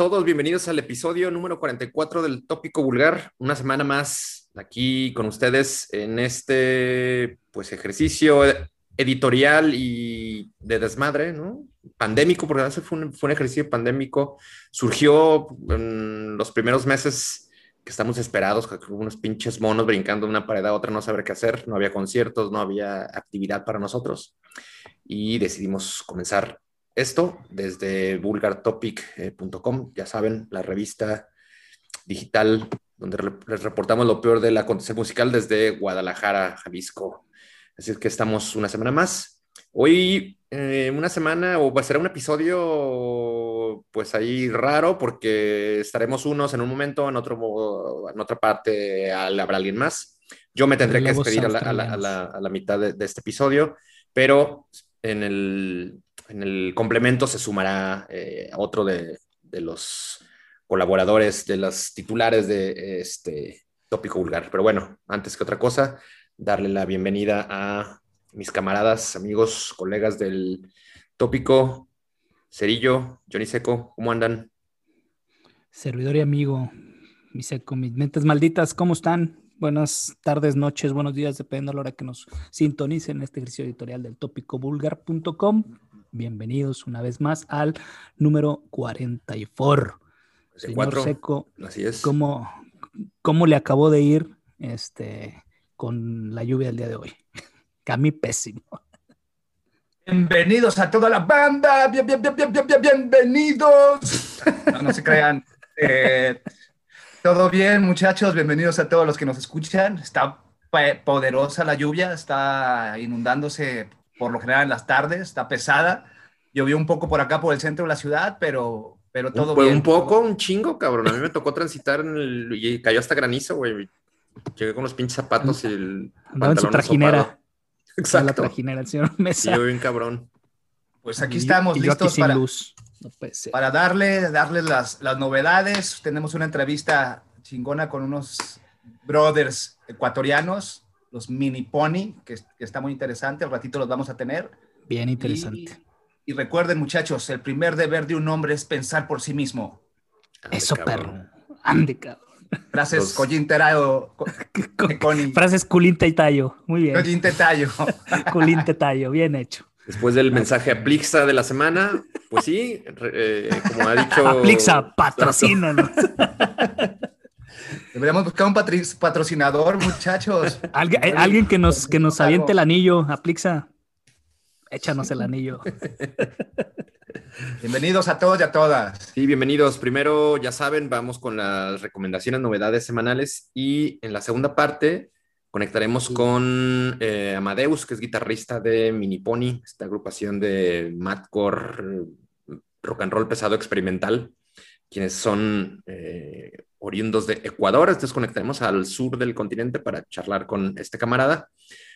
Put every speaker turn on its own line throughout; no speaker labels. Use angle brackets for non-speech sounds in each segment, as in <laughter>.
Todos, bienvenidos al episodio número 44 del Tópico Vulgar. Una semana más aquí con ustedes en este pues ejercicio editorial y de desmadre, ¿no? Pandémico, porque fue un, un ejercicio pandémico. Surgió en los primeros meses que estamos esperados, unos pinches monos brincando de una pared a otra, no saber qué hacer, no había conciertos, no había actividad para nosotros. Y decidimos comenzar esto desde vulgartopic.com, ya saben, la revista digital donde les reportamos lo peor del acontecer musical desde Guadalajara, Jalisco. Así es que estamos una semana más. Hoy, eh, una semana, o será un episodio, pues ahí raro, porque estaremos unos en un momento, en, otro, en otra parte habrá alguien más. Yo me tendré que despedir a la, mitad de, este episodio, pero en el, en el complemento se sumará eh, otro de, los colaboradores, de los titulares de este tópico vulgar. Pero bueno, antes que otra cosa, darle la bienvenida a mis camaradas, amigos, colegas del tópico. Cerillo, Johnny Seco, ¿cómo andan?
Servidor y amigo, mi Seco, mis mentes malditas, ¿cómo están? Buenas tardes, noches, buenos días, dependiendo de la hora que nos sintonicen en este ejercicio editorial del tópico vulgar.com bienvenidos una vez más al número 44. Señor Seco,
así es.
¿cómo, ¿cómo, le acabó de ir este, con la lluvia el día de hoy? <laughs> a mí pésimo.
Bienvenidos a toda la banda, bien, bien, bien, bien, bien, bienvenidos. No, se crean. Eh, todo bien, muchachos, bienvenidos a todos los que nos escuchan. Está poderosa la lluvia, está inundándose por lo general en las tardes, está pesada. Llovió un poco por acá, por el centro de la ciudad, pero, pero todo
un,
bien.
Un poco, un chingo, cabrón. A mí me tocó transitar en el, y cayó hasta granizo, güey. Llegué con los pinches zapatos y el
Andaba en su trajinera.
Exacto.
la trajinera, el señor Mesa.
Sí, bien cabrón.
Pues aquí estamos listos para, para darle, darle las, las novedades. Tenemos una entrevista chingona con unos brothers ecuatorianos los mini pony, que, está muy interesante, al ratito los vamos a tener.
Bien interesante.
Y, recuerden, muchachos, el primer deber de un hombre es pensar por sí mismo.
Eso, perro. Ande, cabrón.
Frases los... <laughs>
Frases culinte y tallo. Muy bien.
Collinte tallo. <laughs>
culinte tallo, bien hecho.
Después del mensaje a Plixa de la semana, pues sí, eh, como ha dicho. <laughs>
Plixa, patrocínanos.
Deberíamos buscar un patrocinador, muchachos. <laughs>
Eh, alguien que nos, que nos aviente el anillo, Aplixa. Échanos el anillo. <laughs>
Bienvenidos a todos y a todas.
Sí, bienvenidos. Primero, ya saben, vamos con las recomendaciones, novedades semanales y en la segunda parte conectaremos con eh, Amadeus, que es guitarrista de Mini Pony, esta agrupación de madcore, rock and roll pesado experimental, quienes son eh, oriundos de Ecuador. Entonces conectaremos al sur del continente para charlar con este camarada.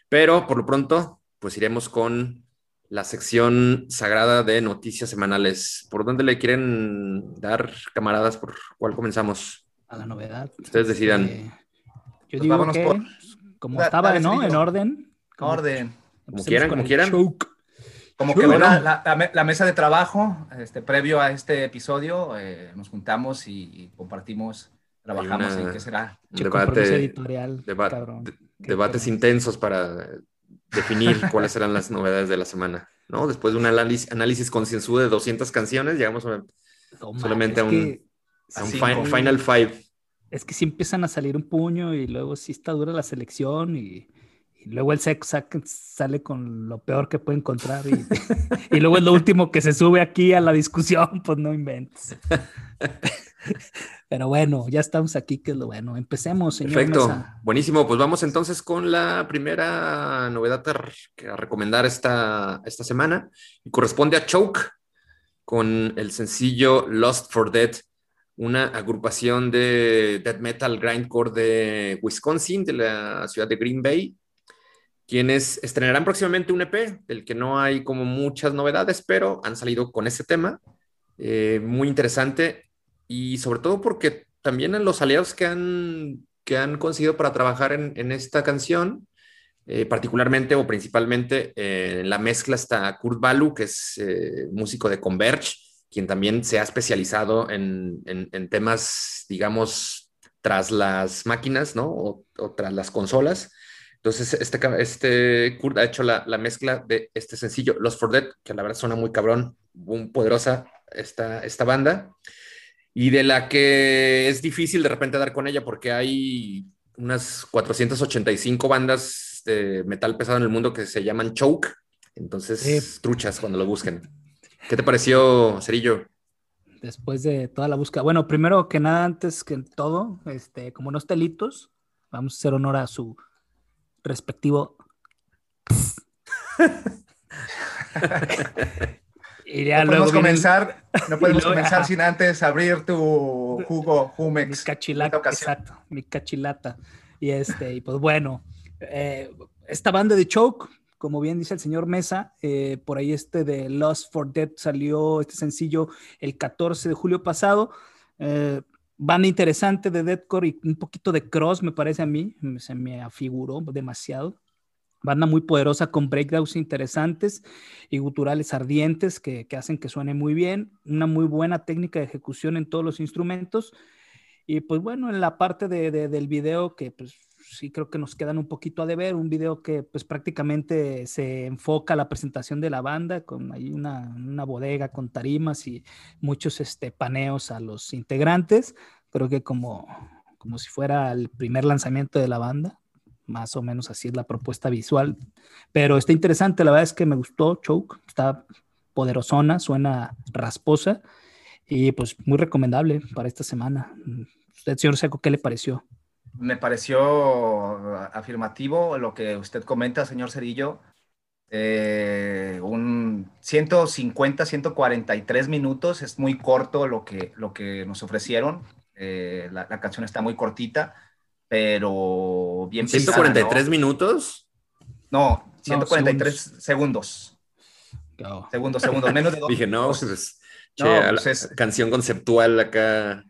Pero por lo pronto, pues iremos con la sección sagrada de noticias semanales. ¿Por dónde le quieren dar, camaradas? ¿Por cuál comenzamos?
A la novedad.
Ustedes decidan.
Eh, yo pues digo que, como estaba, ¿no? En orden.
orden.
Como quieran, como quieran.
Como que la, la, mesa de trabajo, este, previo a este episodio, eh, nos juntamos y compartimos trabajamos en qué será.
debate,
editorial,
debates intensos para definir <laughs> cuáles serán las novedades de la semana. ¿no? Después de un análisis, análisis concienzudo de 200 canciones, llegamos solamente a un, Final Five.
Es que si empiezan a salir un puño y luego sí está dura la selección y, luego el sex sale con lo peor que puede encontrar y, <laughs> y luego es lo último que se sube aquí a la discusión, pues no inventes. <laughs> <laughs> Pero bueno, ya estamos aquí, que es lo bueno. Empecemos, señor.
Perfecto, buenísimo. Pues vamos entonces con la primera novedad a, recomendar esta, esta semana. Y corresponde a Choke con el sencillo Lost for Dead, una agrupación de death metal grindcore de Wisconsin, de la ciudad de Green Bay, quienes estrenarán próximamente un EP, del que no hay como muchas novedades, pero han salido con ese tema. Eh, muy interesante y sobre todo porque también en los aliados que han, que han conseguido para trabajar en, esta canción, eh, particularmente o principalmente eh, en la mezcla está Kurt Balu, que es eh, músico de Converge, quien también se ha especializado en, temas, digamos, tras las máquinas, ¿no? O, tras las consolas. Entonces, este, este Kurt ha hecho la, mezcla de este sencillo, Los for Dead, que la verdad suena muy cabrón, muy poderosa esta, esta banda, y de la que es difícil de repente dar con ella porque hay unas 485 bandas de metal pesado en el mundo que se llaman choke, entonces truchas cuando lo busquen. ¿Qué te pareció, Cerillo?
Después de toda la búsqueda. Bueno, primero que nada, antes que todo, este, como no telitos, vamos a hacer honor a su respectivo. <laughs> <laughs>
y ya no podemos comenzar, no <laughs> podemos comenzar sin antes abrir tu jugo Jumex.
Mi cachilata, exacto, mi cachilata. Y este, y pues bueno, eh, esta banda de Choke, como bien dice el señor Mesa, eh, por ahí este de Lost for Dead salió este sencillo el 14 de julio pasado. Eh, banda interesante de deathcore y un poquito de cross, me parece a mí, se me afiguró demasiado. Banda muy poderosa con breakdowns interesantes y guturales ardientes que, hacen que suene muy bien. Una muy buena técnica de ejecución en todos los instrumentos. Y pues bueno, en la parte de, del video que pues sí creo que nos quedan un poquito a deber, un video que pues prácticamente se enfoca a la presentación de la banda, con ahí una, una bodega con tarimas y muchos este, paneos a los integrantes, creo que como, como si fuera el primer lanzamiento de la banda, más o menos así es la propuesta visual, pero está interesante, la verdad es que me gustó Choke, está poderosona, suena rasposa y pues muy recomendable para esta semana. Usted, señor Seco, ¿qué le pareció?
me pareció afirmativo lo que usted comenta, señor Cerillo. Eh, un 150, 143 minutos, es muy corto lo que, lo que nos ofrecieron. Eh, la, canción está muy cortita, pero bien
¿143 minutos?
No, 143 segundos. Segundos, segundos, menos de <laughs> dos.
Dije, no, pues, pues es, canción conceptual acá.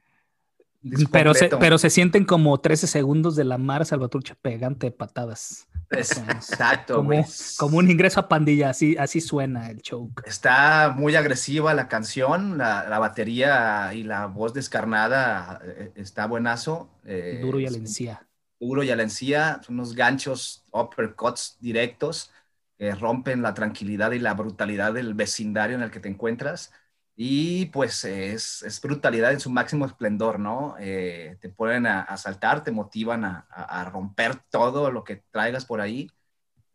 Pero se, pero se sienten como 13 segundos de la Mar Salvatrucha pegante de patadas.
Exacto,
como, como, un ingreso a pandilla, así, así suena el choke.
Está muy agresiva la canción, la, batería y la voz descarnada eh, está buenazo.
Eh, duro y alencía.
Duro y alencía, unos ganchos, uppercuts directos que rompen la tranquilidad y la brutalidad del vecindario en el que te encuentras. Y pues es, brutalidad en su máximo esplendor, ¿no? Eh, te ponen a, saltar, te motivan a, romper todo lo que traigas por ahí.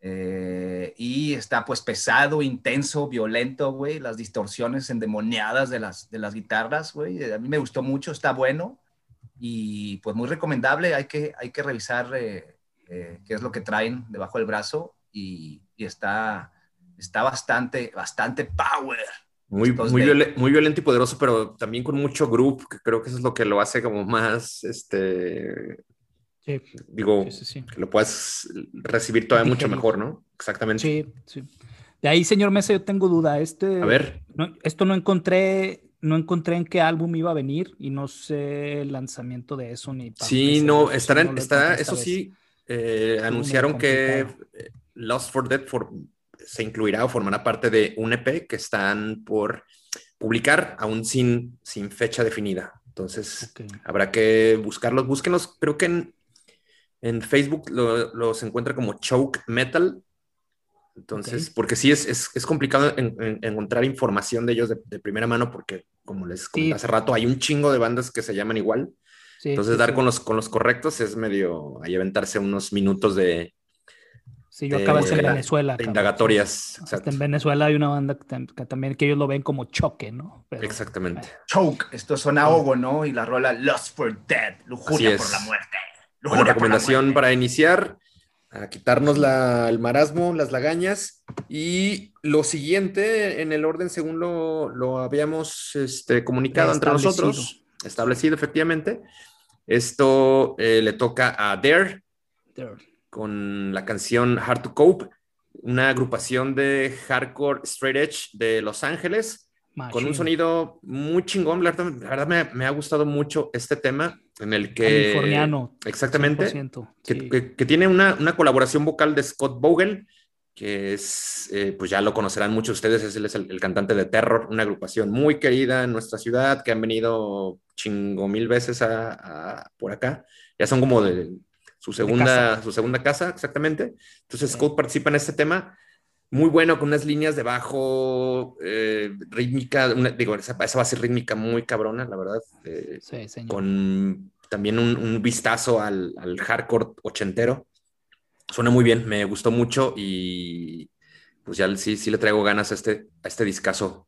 Eh, y está pues pesado, intenso, violento, güey. Las distorsiones endemoniadas de las, de las guitarras, güey. A mí me gustó mucho, está bueno. Y pues muy recomendable, hay que, hay que revisar eh, qué es lo que traen debajo del brazo. Y, y está, está bastante, bastante power.
Muy, muy, muy, violento y poderoso, pero también con mucho group, que creo que eso es lo que lo hace como más, este, digo, que lo puedas recibir todavía mucho mejor, ¿no? Exactamente.
Sí, sí. De ahí, señor Mesa, yo tengo duda. Este,
a ver.
esto no encontré, no encontré en qué álbum iba a venir y no sé el lanzamiento de eso ni.
Sí, no, estará, está, eso sí, eh, anunciaron que Lost for Dead for se incluirá o formará parte de un EP que están por publicar, aún sin, sin fecha definida. Entonces, habrá que buscarlos. Búsquenlos, creo que en, en Facebook los encuentra como Choke Metal. Entonces, porque sí es, es, es complicado encontrar información de ellos de, primera mano, porque como les comenté hace rato, hay un chingo de bandas que se llaman igual. Entonces, dar Con, los, con los correctos es medio ahí aventarse unos minutos de,
Sí, yo acabo de en Venezuela.
indagatorias.
en Venezuela hay una banda que, también que ellos lo ven como choque, ¿no?
Exactamente.
Choke, esto suena ahogo, ¿no? Y la rola Lost for Dead, lujuria por la muerte.
Lujuria recomendación para iniciar, a quitarnos el marasmo, las lagañas. Y lo siguiente, en el orden según lo, habíamos este, comunicado entre nosotros, establecido efectivamente. Esto eh, le toca a Dare. Dare con la canción Hard to Cope, una agrupación de hardcore straight edge de Los Ángeles, con un sonido muy chingón. La verdad, me, ha gustado mucho este tema en el que...
Californiano.
Exactamente. Que, tiene una, colaboración vocal de Scott Vogel, que es, eh, pues ya lo conocerán muchos de ustedes, es el, cantante de Terror, una agrupación muy querida en nuestra ciudad, que han venido chingo mil veces a, por acá. Ya son como de su segunda, su segunda casa, exactamente. Entonces, Scott participa en este tema muy bueno, con unas líneas de bajo, eh, rítmica, digo, esa, va a ser rítmica muy cabrona, la verdad. Eh, sí, señor. Con también un, vistazo al, al, hardcore ochentero. Suena muy bien, me gustó mucho y pues ya sí, sí le traigo ganas a este, a este discazo.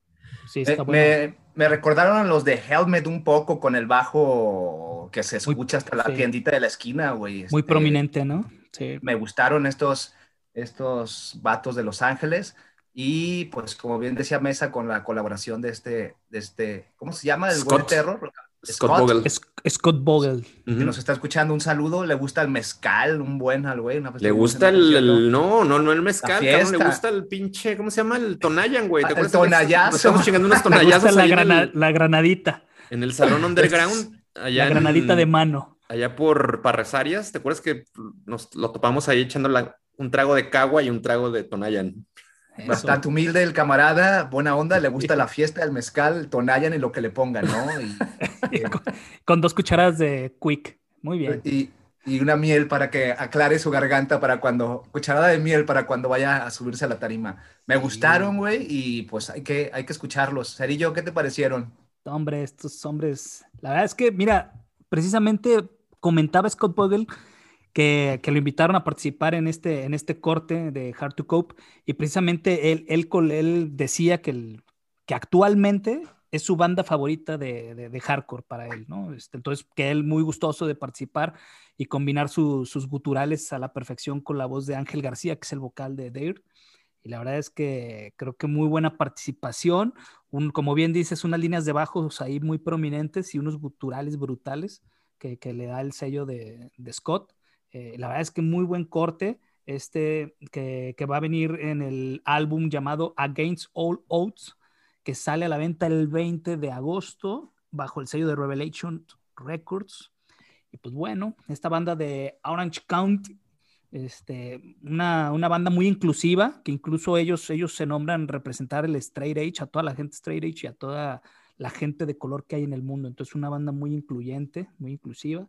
Sí, está bueno. me, recordaron a los de Helmet un poco con el bajo que se escucha hasta la tiendita de la esquina, güey.
Muy este, prominente, ¿no?
Sí. Me gustaron estos estos vatos de Los Ángeles. Y pues como bien decía Mesa con la colaboración de este, de este ¿cómo se llama? El
Scott,
terror.
Scott, Vogel.
Scott Vogel.
Que nos está escuchando, un saludo. Le gusta el mezcal, un buen al güey.
Le gusta el, no, no, no el mezcal, le gusta el pinche, ¿cómo se llama? El Tonayan, güey.
¿Te el tonayazo.
Estamos chingando unos <laughs> tonayazos.
la, la, granadita.
En el salón underground. <laughs>
Allá la granadita de mano.
Allá por Parresarias, ¿te acuerdas que nos lo topamos ahí echando la, un trago de cagua y un trago de Tonayan.
Bastante humilde el camarada, buena onda, le gusta la fiesta, el mezcal, el Tonayan y lo que le pongan, ¿no? <laughs>
Eh, con, dos cucharadas de Quick, muy bien.
Y, una miel para que aclare su garganta para cuando, cucharada de miel para cuando vaya a subirse a la tarima. Me gustaron, güey, y pues hay que, hay que escucharlos. Cerillo, ¿qué te parecieron?
Hombre, estos hombres, la verdad es que, mira, precisamente comentaba Scott Vogel que, lo invitaron a participar en este, en este corte de Hard to Cope y precisamente él, él, él decía que, que actualmente es su banda favorita de, hardcore para él, ¿no? Este, entonces, que él muy gustoso de participar y combinar sus guturales a la perfección con la voz de Ángel García, que es el vocal de Dare. Y la verdad es que creo que muy buena participación, un, como bien dices, unas líneas de bajos ahí muy prominentes y unos guturales brutales que, le da el sello de, de Scott. Eh, la verdad es que muy buen corte, este que, va a venir en el álbum llamado Against All Odds, que sale a la venta el 20 de agosto bajo el sello de Revelation Records. Y pues bueno, esta banda de Orange County, este, una, banda muy inclusiva, que incluso ellos, ellos se nombran representar el straight edge, a toda la gente straight edge y a toda la gente de color que hay en el mundo. Entonces, una banda muy incluyente, muy inclusiva.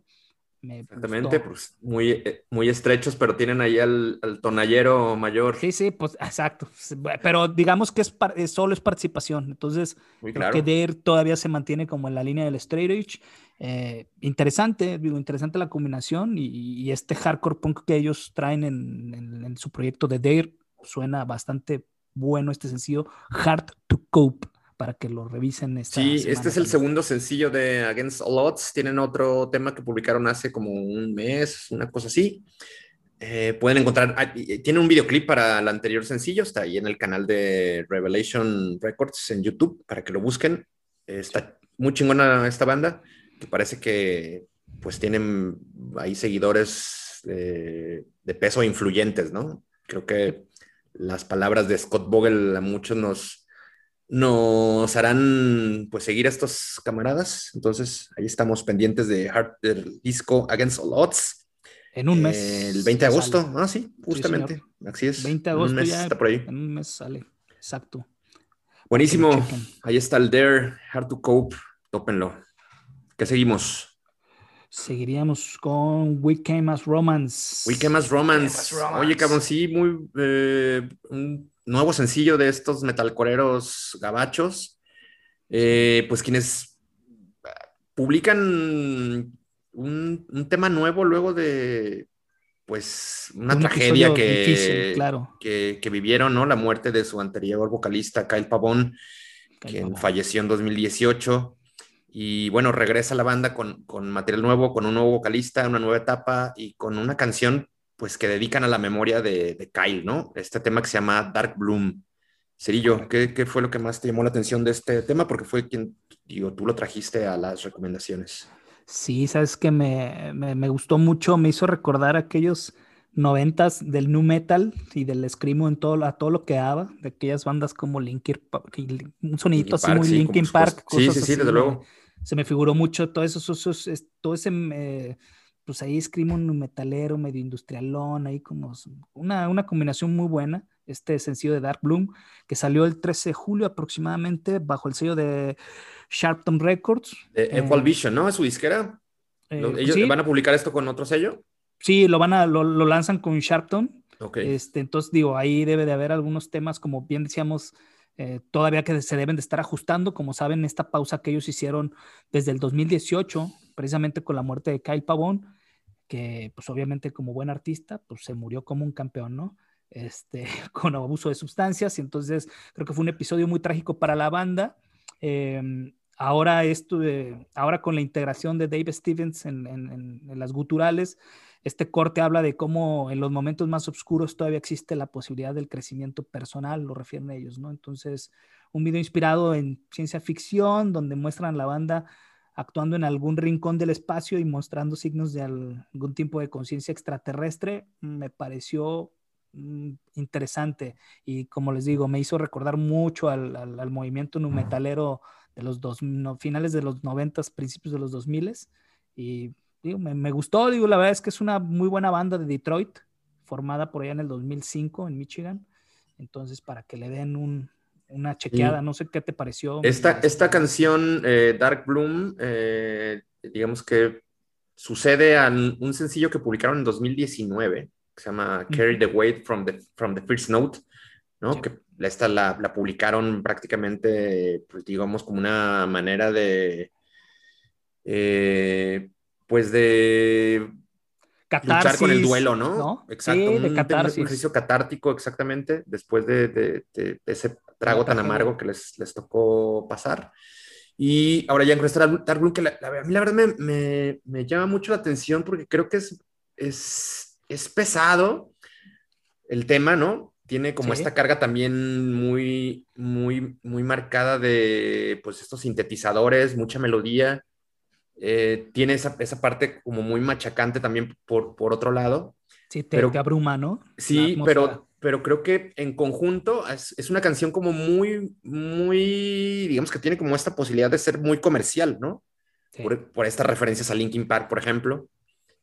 Exactamente, pues muy, eh, muy estrechos, pero tienen ahí al, tonallero mayor.
Sí, sí, pues exacto. Pero digamos que es, solo es participación. Entonces, creo que Dare todavía se mantiene como en la línea del straight edge. Eh, interesante, digo, interesante la combinación y, este hardcore punk que ellos traen en, en su proyecto de Dare suena bastante bueno este sencillo, Hard to Cope para que lo revisen. Esta
sí, este es el segundo sencillo de Against All Odds. Tienen otro tema que publicaron hace como un mes, una cosa así. Eh, pueden encontrar, ah, tiene un videoclip para el anterior sencillo, está ahí en el canal de Revelation Records en YouTube para que lo busquen. está muy chingona esta banda, que parece que pues tienen ahí seguidores de, de peso influyentes, ¿no? Creo que las palabras de Scott Vogel a muchos nos, nos harán pues seguir a estos camaradas. Entonces, ahí estamos pendientes de Hard, disco Against All Odds.
En un mes.
el 20 de agosto. Ah, sí, justamente. Así es.
20 de agosto.
En un mes está por ahí.
En un mes sale. Exacto.
Buenísimo. Ahí está el Dare, Hard to Cope. Tópenlo. ¿Qué seguimos?
Seguiríamos con We Came as Romance.
We Came as Romance. Oye, cabrón, sí, muy. Eh, nuevo sencillo de estos metalcoreros gabachos, eh, pues quienes publican un, tema nuevo luego de pues una tragedia que,
claro.
que, vivieron, ¿no? La muerte de su anterior vocalista, Kyle Pavón, quien falleció en 2018. Y bueno, regresa a la banda con, con, material nuevo, con un nuevo vocalista, una nueva etapa y con una canción pues que dedican a la memoria de, Kyle, ¿no? Este tema que se llama Dark Bloom. Cerillo, ¿qué, ¿qué, fue lo que más te llamó la atención de este tema? Porque fue quien, digo, tú lo trajiste a las recomendaciones.
Sí, sabes que me, me, gustó mucho, me hizo recordar aquellos noventas del nu metal y del screamo en todo, a todo lo que daba, de aquellas bandas como Linkin Park, un sonidito así muy Linkin Park.
Sí, sí, sí, desde luego.
Se me figuró mucho todo eso, todo ese... Eh, pues ahí escribo un metalero medio industrialón, ahí como una, una combinación muy buena este sencillo de Dark Bloom, que salió el 13 de julio aproximadamente bajo el sello de Sharpton Records.
En eh, Vision, ¿no? ¿Es su disquera? Eh, ¿Ellos van a publicar esto con otro sello?
Sí, lo van a, lo, lanzan con Sharpton. Okay. Este, entonces, digo, ahí debe de haber algunos temas, como bien decíamos, eh, todavía que se deben de estar ajustando. Como saben, esta pausa que ellos hicieron desde el 2018, precisamente con la muerte de Kyle Pavón, que pues obviamente como buen artista, pues se murió como un campeón, ¿no? Este, <laughs> con abuso de sustancias, y entonces creo que fue un episodio muy trágico para la banda. Em, ahora esto ahora con la integración de Dave Stevens en, en, las guturales, este corte habla de cómo en los momentos más oscuros todavía existe la posibilidad del crecimiento personal, lo refieren ellos, ¿no? Entonces, un video inspirado en ciencia ficción, donde muestran la banda actuando en algún rincón del espacio y mostrando signos de algún tipo de conciencia extraterrestre, me pareció Mm, interesante y como les digo, me hizo recordar mucho al, al, movimiento numetalero de los dos, finales de los noventas, principios de los 2000 y digo, me, me, gustó, digo, la verdad es que es una muy buena banda de Detroit, formada por allá en el 2005 en Michigan, entonces para que le den un, una chequeada, no sé qué te pareció.
Esta, esta canción, eh, Dark Bloom, eh, digamos que sucede a un sencillo que publicaron en 2019 que se llama Carry the Weight from the, from the First Note, ¿no? Que esta la, la, publicaron prácticamente, pues digamos, como una manera de, eh, pues de luchar con el duelo, ¿no?
Exacto, un,
ejercicio catártico exactamente, después de, de, de ese trago tan amargo que les, les, tocó pasar. Y ahora ya encontré Dark que la, la, a mí la verdad me, me, me, llama mucho la atención porque creo que es, es es pesado el tema, ¿no? Tiene como esta carga también muy, muy, muy marcada de, pues, estos sintetizadores, mucha melodía. Eh, tiene esa, esa, parte como muy machacante también por, por otro lado.
Sí, te, pero, abruma, ¿no?
Sí, pero, pero creo que en conjunto es, es, una canción como muy, muy, digamos que tiene como esta posibilidad de ser muy comercial, ¿no? Por, por, estas referencias a Linkin Park, por ejemplo.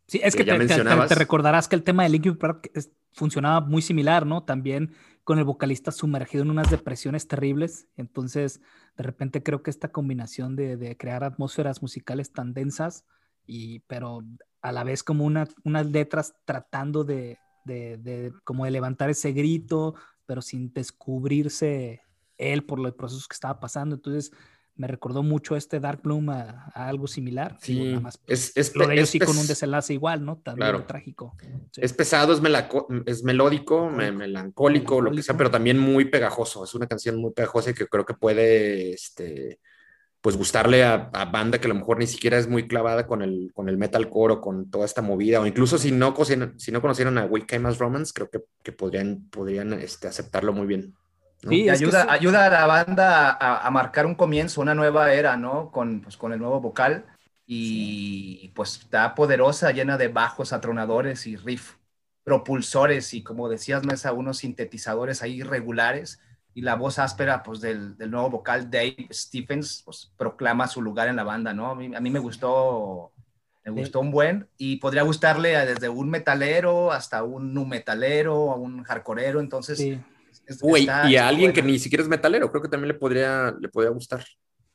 Sí, es que, te, te, recordarás que el tema de Linkin Park funcionaba muy similar, ¿no? También con el vocalista sumergido en unas depresiones terribles. Entonces, de repente creo que esta combinación de, de crear atmósferas musicales tan densas, y, pero a la vez como una, unas letras tratando de, de, de, como de levantar ese grito, pero sin descubrirse él por los procesos que estaba pasando. Entonces, me recordó mucho este Dark Bloom a, algo similar.
Sí,
nada más, es, es, lo de ellos sí con un desenlace igual, ¿no? También trágico.
Es pesado, es, es melódico, melancólico, lo que sea, pero también muy pegajoso. Es una canción muy pegajosa y que creo que puede, este, pues gustarle a, banda que a lo mejor ni siquiera es muy clavada con el, con el metalcore o con toda esta movida, o incluso si no, si no conocieron a We Came As Romance, creo que, que podrían, podrían este, aceptarlo muy bien.
Sí, ayuda, ayuda a la banda a, marcar un comienzo, una nueva era, ¿no? Con, pues, con el nuevo vocal. Y pues está poderosa, llena de bajos atronadores y riff propulsores y como decías, Mesa, unos sintetizadores ahí regulares. Y la voz áspera pues del, del nuevo vocal Dave Stephens pues proclama su lugar en la banda, ¿no? A mí, a mí me gustó me gustó un buen. Y podría gustarle desde un metalero hasta un nu metalero, a un hardcoreero, entonces
y a alguien que ni siquiera es metalero, creo que también le podría, le podría gustar.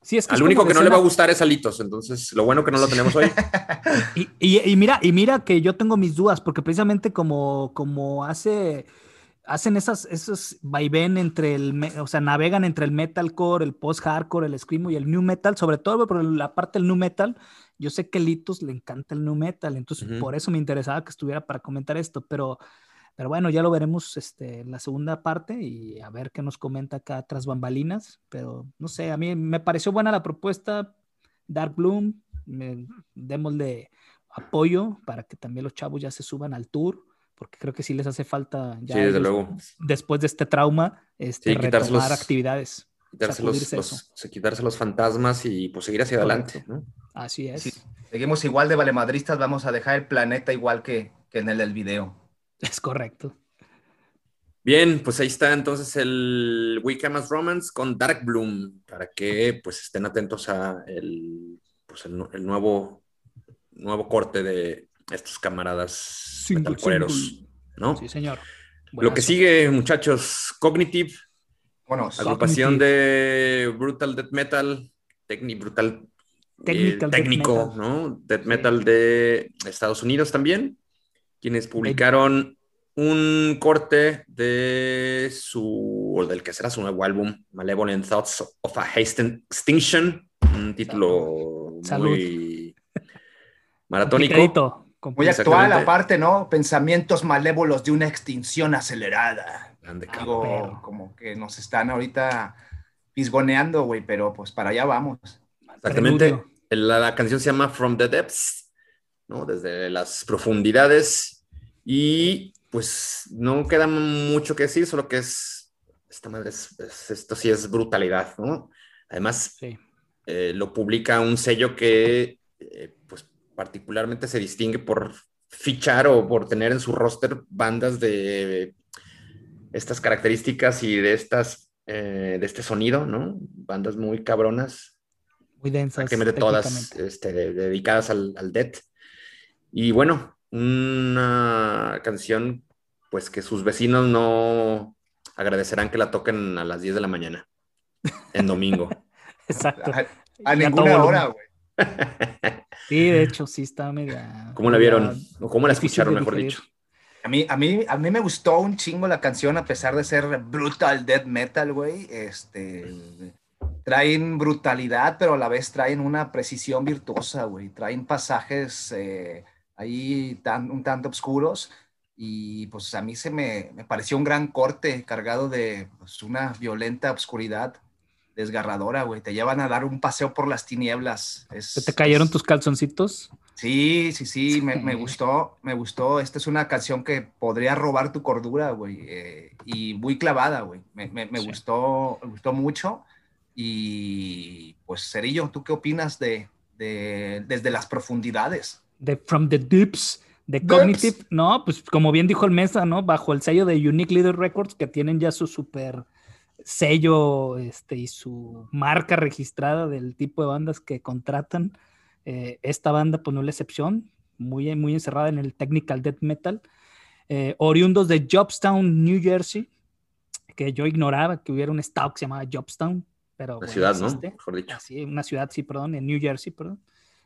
Sí, es
Al único que no le va a gustar es Alitos, entonces lo bueno que no lo tenemos hoy. <laughs>
y, mira, y mira que yo tengo mis dudas, porque precisamente como, como hace, hacen esas, esos vaivén entre el, o sea, navegan entre el metalcore, el post-hardcore, el screamo y el new metal, sobre todo por la parte del new metal, yo sé que a Litos le encanta el new metal, entonces por eso me interesaba que estuviera para comentar esto, pero pero bueno, ya lo veremos este, en la segunda parte y a ver qué nos comenta acá tras bambalinas. Pero no sé, a mí me pareció buena la propuesta. Dark Bloom, démosle apoyo para que también los chavos ya se suban al tour, porque creo que sí les hace falta ya después de este trauma este, retomar actividades.
Quitarse los, quitarse los fantasmas y pues seguir hacia adelante.
Así es.
seguimos igual de valemadristas, vamos a dejar el planeta igual que, que en el del video. <laughs>
Es correcto.
Bien, pues ahí está entonces el Wiccamas Romance con Dark Bloom, para que pues estén atentos a el, pues el, nuevo, nuevo corte de, estos camaradas metalcoreros, ¿no?
Sí, señor.
Lo que sigue, muchachos, Cognitive, bueno, agrupación de Brutal Death Metal, Brutal eh, técnico, ¿no? Death Metal de Estados Unidos también, quienes publicaron un corte de su, o del que será su nuevo álbum, Malevolent Thoughts of a Hasten Extinction, un título muy maratónico.
Muy actual, aparte, ¿no? Pensamientos malévolos de una extinción acelerada. Algo como que nos están ahorita pisgoneando, güey, pero pues para allá vamos.
Exactamente. La, canción se llama From the Depths, ¿no? Desde las profundidades. Y pues no queda mucho que decir, solo que es, esta madre esto sí es brutalidad, ¿no? Además, eh, lo publica un sello que eh, pues particularmente se distingue por fichar o por tener en su roster bandas de estas características y de estas eh, de este sonido, ¿no? Bandas muy cabronas.
Muy densas.
de todas este, dedicadas al, al death. Y bueno, una canción pues que sus vecinos no agradecerán que la toquen a las 10 de la mañana, en domingo. <laughs>
Exacto.
A, ninguna hora, güey. <laughs>
Sí, de hecho, sí está media.
¿Cómo la vieron? ¿O cómo la escucharon, mejor dicho?
A mí, a, mí, a mí me gustó un chingo la canción, a pesar de ser brutal death metal, güey. Este, traen brutalidad, pero a la vez traen una precisión virtuosa, güey. Traen pasajes eh, ahí tan, un tanto oscuros. Y pues a mí se me, me pareció un gran corte cargado de pues, una violenta oscuridad desgarradora, güey. Te llevan a dar un paseo por las tinieblas.
¿Te cayeron tus calzoncitos?
Sí, sí, sí, me, gustó, me gustó. Esta es una canción que podría robar tu cordura, güey. Eh, y muy clavada, güey. Me, gustó, me gustó mucho. Y pues, Cerillo, ¿tú qué opinas de, de desde las profundidades?
De From the Deeps de Cognitive, no, pues como bien dijo el Mesa, ¿no? Bajo el sello de Unique Leader Records, que tienen ya su super sello este, y su marca registrada del tipo de bandas que contratan. Eh, esta banda, pues no es la excepción, muy, muy encerrada en el technical death metal. Eh, oriundos de Jobstown, New Jersey, que yo ignoraba que hubiera un estado que se llamaba Jobstown, pero...
Una ciudad, ¿no? Mejor dicho.
Sí, una ciudad, sí, perdón, en New Jersey, perdón.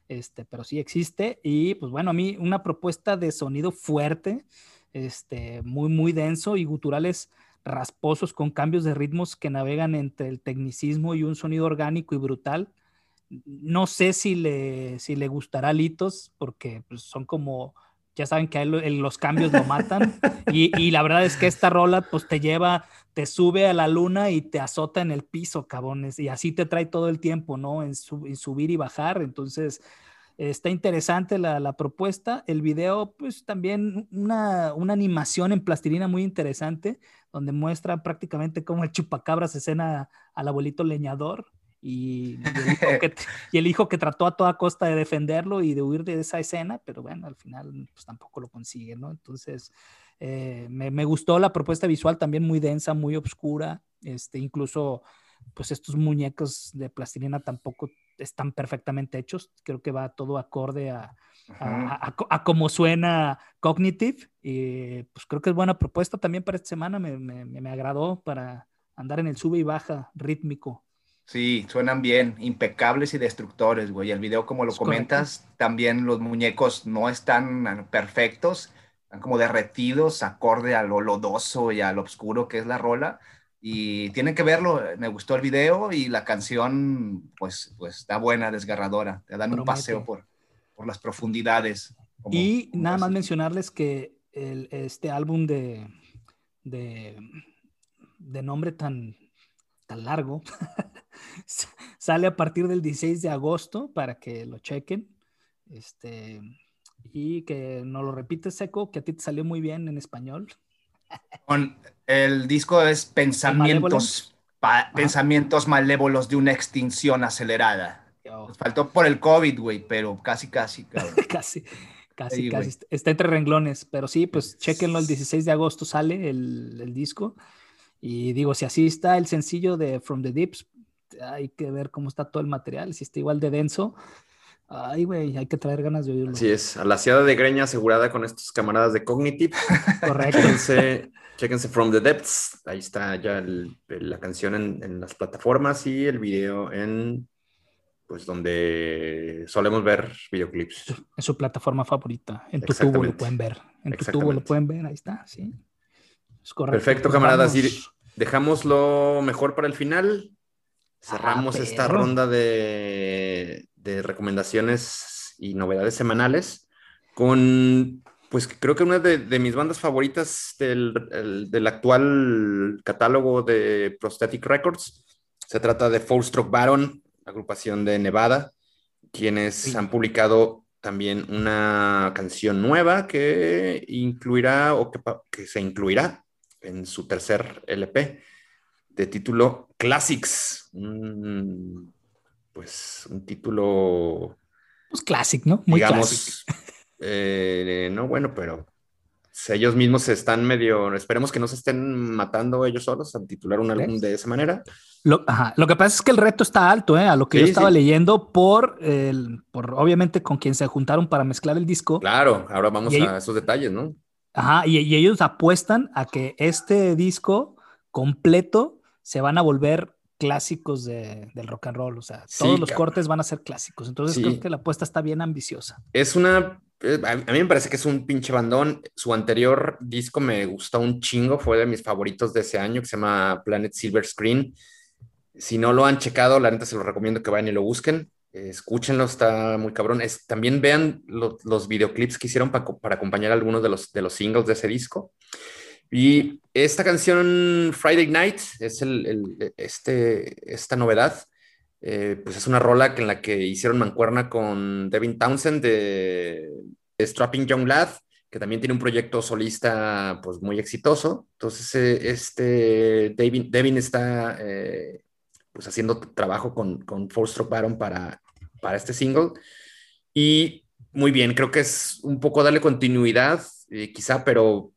Este, pero sí existe. Y pues bueno, a mí una propuesta de sonido fuerte, este, muy, muy denso y guturales rasposos con cambios de ritmos que navegan entre el tecnicismo y un sonido orgánico y brutal. No sé si le, si le gustará a Litos, porque pues, son como, ya saben que los cambios lo matan. <laughs> Y, la verdad es que esta rola pues te lleva, te sube a la luna y te azota en el piso, cabrones. Y así te trae todo el tiempo, ¿no? En, en subir y bajar. Entonces, Está interesante la, propuesta. El video, pues también una, animación en plastilina muy interesante, donde muestra prácticamente cómo el chupacabra se escena al abuelito leñador <laughs> y, el hijo que, trató a toda costa de defenderlo y de huir de esa escena, pero bueno, al final pues tampoco lo consigue, ¿no? Entonces, eh, me, me, gustó la propuesta visual también muy densa, muy oscura, este, incluso pues estos muñecos de plastilina tampoco están perfectamente hechos. Creo que va todo acorde a, a, cómo suena Cognitive. Y pues creo que es buena propuesta también para esta semana. Me, me, me agradó para andar en el sube y baja rítmico.
Sí, suenan bien, impecables y destructores, güey. El video, como lo comentas, también los muñecos no están perfectos, están como derretidos, acorde a lo lodoso y a lo oscuro que es la rola y tienen que verlo, me gustó el video y la canción pues, pues está buena, desgarradora, te dan un paseo por, por las profundidades.
y nada más mencionarles que el, este álbum de, de, de, nombre tan, tan largo <laughs> sale a partir del 16 de agosto para que lo chequen. Este, y que no lo repites, Seco, que a ti te salió muy bien en español.
Con, el disco es Pensamientos, pensamientos malévolos de una extinción acelerada. faltó por el COVID, güey, pero casi, casi. <laughs>
casi, casi, casi. Está entre renglones, pero sí, pues chequenlo, el 16 de agosto sale el, el, disco. Y digo, si así está el sencillo de From the Deeps, hay que ver cómo está todo el material, si está igual de denso Ay, güey, hay que traer ganas de oírlo.
Así es, a la ciudad de greña asegurada con estos camaradas de Cognitive.
Correcto.
Chéquense, From the Depths. Ahí está ya la canción en, las plataformas y el video en, pues, donde solemos ver videoclips.
En su plataforma favorita. En tu tubo lo pueden ver. En tu tubo lo pueden ver, ahí está, sí.
Es correcto. Perfecto, camaradas. Dejamos lo mejor para el final. Cerramos ah, esta ronda de, recomendaciones y novedades semanales con, pues creo que una de, mis bandas favoritas del, actual catálogo de Prosthetic Records. Se trata de Four Stroke Baron, agrupación de Nevada, quienes han publicado también una canción nueva que incluirá o que, que se incluirá en su tercer LP de título Classics. Pues un título.
Pues classic, ¿no? Muy
digamos, <laughs> eh, no, bueno, pero ellos mismos se están medio. Esperemos que no se estén matando ellos solos al titular un álbum de esa manera.
Lo, que pasa es que el reto está alto, ¿eh? A lo que yo estaba leyendo por, el, por, obviamente, con quien se juntaron para mezclar el disco.
Claro, ahora vamos a esos detalles, ¿no?
Ajá, y, y, ellos apuestan a que este disco completo se van a volver clásicos de, del rock and roll. O sea, todos los cortes van a ser clásicos. Entonces creo que la apuesta está bien ambiciosa.
Es una. Eh, a mí me parece que es un pinche bandón. Su anterior disco me gustó un chingo. Fue de mis favoritos de ese año, que se llama Planet Silver Screen. Si no lo han checado, la neta se lo recomiendo que vayan y lo busquen. escúchenlo, está muy cabrón. Es, también vean los videoclips que hicieron para acompañar algunos de los, de los singles de ese disco. Y esta canción Friday Night es el, este, esta novedad. Eh, pues es una rola en la que hicieron mancuerna con Devin Townsend de Strapping Young Lad, que también tiene un proyecto solista pues muy exitoso. Entonces eh, este Devin, Devin está eh, pues haciendo trabajo con, con Four Stroke Baron para, para este single. Y muy bien, creo que es un poco darle continuidad, quizá, pero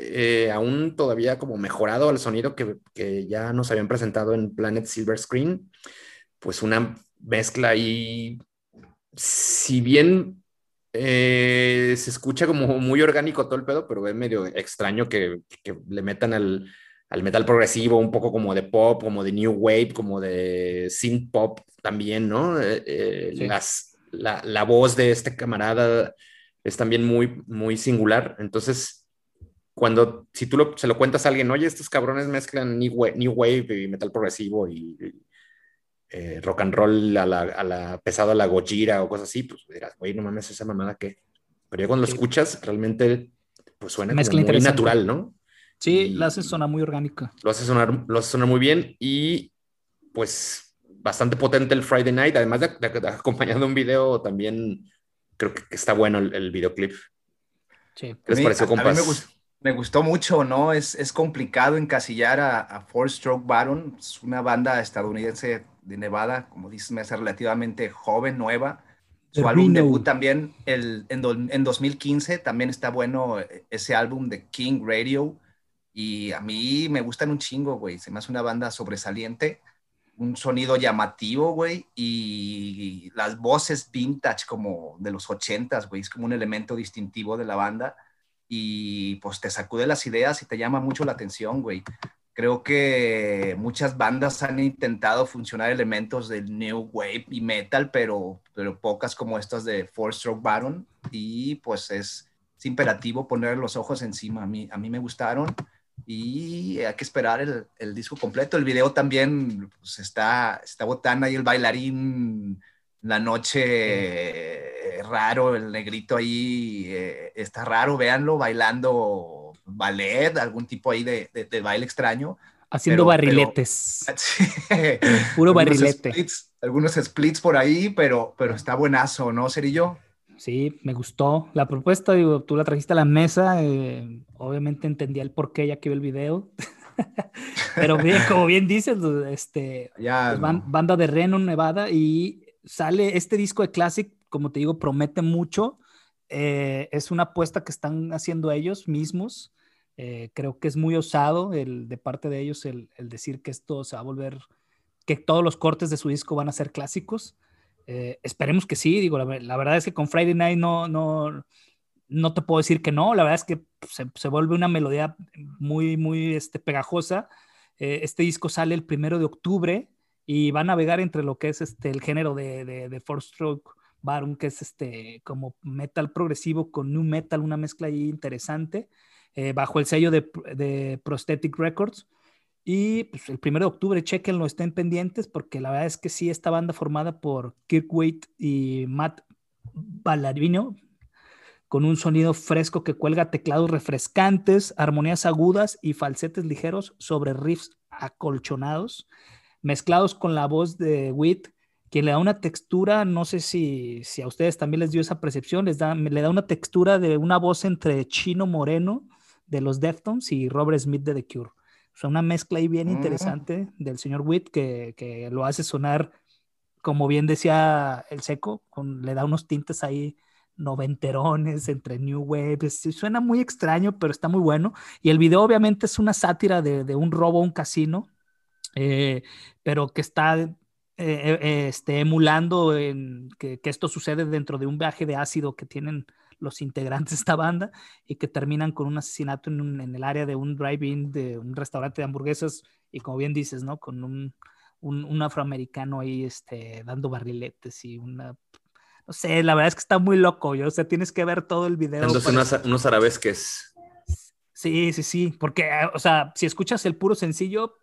eh, aún todavía como mejorado al sonido que, que, ya nos habían presentado en Planet Silver Screen, pues una mezcla ahí, si bien eh, se escucha como muy orgánico todo el pedo, pero es medio extraño que, que le metan al, al, metal progresivo un poco como de pop, como de new wave, como de synth pop también, ¿no? Eh, las, la, la, voz de este camarada es también muy, muy singular, entonces cuando, si tú se lo cuentas a alguien, oye, estos cabrones mezclan New Wave, y metal progresivo y, eh, rock and roll a la, a la pesada, a la Gojira o cosas así, pues dirás, güey, no mames, esa mamada que. Pero ya cuando lo escuchas, realmente pues suena muy natural, ¿no?
Sí, lo hace sonar muy orgánica.
Lo hace sonar, lo hace sonar muy bien y pues bastante potente el Friday Night, además de, acompañando un video también creo que, está bueno el, videoclip.
Sí. ¿Qué les pareció, compas? me gustó mucho, ¿no? Es, es complicado encasillar a, a, Four Stroke Baron, es una banda estadounidense de Nevada, como dices, me hace relativamente joven, nueva. Su álbum debut también el, en, en 2015, también está bueno ese álbum de King Radio. Y a mí me gustan un chingo, güey. Se me hace una banda sobresaliente, un sonido llamativo, güey. Y las voces vintage como de los ochentas, güey. Es como un elemento distintivo de la banda y pues te sacude las ideas y te llama mucho la atención, güey. Creo que muchas bandas han intentado funcionar elementos del new wave y metal, pero, pero pocas como estas de Four Stroke Baron y pues es, imperativo poner los ojos encima. A mí, a mí me gustaron y hay que esperar el, el disco completo. El video también pues, está, está botana y el bailarín la noche eh, raro, el negrito ahí eh, está raro, véanlo, bailando ballet, algún tipo ahí de, de, baile extraño.
Haciendo barriletes. <laughs> <laughs> Puro barrilete.
algunos splits por ahí, pero, pero está buenazo, ¿no, Cerillo?
Sí, me gustó. La propuesta, digo, tú la trajiste a la mesa, eh, obviamente entendía el porqué ya que vi el video. <laughs> pero bien, como bien dices, este, ya, pues, banda de Reno, Nevada, y sale este disco de Classic, como te digo, promete mucho. Eh, es una apuesta que están haciendo ellos mismos. Eh, creo que es muy osado el, de parte de ellos el, decir que esto se va a volver, que todos los cortes de su disco van a ser clásicos. Eh, esperemos que sí, digo, la, verdad es que con Friday Night no, no, no te puedo decir que no, la verdad es que se, vuelve una melodía muy, muy este, pegajosa. Eh, este disco sale el primero de octubre y va a navegar entre lo que es este, el género de, de, de Four Stroke Baron, que es este, como metal progresivo con new metal, una mezcla ahí interesante, eh, bajo el sello de, de Prosthetic Records. Y pues, el primero de octubre, chequenlo, estén pendientes, porque la verdad es que sí, esta banda formada por Kirk Waite y Matt Ballarino, con un sonido fresco que cuelga teclados refrescantes, armonías agudas y falsetes ligeros sobre riffs acolchonados, mezclados con la voz de Witt, quien le da una textura, no sé si, si a ustedes también les dio esa percepción, les da, le da una textura de una voz entre Chino Moreno de los Deftones y Robert Smith de The Cure. O sea, una mezcla ahí bien mm. interesante del señor Witt que, que, lo hace sonar, como bien decía el seco, con, le da unos tintes ahí noventerones, entre New Wave. suena muy extraño, pero está muy bueno. Y el video obviamente es una sátira de, un robo a un casino, eh, pero que está eh, eh, este, emulando en, que, esto sucede dentro de un viaje de ácido que tienen los integrantes de esta banda y que terminan con un asesinato en, en el área de un drive-in, de un restaurante de hamburguesas y como bien dices, ¿no? Con un, un, un afroamericano ahí este, dando barriletes y una no sé, la verdad es que está muy loco, yo, o sea, tienes que ver todo el video.
Entonces, unos arabesques.
Sí, sí, sí, porque, o sea, si escuchas el puro sencillo,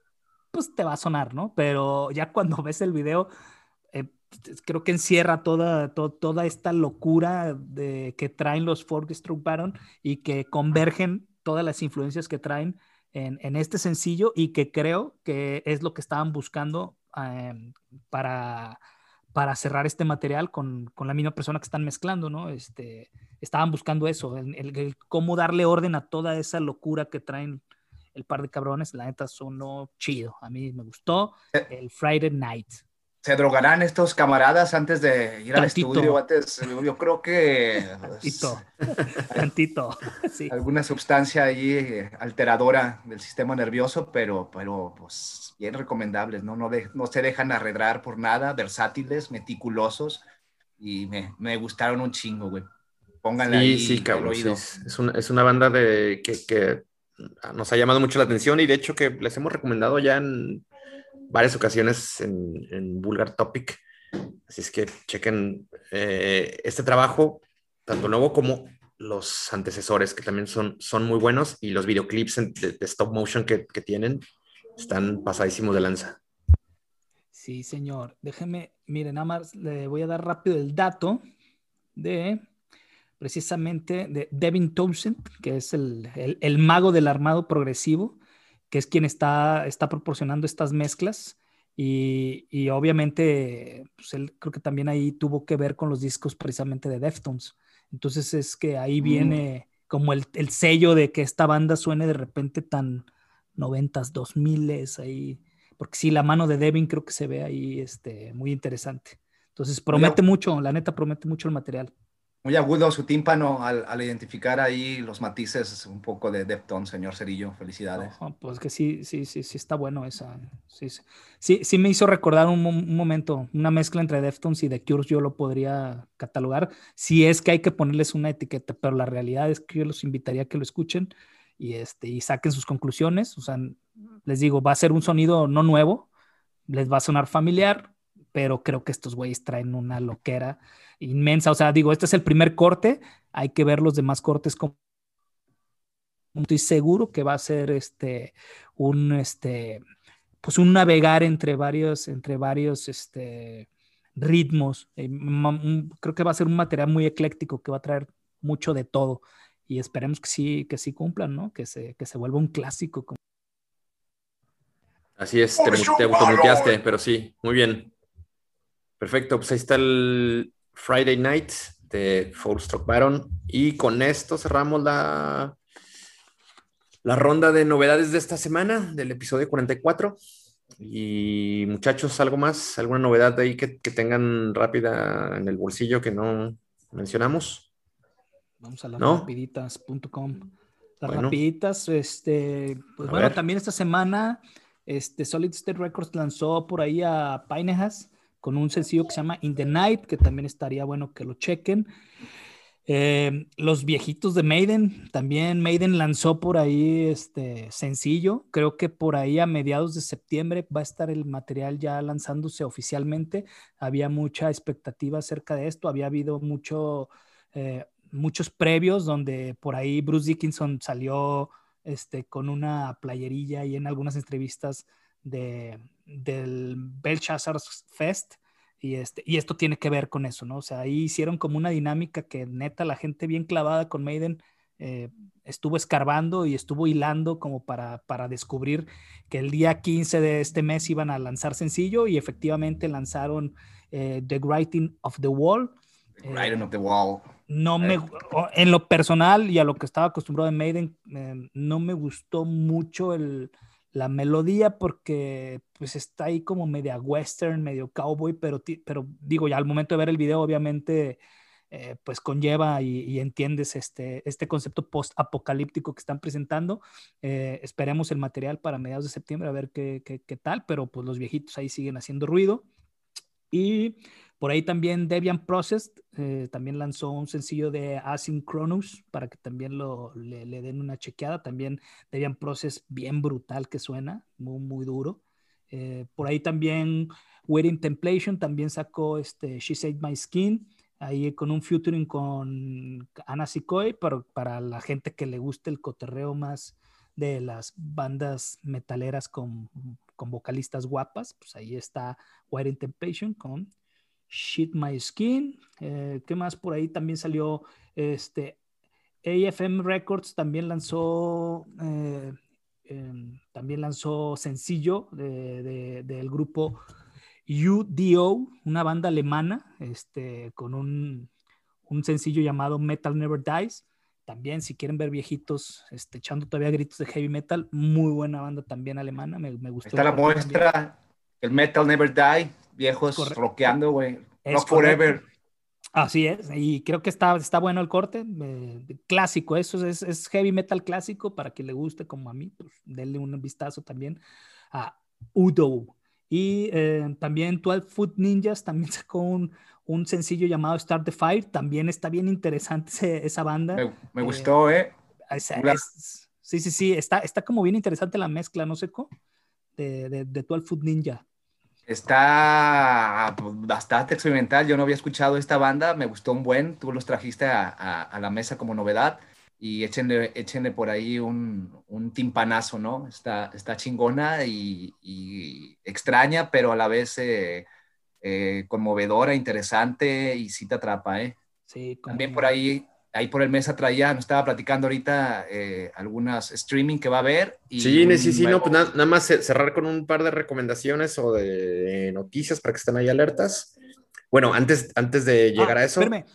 pues te va a sonar, ¿no? Pero ya cuando <laughs> ves el video, eh, creo que encierra toda, toda esta locura de, que traen los Fork Stroke Baron y que convergen todas las influencias que traen en, este sencillo y que creo que es lo que estaban buscando eh, para para cerrar este material con, con, la misma persona que están mezclando, ¿no? Este, estaban buscando eso, el, cómo darle orden a toda esa locura que traen el par de cabrones. La neta sonó chido. A mí me gustó el Friday Night.
¿Se drogarán estos camaradas antes de ir al estudio? Antes, yo creo que...
Tantito, tantito, <laughs>
sí. Alguna sustancia ahí eh, alteradora del sistema nervioso, pero, pero pues bien recomendables, ¿no? No, de, no se dejan arredrar por nada, versátiles, meticulosos, y me, me gustaron un chingo, güey. Pónganle ahí
sí, cabrón, sí. Es, una, es una banda de, que, que nos ha llamado mucho la atención y de hecho que les hemos recomendado ya en varias ocasiones en, en Vulgar Topic. Así es que chequen eh, este trabajo, tanto nuevo como los antecesores, que también son, son muy buenos, y los videoclips de, stop motion que, que, tienen están pasadísimos de lanza.
Sí, señor. Déjeme, miren, nada más le voy a dar rápido el dato de precisamente de Devin Townsend, que es el, el, el mago del armado progresivo que es quien está, está proporcionando estas mezclas. Y, y obviamente, pues él creo que también ahí tuvo que ver con los discos precisamente de Deftones. Entonces es que ahí mm. viene como el, el, sello de que esta banda suene de repente tan noventas, dos miles ahí. Porque sí, la mano de Devin creo que se ve ahí este, muy interesante. Entonces promete mucho, la neta promete mucho el material
muy agudo su tímpano al, identificar ahí los matices un poco de Depton, señor Cerillo. Felicidades.
pues que sí, sí, sí, sí está bueno esa. Sí, sí, sí me hizo recordar un, momento, una mezcla entre Deftones y The Cure, yo lo podría catalogar. Si es que hay que ponerles una etiqueta, pero la realidad es que yo los invitaría a que lo escuchen y, este, y saquen sus conclusiones. O sea, les digo, va a ser un sonido no nuevo, les va a sonar familiar, pero creo que estos güeyes traen una loquera inmensa. O sea, digo, este es el primer corte, hay que ver los demás cortes como estoy seguro que va a ser este un este pues un navegar entre varios entre varios este ritmos. Eh, creo que va a ser un material muy ecléctico que va a traer mucho de todo y esperemos que sí que sí cumplan no que se que se vuelva un clásico
así es te, te automuteaste pero sí muy bien perfecto pues ahí está el Friday Night de Stroke Baron. Y con esto cerramos la, la ronda de novedades de esta semana, del episodio 44. Y muchachos, ¿algo más? ¿Alguna novedad de ahí que, tengan rápida en el bolsillo que no mencionamos?
Vamos a las rapiditas.com. Las rapiditas, este, pues bueno, también esta semana, este, Solid State Records lanzó por ahí a Pinehas con un sencillo que se llama In the Night, que también estaría bueno que lo chequen. Eh, los viejitos de Maiden, también Maiden lanzó por ahí este sencillo. Creo que por ahí a mediados de septiembre va a estar el material ya lanzándose oficialmente. Había mucha expectativa acerca de esto. Había habido mucho, eh, muchos previos donde por ahí Bruce Dickinson salió este, con una playerilla y en algunas entrevistas de, del Belshazzar Fest y, este, y esto tiene que ver con eso, ¿no? O sea, ahí hicieron como una dinámica que neta la gente bien clavada con Maiden eh, estuvo escarbando y estuvo hilando como para, para descubrir que el día 15 de este mes iban a lanzar sencillo y efectivamente lanzaron eh, The Writing of the Wall.
The Writing of the Wall.
No me, en lo personal y a lo que estaba acostumbrado en Maiden, eh, no me gustó mucho el, la melodía porque pues está ahí como media western, medio cowboy, pero, pero digo, ya al momento de ver el video obviamente eh, pues conlleva y, entiendes este, este concepto post-apocalíptico que están presentando. Eh, esperemos el material para mediados de septiembre a ver qué, qué, qué tal, pero pues los viejitos ahí siguen haciendo ruido. Y por ahí también Debian Process eh, también lanzó un sencillo de Asynchronous para que también lo, le, den una chequeada. También Debian Process bien brutal que suena, muy, muy duro. Eh, por ahí también Wedding Templation también sacó este She Saved My Skin, ahí con un featuring con Ana Sikoy, pero para la gente que le guste el coterreo más de las bandas metaleras con, con vocalistas guapas, pues ahí está Wedding Temptation con Shit My Skin. Eh, ¿Qué más por ahí? También salió este AFM Records, también lanzó, eh, em, también lanzó sencillo del grupo UDO, una banda alemana, este, con un, un, sencillo llamado Metal Never Dies. También, si quieren ver viejitos este, echando todavía gritos de heavy metal, muy buena banda también alemana, me, me gustó.
Está la muestra, el Metal Never Die viejos rockeando, güey. Rock Forever.
Así es, y creo que está, está bueno el corte, eh, clásico, eso es, es, heavy metal clásico, para que le guste como a mí, pues denle un vistazo también a Udo. Y eh, también 12 Foot Ninjas también <laughs> sacó un, un, sencillo llamado Start the Fire, también está bien interesante esa banda.
Me, gustó, ¿eh?
sí, sí, sí, está, está como bien interesante la mezcla, ¿no, Seco? De, de, de 12 Foot Ninja.
Está pues, bastante experimental. Yo no había escuchado esta banda, me gustó un buen. Tú los trajiste a, la mesa como novedad y échenle, échenle por ahí un, un timpanazo, ¿no? Está, está chingona y, extraña, pero a la vez eh, eh, conmovedora, interesante y sí te atrapa, ¿eh?
Sí,
También por ahí ahí por el mes traía, nos estaba platicando ahorita eh, algunas streaming que va a haber.
Y sí, sí, sí, no, pues nada, más cerrar con un par de recomendaciones o de noticias para que estén ahí alertas. Bueno, antes, antes de ah, llegar a eso.
Espérame,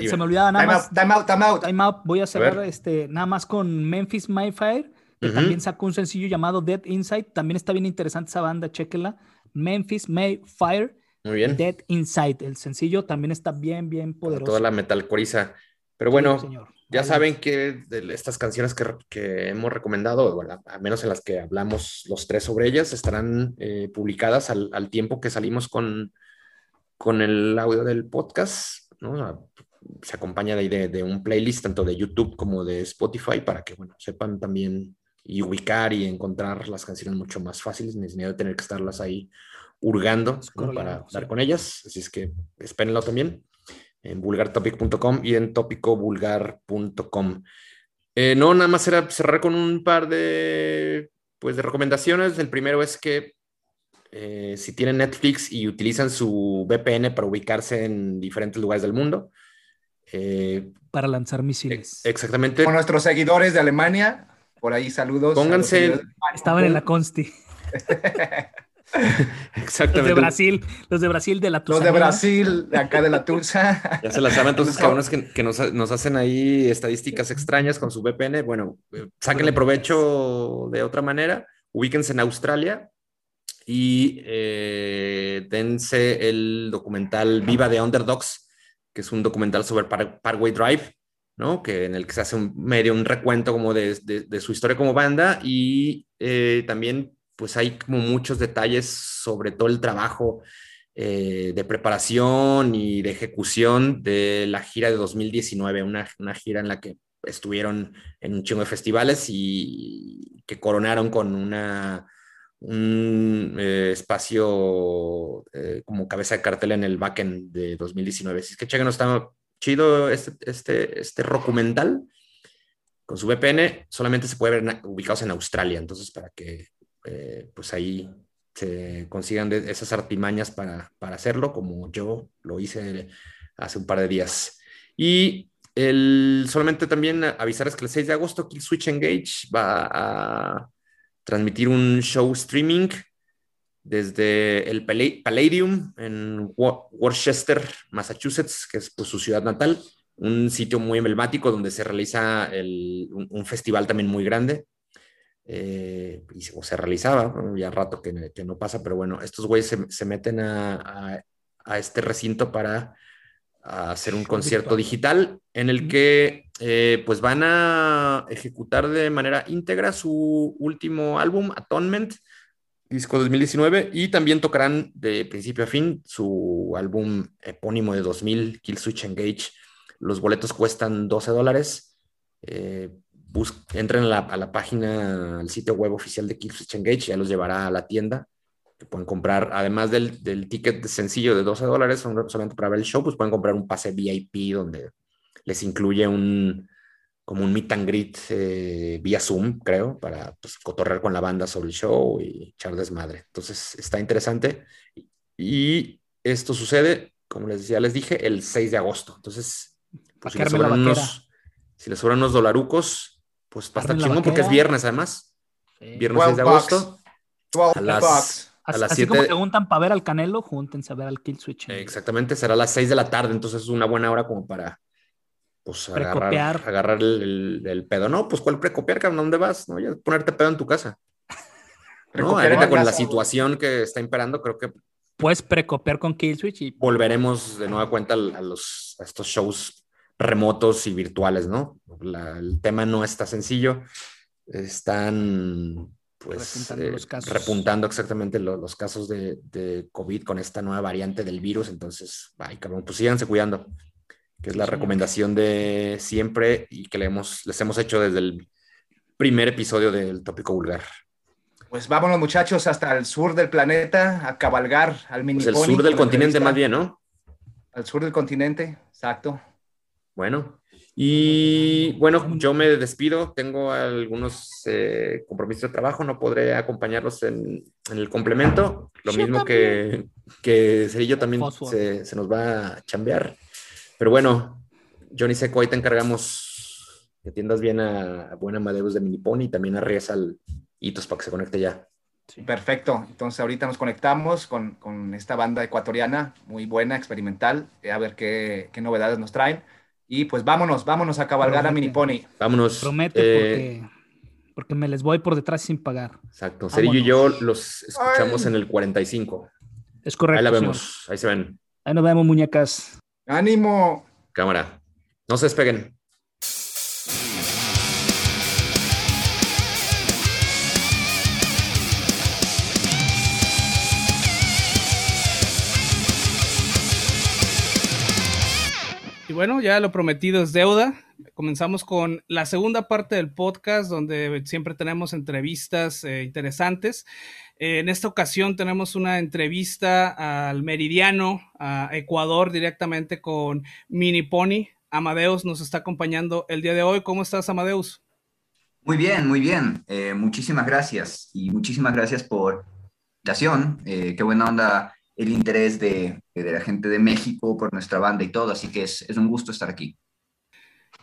se me olvidaba nada más.
time out, time out.
Time out. Voy a cerrar este, nada más con Memphis Mayfire, que también sacó un sencillo llamado Dead Inside. También está bien interesante esa banda, chéquela. Memphis Mayfire.
Muy bien.
Dead Inside. El sencillo también está bien, bien poderoso.
toda la metalcoriza. Pero bueno, ya saben que de estas canciones que, hemos recomendado, bueno, al menos en las que hablamos los tres sobre ellas, estarán eh, publicadas al, tiempo que salimos con, con el audio del podcast, ¿no? se acompaña de, de, un playlist tanto de YouTube como de Spotify para que, bueno, sepan también y ubicar y encontrar las canciones mucho más fáciles, ni de tener que estarlas ahí hurgando para dar con ellas. Así es que espérenlo también en vulgartopic.com y en topicovulgar.com. Eh, no, nada más era cerrar con un par de, pues, de recomendaciones. El primero es que eh, si tienen Netflix y utilizan su VPN para ubicarse en diferentes lugares del mundo.
Eh, para lanzar misiles.
Exactamente.
Con nuestros seguidores de Alemania, por ahí saludos.
Pónganse.
Estaban en la Consti. <laughs>
Exactamente. <laughs>
Los de Brasil, los de Brasil de la
Tulsa. Los de Brasil, de acá de la Tulsa.
Ya se la saben entonces cabrones que, que nos, nos, hacen ahí estadísticas extrañas con su VPN. Bueno, eh, sáquenle provecho de otra manera, ubíquense en Australia y eh, dense el documental Viva de Underdogs, que es un documental sobre Parkway Drive, ¿no? Que en el que se hace un medio un recuento como de, de, su historia como banda y eh, también pues hay como muchos detalles sobre todo el trabajo eh, de preparación y de ejecución de la gira de 2019, una, una gira en la que estuvieron en un chingo de festivales y que coronaron con una, un eh, espacio eh, como cabeza de cartel en el backend de 2019. Si es que chequen, está chido este, este, este documental. Con su VPN solamente se puede ver ubicados en Australia, entonces para que eh, pues ahí se consigan esas artimañas para, para hacerlo, como yo lo hice hace un par de días. Y el, solamente también avisarles que el 6 de agosto Kill Switch Engage va a transmitir un show streaming desde el Palladium en Worcester, Massachusetts, que es pues, su ciudad natal, un sitio muy emblemático donde se realiza un, festival también muy grande. Eh, y se, realizaba, ya rato que, que, no pasa, pero bueno, estos güeyes se, meten a, a, este recinto para hacer un concierto digital en el que eh, pues van a ejecutar de manera íntegra su último álbum, Atonement, disco 2019, y también tocarán de principio a fin su álbum epónimo de 2000, Kill Switch Engage. Los boletos cuestan 12 dólares. Eh, entren a la, a la, página, al sitio web oficial de Switch Engage, ya los llevará a la tienda que pueden comprar, además del, del ticket sencillo de 12 dólares, solamente para ver el show, pues pueden comprar un pase VIP donde les incluye un como un meet and greet eh, vía Zoom, creo, para pues, cotorrear con la banda sobre el show y echar desmadre. Entonces está interesante. Y esto sucede, como les decía, les dije, el 6 de agosto. Entonces, pues, si, les sobran unos, si les sobran unos dolarucos, pues va a estar chingón porque es viernes además. Viernes 6 de agosto.
A las,
Así, como preguntan para ver al Canelo, júntense a ver al Kill Switch.
Exactamente, será a las 6 de la tarde, entonces es una buena hora como para pues agarrar, agarrar el, pedo. No, pues ¿cuál precopiar, cabrón? ¿Dónde vas? ¿No? Ya ponerte pedo en tu casa. <laughs> No, ahorita con la situación que está imperando, creo que
puedes precopiar con Kill Switch y
volveremos de nueva cuenta a, los, a estos shows remotos y virtuales, ¿no? el tema no está sencillo. Están pues eh, repuntando exactamente los casos de, de, COVID con esta nueva variante del virus. Entonces, ay, cabrón, pues síganse cuidando, que es la recomendación de siempre y que le hemos, les hemos hecho desde el primer episodio del tópico vulgar.
Pues vámonos muchachos hasta el sur del planeta a cabalgar al mini.
Pues el sur del continente más bien, ¿no?
Al sur del continente, exacto.
Bueno, y bueno, yo me despido, tengo algunos eh, compromisos de trabajo, no podré acompañarlos en, el complemento, lo mismo que, que Cerillo también se, se, nos va a chambear. Pero bueno, Johnny Seco, ahí te encargamos que tiendas bien a, Buena Amadeus de Minipony y también a Riesal Hitos para que se conecte ya.
Perfecto, entonces ahorita nos conectamos con, con, esta banda ecuatoriana, muy buena, experimental, eh, a ver qué, qué novedades nos traen. Y pues vámonos, vámonos a cabalgar a Mini Pony.
Vámonos.
Promete eh, porque, me les voy por detrás sin pagar.
Exacto. Sergio y yo los escuchamos en el 45.
Es correcto.
Ahí la vemos, ahí se ven.
Ahí nos vemos, muñecas.
¡Ánimo!
Cámara. No se despeguen.
Bueno, ya lo prometido es deuda. Comenzamos con la segunda parte del podcast donde siempre tenemos entrevistas eh, interesantes. Eh, en esta ocasión tenemos una entrevista al Meridiano, a Ecuador, directamente con Mini Pony. Amadeus nos está acompañando el día de hoy. ¿Cómo estás, Amadeus?
Muy bien, muy bien. Eh, muchísimas gracias y muchísimas gracias por la invitación. qué buena onda el interés de, la gente de México por nuestra banda y todo, así que es, un gusto estar aquí.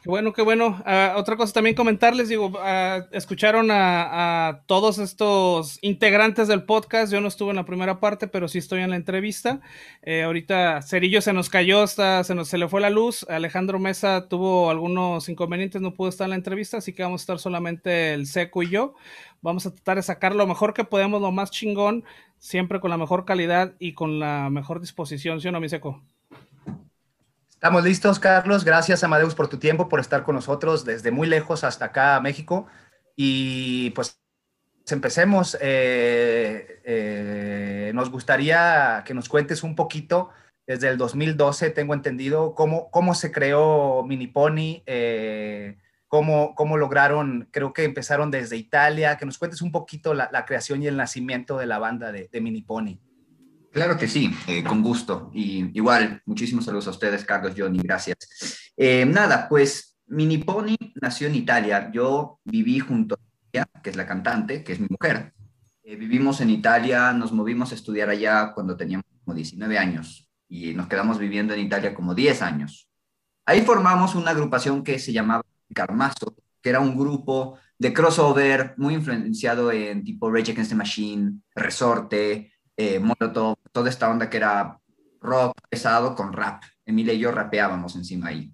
Qué bueno, qué bueno. Ah, otra cosa también comentarles, digo, ah, escucharon a, todos estos integrantes del podcast. Yo no estuve en la primera parte, pero sí estoy en la entrevista. Eh, ahorita Cerillo se nos cayó, hasta, se nos se le fue la luz. Alejandro Mesa tuvo algunos inconvenientes, no pudo estar en la entrevista, así que vamos a estar solamente el Seco y yo. Vamos a tratar de sacar lo mejor que podemos, lo más chingón siempre con la mejor calidad y con la mejor disposición, ¿sí o no, mi seco?
Estamos listos, Carlos. Gracias, Amadeus, por tu tiempo, por estar con nosotros desde muy lejos hasta acá, México. Y pues empecemos. Eh, eh, nos gustaría que nos cuentes un poquito, desde el 2012, tengo entendido, cómo, cómo se creó Minipony, eh, cómo, cómo lograron, creo que empezaron desde Italia, que nos cuentes un poquito la, creación y el nacimiento de la banda de, de Minipony.
Claro que sí, con gusto. Y igual, muchísimos saludos a ustedes, Carlos, Johnny, gracias. nada, pues Minipony nació en Italia. Yo viví junto a que es la cantante, que es mi mujer. Eh, vivimos en Italia, nos movimos a estudiar allá cuando teníamos como 19 años y nos quedamos viviendo en Italia como 10 años. Ahí formamos una agrupación que se llamaba Carmazo, que era un grupo de crossover muy influenciado en tipo Rage Against the Machine, Resorte, eh, Molotov, toda esta onda que era rock pesado con rap. Emilia y yo rapeábamos encima ahí.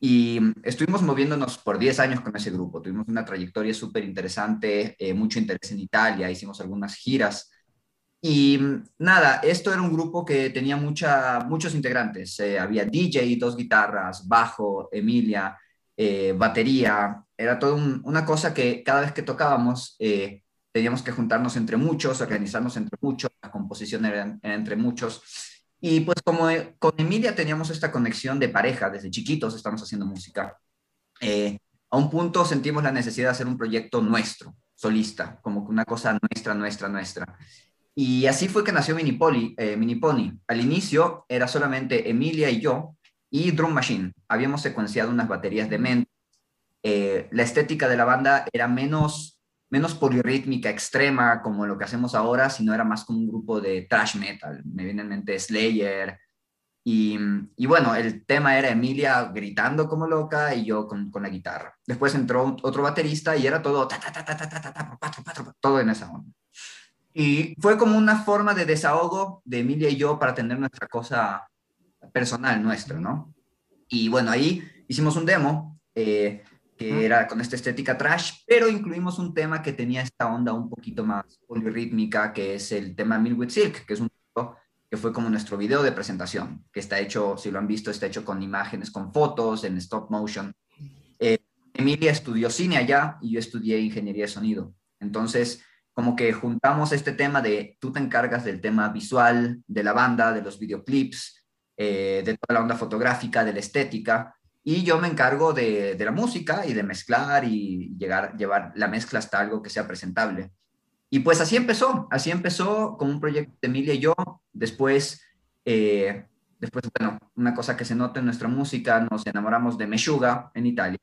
Y estuvimos moviéndonos por 10 años con ese grupo. Tuvimos una trayectoria súper interesante, eh, mucho interés en Italia, hicimos algunas giras. Y nada, esto era un grupo que tenía mucha, muchos integrantes. Eh, había DJ, dos guitarras, bajo, Emilia, eh, batería. Era toda una cosa que cada vez que tocábamos teníamos que juntarnos entre muchos, organizarnos entre muchos, la composición era entre muchos. Y pues como eh, con Emilia teníamos esta conexión de pareja, desde chiquitos estamos haciendo música, eh, a un punto sentimos la necesidad de hacer un proyecto nuestro, solista, como una cosa nuestra, nuestra, nuestra. Y así fue que nació Minipoli, eh, Minipony. Al inicio era solamente Emilia y yo y Drum Machine. Habíamos secuenciado unas baterías de mente. la estética de la banda era menos menos polirrítmica extrema como lo que hacemos ahora, sino era más como un grupo de thrash metal. Me viene en mente Slayer. Y, y bueno, el tema era Emilia gritando como loca y yo con, con la guitarra. Después entró otro baterista y era todo, todo en esa onda. Y fue como una forma de desahogo de Emilia y yo para tener nuestra cosa personal nuestra, ¿no? Y bueno, ahí hicimos un demo. Eh, que era con esta estética trash, pero incluimos un tema que tenía esta onda un poquito más polirrítmica, que es el tema Milwood Silk, que es un que fue como nuestro video de presentación, que está hecho, si lo han visto, está hecho con imágenes, con fotos, en stop motion. Eh, Emilia estudió cine allá y yo estudié ingeniería de sonido. Entonces, como que juntamos este tema de tú te encargas del tema visual de la banda, de los videoclips, eh, de toda la onda fotográfica, de la estética, y yo me encargo de, la música y de mezclar y llegar, llevar la mezcla hasta algo que sea presentable. Y pues así empezó, así empezó con un proyecto de Emilia y yo. Después, eh, después, bueno, una cosa que se nota en nuestra música, nos enamoramos de Meshuga en Italia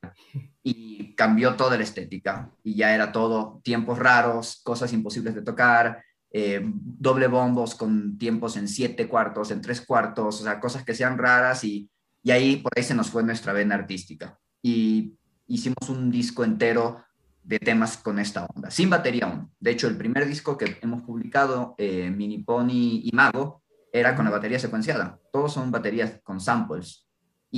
y cambió toda la estética. Y ya era todo tiempos raros, cosas imposibles de tocar, eh, doble bombos con tiempos en siete cuartos, en tres cuartos, o sea, cosas que sean raras y y ahí, por ahí se nos fue nuestra vena artística. Y hicimos un disco entero de temas con esta onda, sin batería aún. De hecho, el primer disco que hemos publicado, eh, Mini Pony y Mago, era con la batería secuenciada. Todos son baterías con samples.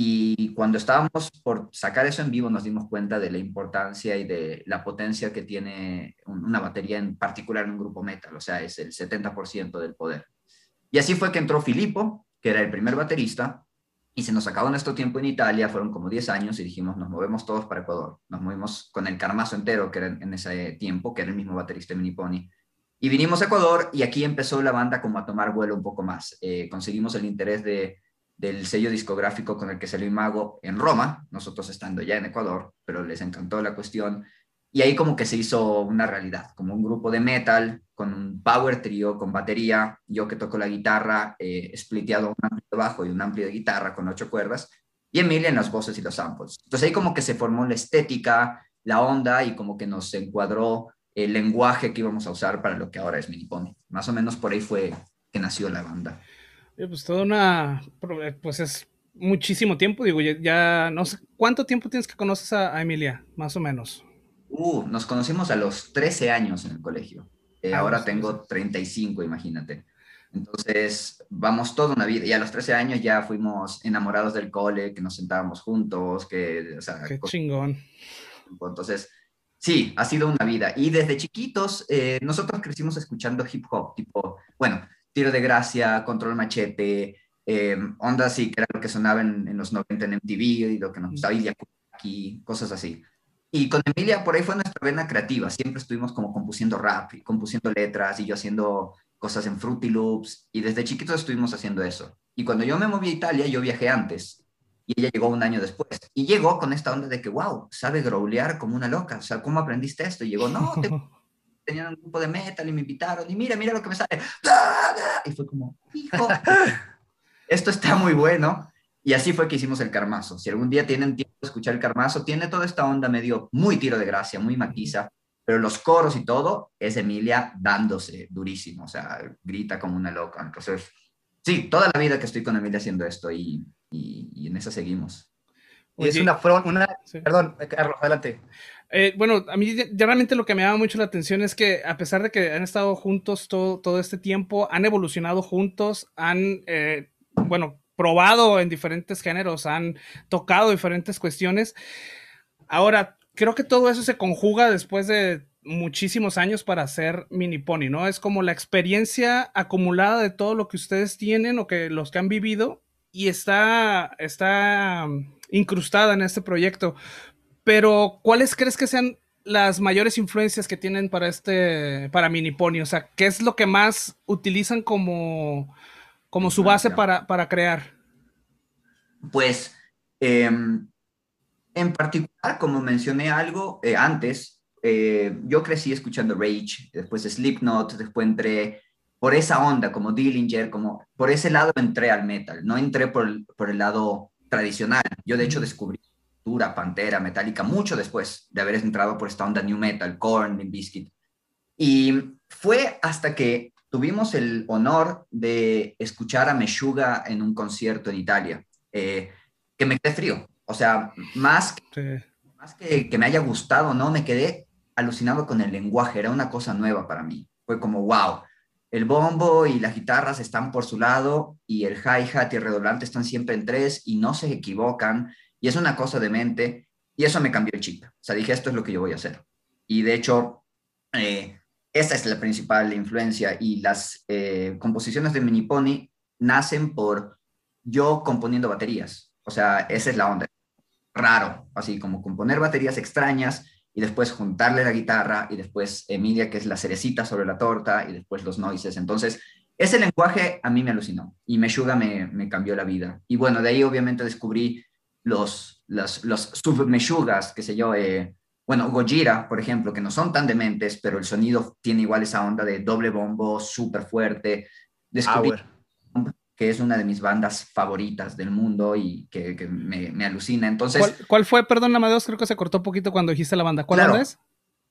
Y cuando estábamos por sacar eso en vivo, nos dimos cuenta de la importancia y de la potencia que tiene una batería, en particular en un grupo metal. O sea, es el 70% del poder. Y así fue que entró Filippo, que era el primer baterista, y se nos acabó nuestro tiempo en Italia, fueron como 10 años y dijimos, nos movemos todos para Ecuador. Nos movimos con el Carmazo entero, que era en ese tiempo, que era el mismo baterista de Minipony. Y vinimos a Ecuador y aquí empezó la banda como a tomar vuelo un poco más. Eh, conseguimos el interés de, del sello discográfico con el que salió Mago en Roma, nosotros estando ya en Ecuador, pero les encantó la cuestión y ahí como que se hizo una realidad, como un grupo de metal con un power trio, con batería, yo que toco la guitarra, eh, spliteado un amplio bajo y un amplio de guitarra con ocho cuerdas, y Emilia en las voces y los samples. Entonces ahí como que se formó la estética, la onda y como que nos encuadró el lenguaje que íbamos a usar para lo que ahora es Minipony. Más o menos por ahí fue que nació la banda.
Pues toda una, pues es muchísimo tiempo, digo, ya, no sé, ¿cuánto tiempo tienes que conoces a Emilia? Más o menos.
Uh, nos conocimos a los 13 años en el colegio. Eh, ah, ahora tengo 35, imagínate. Entonces, vamos toda una vida. Y a los 13 años ya fuimos enamorados del cole, que nos sentábamos juntos, que... O sea,
Qué chingón.
Entonces, sí, ha sido una vida. Y desde chiquitos, eh, nosotros crecimos escuchando hip hop, tipo, bueno, Tiro de Gracia, Control Machete, eh, Onda así, que era lo que sonaba en, los 90 en MTV y lo que nos gustaba, y aquí, cosas así. Y con Emilia por ahí fue nuestra vena creativa. Siempre estuvimos como compusiendo rap y compusiendo letras y yo haciendo cosas en Fruity Loops y desde chiquitos estuvimos haciendo eso. Y cuando yo me moví a Italia, yo viajé antes y ella llegó un año después. Y llegó con esta onda de que, wow, sabe growlear como una loca. O sea, ¿cómo aprendiste esto? Y llegó, no, <laughs> tenían un grupo de metal y me invitaron y mira, mira lo que me sale. Y fue como, hijo, <laughs> esto está muy bueno. Y así fue que hicimos el Carmazo. Si algún día tienen tiempo de escuchar el Carmazo, tiene toda esta onda medio muy tiro de gracia, muy matiza, pero los coros y todo es Emilia dándose durísimo, o sea, grita como una loca. Entonces, sí, toda la vida que estoy con Emilia haciendo esto y, y, en eso seguimos.
Y es una, una perdón, Carlos, adelante.
Eh, bueno, a mí realmente lo que me llama mucho la atención es que a pesar de que han estado juntos todo, todo este tiempo, han evolucionado juntos, han, eh, bueno, probado en diferentes géneros, han tocado diferentes cuestiones. Ahora, creo que todo eso se conjuga después de muchísimos años para hacer mini pony, ¿no? Es como la experiencia acumulada de todo lo que ustedes tienen o que los que han vivido y está, está um, incrustada en este proyecto. Pero, ¿cuáles crees que sean las mayores influencias que tienen para este, para mini pony? O sea, ¿qué es lo que más utilizan como, como su base para, para crear?
Pues, em, en particular, como mencioné algo eh, antes, eh, yo crecí escuchando Rage, después Slipknot, después entré por esa onda, como Dillinger, como por ese lado entré al metal, no entré por el, por el lado tradicional. Yo de hecho descubrí Dura, Pantera, Metallica, mucho después de haber entrado por esta onda New Metal, Korn, Biscuit. Y fue hasta que tuvimos el honor de escuchar a Meshuga en un concierto en Italia, eh, que me quedé frío. O sea, más, que, más que, que me haya gustado, ¿no? Me quedé alucinado con el lenguaje, era una cosa nueva para mí. Fue como, wow, el bombo y las guitarras están por su lado y el hi-hat y el redoblante están siempre en tres y no se equivocan y es una cosa de mente y eso me cambió el chip. O sea, dije, esto es lo que yo voy a hacer. Y de hecho, eh, esta es la principal influencia y las eh, composiciones de Mini Pony nacen por yo componiendo baterías. O sea, esa es la onda. Raro, así como componer baterías extrañas y después juntarle la guitarra y después Emilia, que es la cerecita sobre la torta y después los noises. Entonces, ese lenguaje a mí me alucinó y Meshuga me, cambió la vida. Y bueno, de ahí obviamente descubrí los, los, los submeshugas, que sé yo, eh, bueno, Gojira, por ejemplo, que no son tan dementes, pero el sonido tiene igual esa onda de doble bombo, súper fuerte. Descubrí que es una de mis bandas favoritas del mundo y que, que me, me, alucina. Entonces,
¿Cuál, fue? Perdón, Amadeus, creo que se cortó un poquito cuando dijiste la banda. ¿Cuál
claro,
es?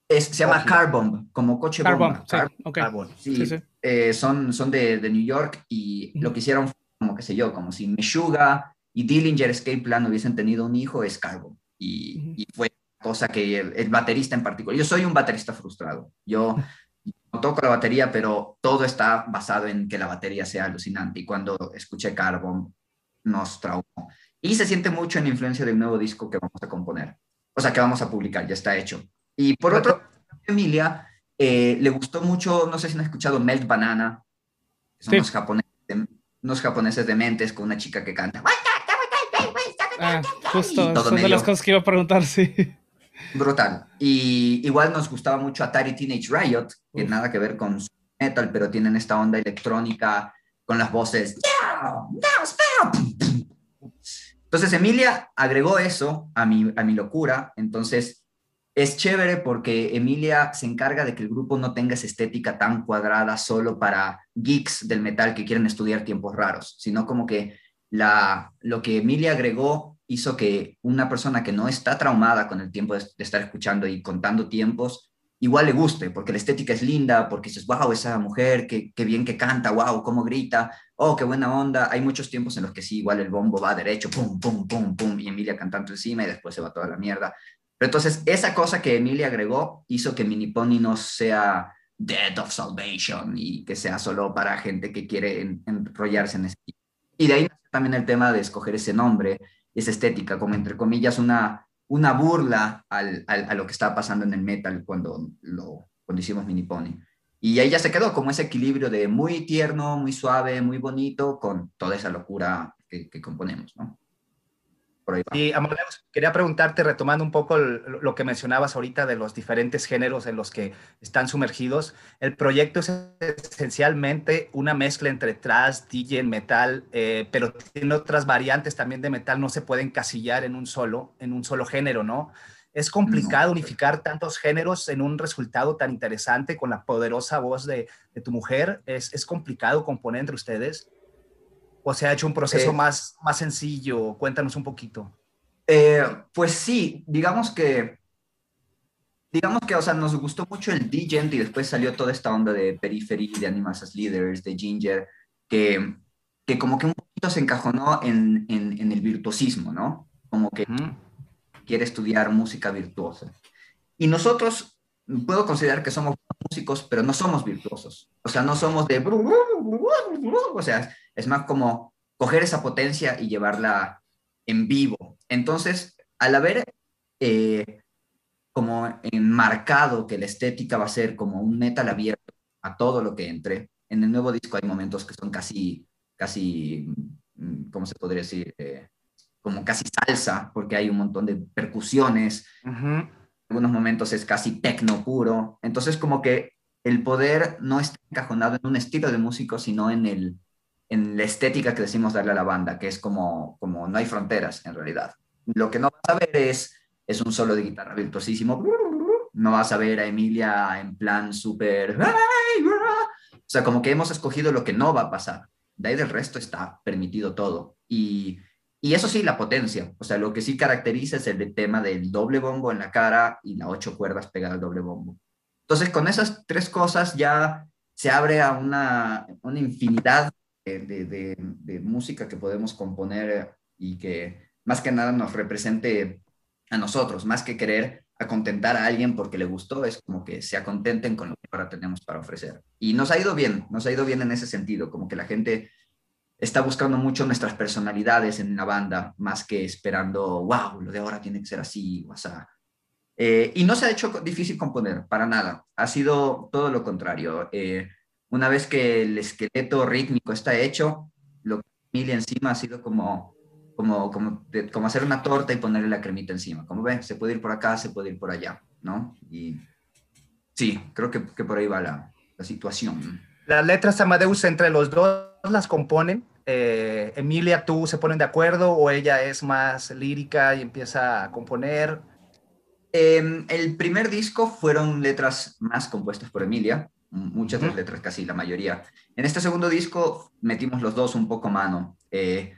es? Se llama Carbomb, como coche bomba.
Sí, okay. Carbon.
Sí, sí, sí. Eh, son, son de, de, New York y uh -huh. lo que hicieron como, qué sé yo, como si Meshuga y Dillinger Escape Plan hubiesen tenido un hijo, es Carbomb. Y, uh -huh. y fue cosa que el, el, baterista en particular, yo soy un baterista frustrado, yo toco la batería, pero todo está basado en que la batería sea alucinante y cuando escuché Carbon nos traumó. Y se siente mucho en la influencia del nuevo disco que vamos a componer, o sea, que vamos a publicar, ya está hecho. Y por otro, Emilia eh, le gustó mucho, no sé si han escuchado Melt Banana, son sí. unos, japoneses, unos japoneses dementes con una chica que canta.
Ah, justo, son medio... de las cosas que iba a preguntar, sí.
Brutal. Y igual nos gustaba mucho Atari Teenage Riot, que Uf. nada que ver con metal, pero tienen esta onda electrónica con las voces. Entonces Emilia agregó eso a mi, a mi locura. Entonces es chévere porque Emilia se encarga de que el grupo no tenga esa estética tan cuadrada solo para geeks del metal que quieren estudiar tiempos raros, sino como que la, lo que Emilia agregó hizo que una persona que no está traumada con el tiempo de, estar escuchando y contando tiempos, igual le guste, porque la estética es linda, porque dices, wow, esa mujer, qué, qué bien que canta, wow, cómo grita, oh, qué buena onda. Hay muchos tiempos en los que sí, igual el bombo va derecho, pum, pum, pum, pum, y Emilia cantando encima y después se va toda la mierda. Pero entonces, esa cosa que Emilia agregó hizo que Mini Pony no sea Dead of Salvation y que sea solo para gente que quiere en, enrollarse en ese. Y de ahí también el tema de escoger ese nombre esa estética, como entre comillas una, una burla al, al, a lo que estaba pasando en el metal cuando, lo, cuando hicimos Mini Pony. Y ahí ya se quedó como ese equilibrio de muy tierno, muy suave, muy bonito, con toda esa locura que, que componemos, ¿no?
Y Amadeus, quería preguntarte, retomando un poco lo que mencionabas ahorita de los diferentes géneros en los que están sumergidos, el proyecto es esencialmente una mezcla entre thrash, DJ, metal, eh, pero tiene otras variantes también de metal, no se pueden casillar en un solo, en un solo género, ¿no? Es complicado unificar tantos géneros en un resultado tan interesante con la poderosa voz de, tu mujer. ¿Es, ¿Es complicado componer entre ustedes? ¿O se ha hecho un proceso más, más sencillo? Cuéntanos un poquito.
Eh, pues sí, digamos que, digamos que, o sea, nos gustó mucho el D-Gent y después salió toda esta onda de Periphery, de Animals as Leaders, de Ginger, que, que como que un poquito se encajonó en, en, el virtuosismo, ¿no? Como que quiere estudiar música virtuosa. Y nosotros, puedo considerar que somos músicos, pero no somos virtuosos. O sea, no somos de... O sea, es más como coger esa potencia y llevarla en vivo. Entonces, al haber eh, como enmarcado que la estética va a ser como un metal abierto a todo lo que entre, en el nuevo disco hay momentos que son casi, casi, mm, ¿cómo se podría decir? Eh, como casi salsa, porque hay un montón de percusiones. En algunos momentos es casi tecno puro. Entonces, como que el poder no está encajonado en un estilo de músico, sino en el, en la estética que decimos darle a la banda, que es como, como no hay fronteras en realidad. Lo que no vas a ver es, es un solo de guitarra virtuosísimo. No vas a ver a Emilia en plan súper... O sea, como que hemos escogido lo que no va a pasar. De ahí del resto está permitido todo. Y, y eso sí, la potencia. O sea, lo que sí caracteriza es el tema del doble bombo en la cara y las ocho cuerdas pegadas al doble bombo. Entonces, con esas tres cosas ya se abre a una, una infinidad de, música que podemos componer y que más que nada nos represente a nosotros, más que querer contentar a alguien porque le gustó, es como que se acontenten con lo que ahora tenemos para ofrecer. Y nos ha ido bien, nos ha ido bien en ese sentido, como que la gente está buscando mucho nuestras personalidades en la banda, más que esperando, wow, lo de ahora tiene que ser así, o sea. Eh, y no se ha hecho difícil componer, para nada. Ha sido todo lo contrario. Eh, una vez que el esqueleto rítmico está hecho, lo que Emilia encima ha sido como, como, como, como hacer una torta y ponerle la cremita encima. Como ven, se puede ir por acá, se puede ir por allá, ¿no? Y sí, creo que, que por ahí va la, la, situación.
Las letras Amadeus entre los dos las componen. Eh, Emilia, ¿tú se ponen de acuerdo o ella es más lírica y empieza a componer?
Eh, el primer disco fueron letras más compuestas por Emilia muchas de las letras, casi la mayoría. En este segundo disco metimos los dos un poco mano. Eh,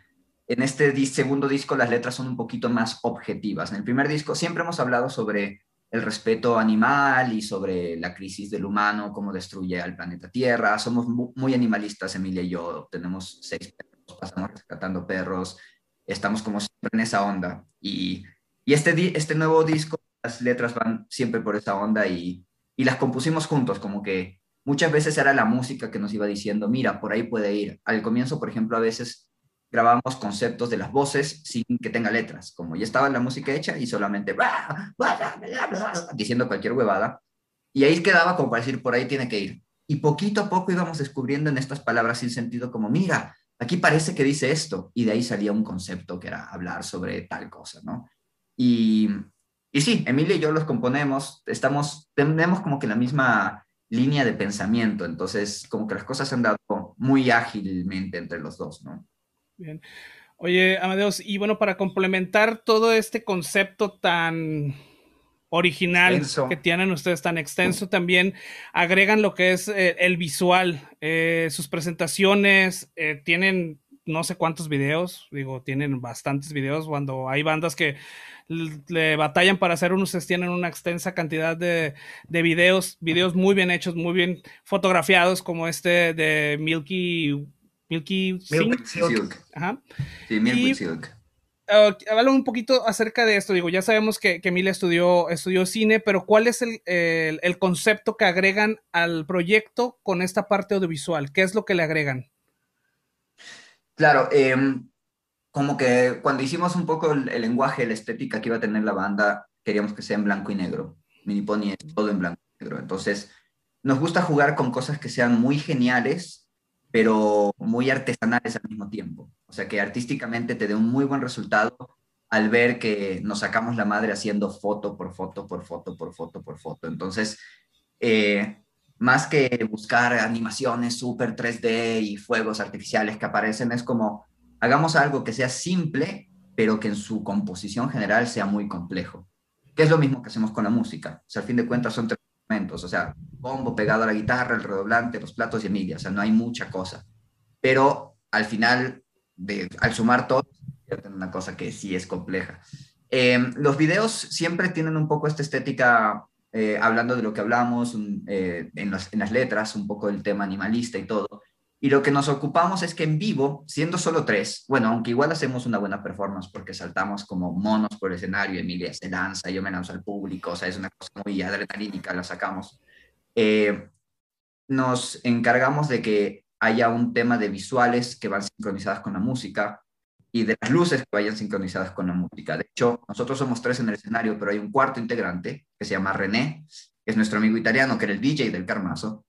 en este segundo disco las letras son un poquito más objetivas. En el primer disco siempre hemos hablado sobre el respeto animal y sobre la crisis del humano, cómo destruye al planeta Tierra. Somos muy animalistas, Emilia y yo. Tenemos seis perros, pasamos rescatando perros. Estamos como siempre en esa onda. Y, y este, este nuevo disco, las letras van siempre por esa onda y, y las compusimos juntos, como que muchas veces era la música que nos iba diciendo, mira, por ahí puede ir. Al comienzo, por ejemplo, a veces grabábamos conceptos de las voces sin que tenga letras, como ya estaba la música hecha y solamente diciendo cualquier huevada. Y ahí quedaba como para decir, por ahí tiene que ir. Y poquito a poco íbamos descubriendo en estas palabras sin sentido como, mira, aquí parece que dice esto. Y de ahí salía un concepto que era hablar sobre tal cosa, ¿no? Y, sí, Emilia y yo los componemos, estamos, tenemos como que la misma línea de pensamiento. Entonces, como que las cosas han dado muy ágilmente entre los dos, ¿no?
Bien. Oye, Amadeus, y bueno, para complementar todo este concepto tan original que tienen ustedes tan extenso, también agregan lo que es eh, el visual, eh, sus presentaciones, eh, tienen no sé cuántos videos, digo, tienen bastantes videos cuando hay bandas que le batallan para hacer unos, tienen una extensa cantidad de, de videos, videos muy bien hechos, muy bien fotografiados, como este de Milky, Milky,
Silk. Ajá. Sí, Milky Silk.
Uh, habla un poquito acerca de esto. Digo, ya sabemos que, que Emilia estudió, estudió cine, pero ¿cuál es el, el, el, concepto que agregan al proyecto con esta parte audiovisual? ¿Qué es lo que le agregan?
Claro, eh, como que cuando hicimos un poco el, lenguaje, la estética que iba a tener la banda, queríamos que sea en blanco y negro. Mini Pony es todo en blanco y negro. Entonces, nos gusta jugar con cosas que sean muy geniales, pero muy artesanales al mismo tiempo. O sea, que artísticamente te dé un muy buen resultado, al ver que nos sacamos la madre haciendo foto por foto, por foto, por foto, por foto. Entonces, eh, más que buscar animaciones súper 3D y fuegos artificiales que aparecen, es como, hagamos algo que sea simple, pero que en su composición general sea muy complejo. Que es lo mismo que hacemos con la música. O sea, al fin de cuentas son tres elementos, o sea, bombo pegado a la guitarra, el redoblante, los platos y Emilia, o sea, no hay mucha cosa. Pero al final, de, al sumar todo, una cosa que sí es compleja. Em, los videos siempre tienen un poco esta estética, eh, hablando de lo que hablamos eh, en, en, las letras, un poco del tema animalista y todo. Y lo que nos ocupamos es que en vivo, siendo solo tres, bueno, aunque igual hacemos una buena performance porque saltamos como monos por el escenario, Emilia se lanza, yo me lanzo al público, o sea, es una cosa muy adrenalínica, la sacamos. Eh, nos encargamos de que haya un tema de visuales que van sincronizadas con la música, y de las luces que vayan sincronizadas con la música. De hecho, nosotros somos tres en el escenario, pero hay un cuarto integrante que se llama René, que es nuestro amigo italiano, que era el DJ del Carmazo,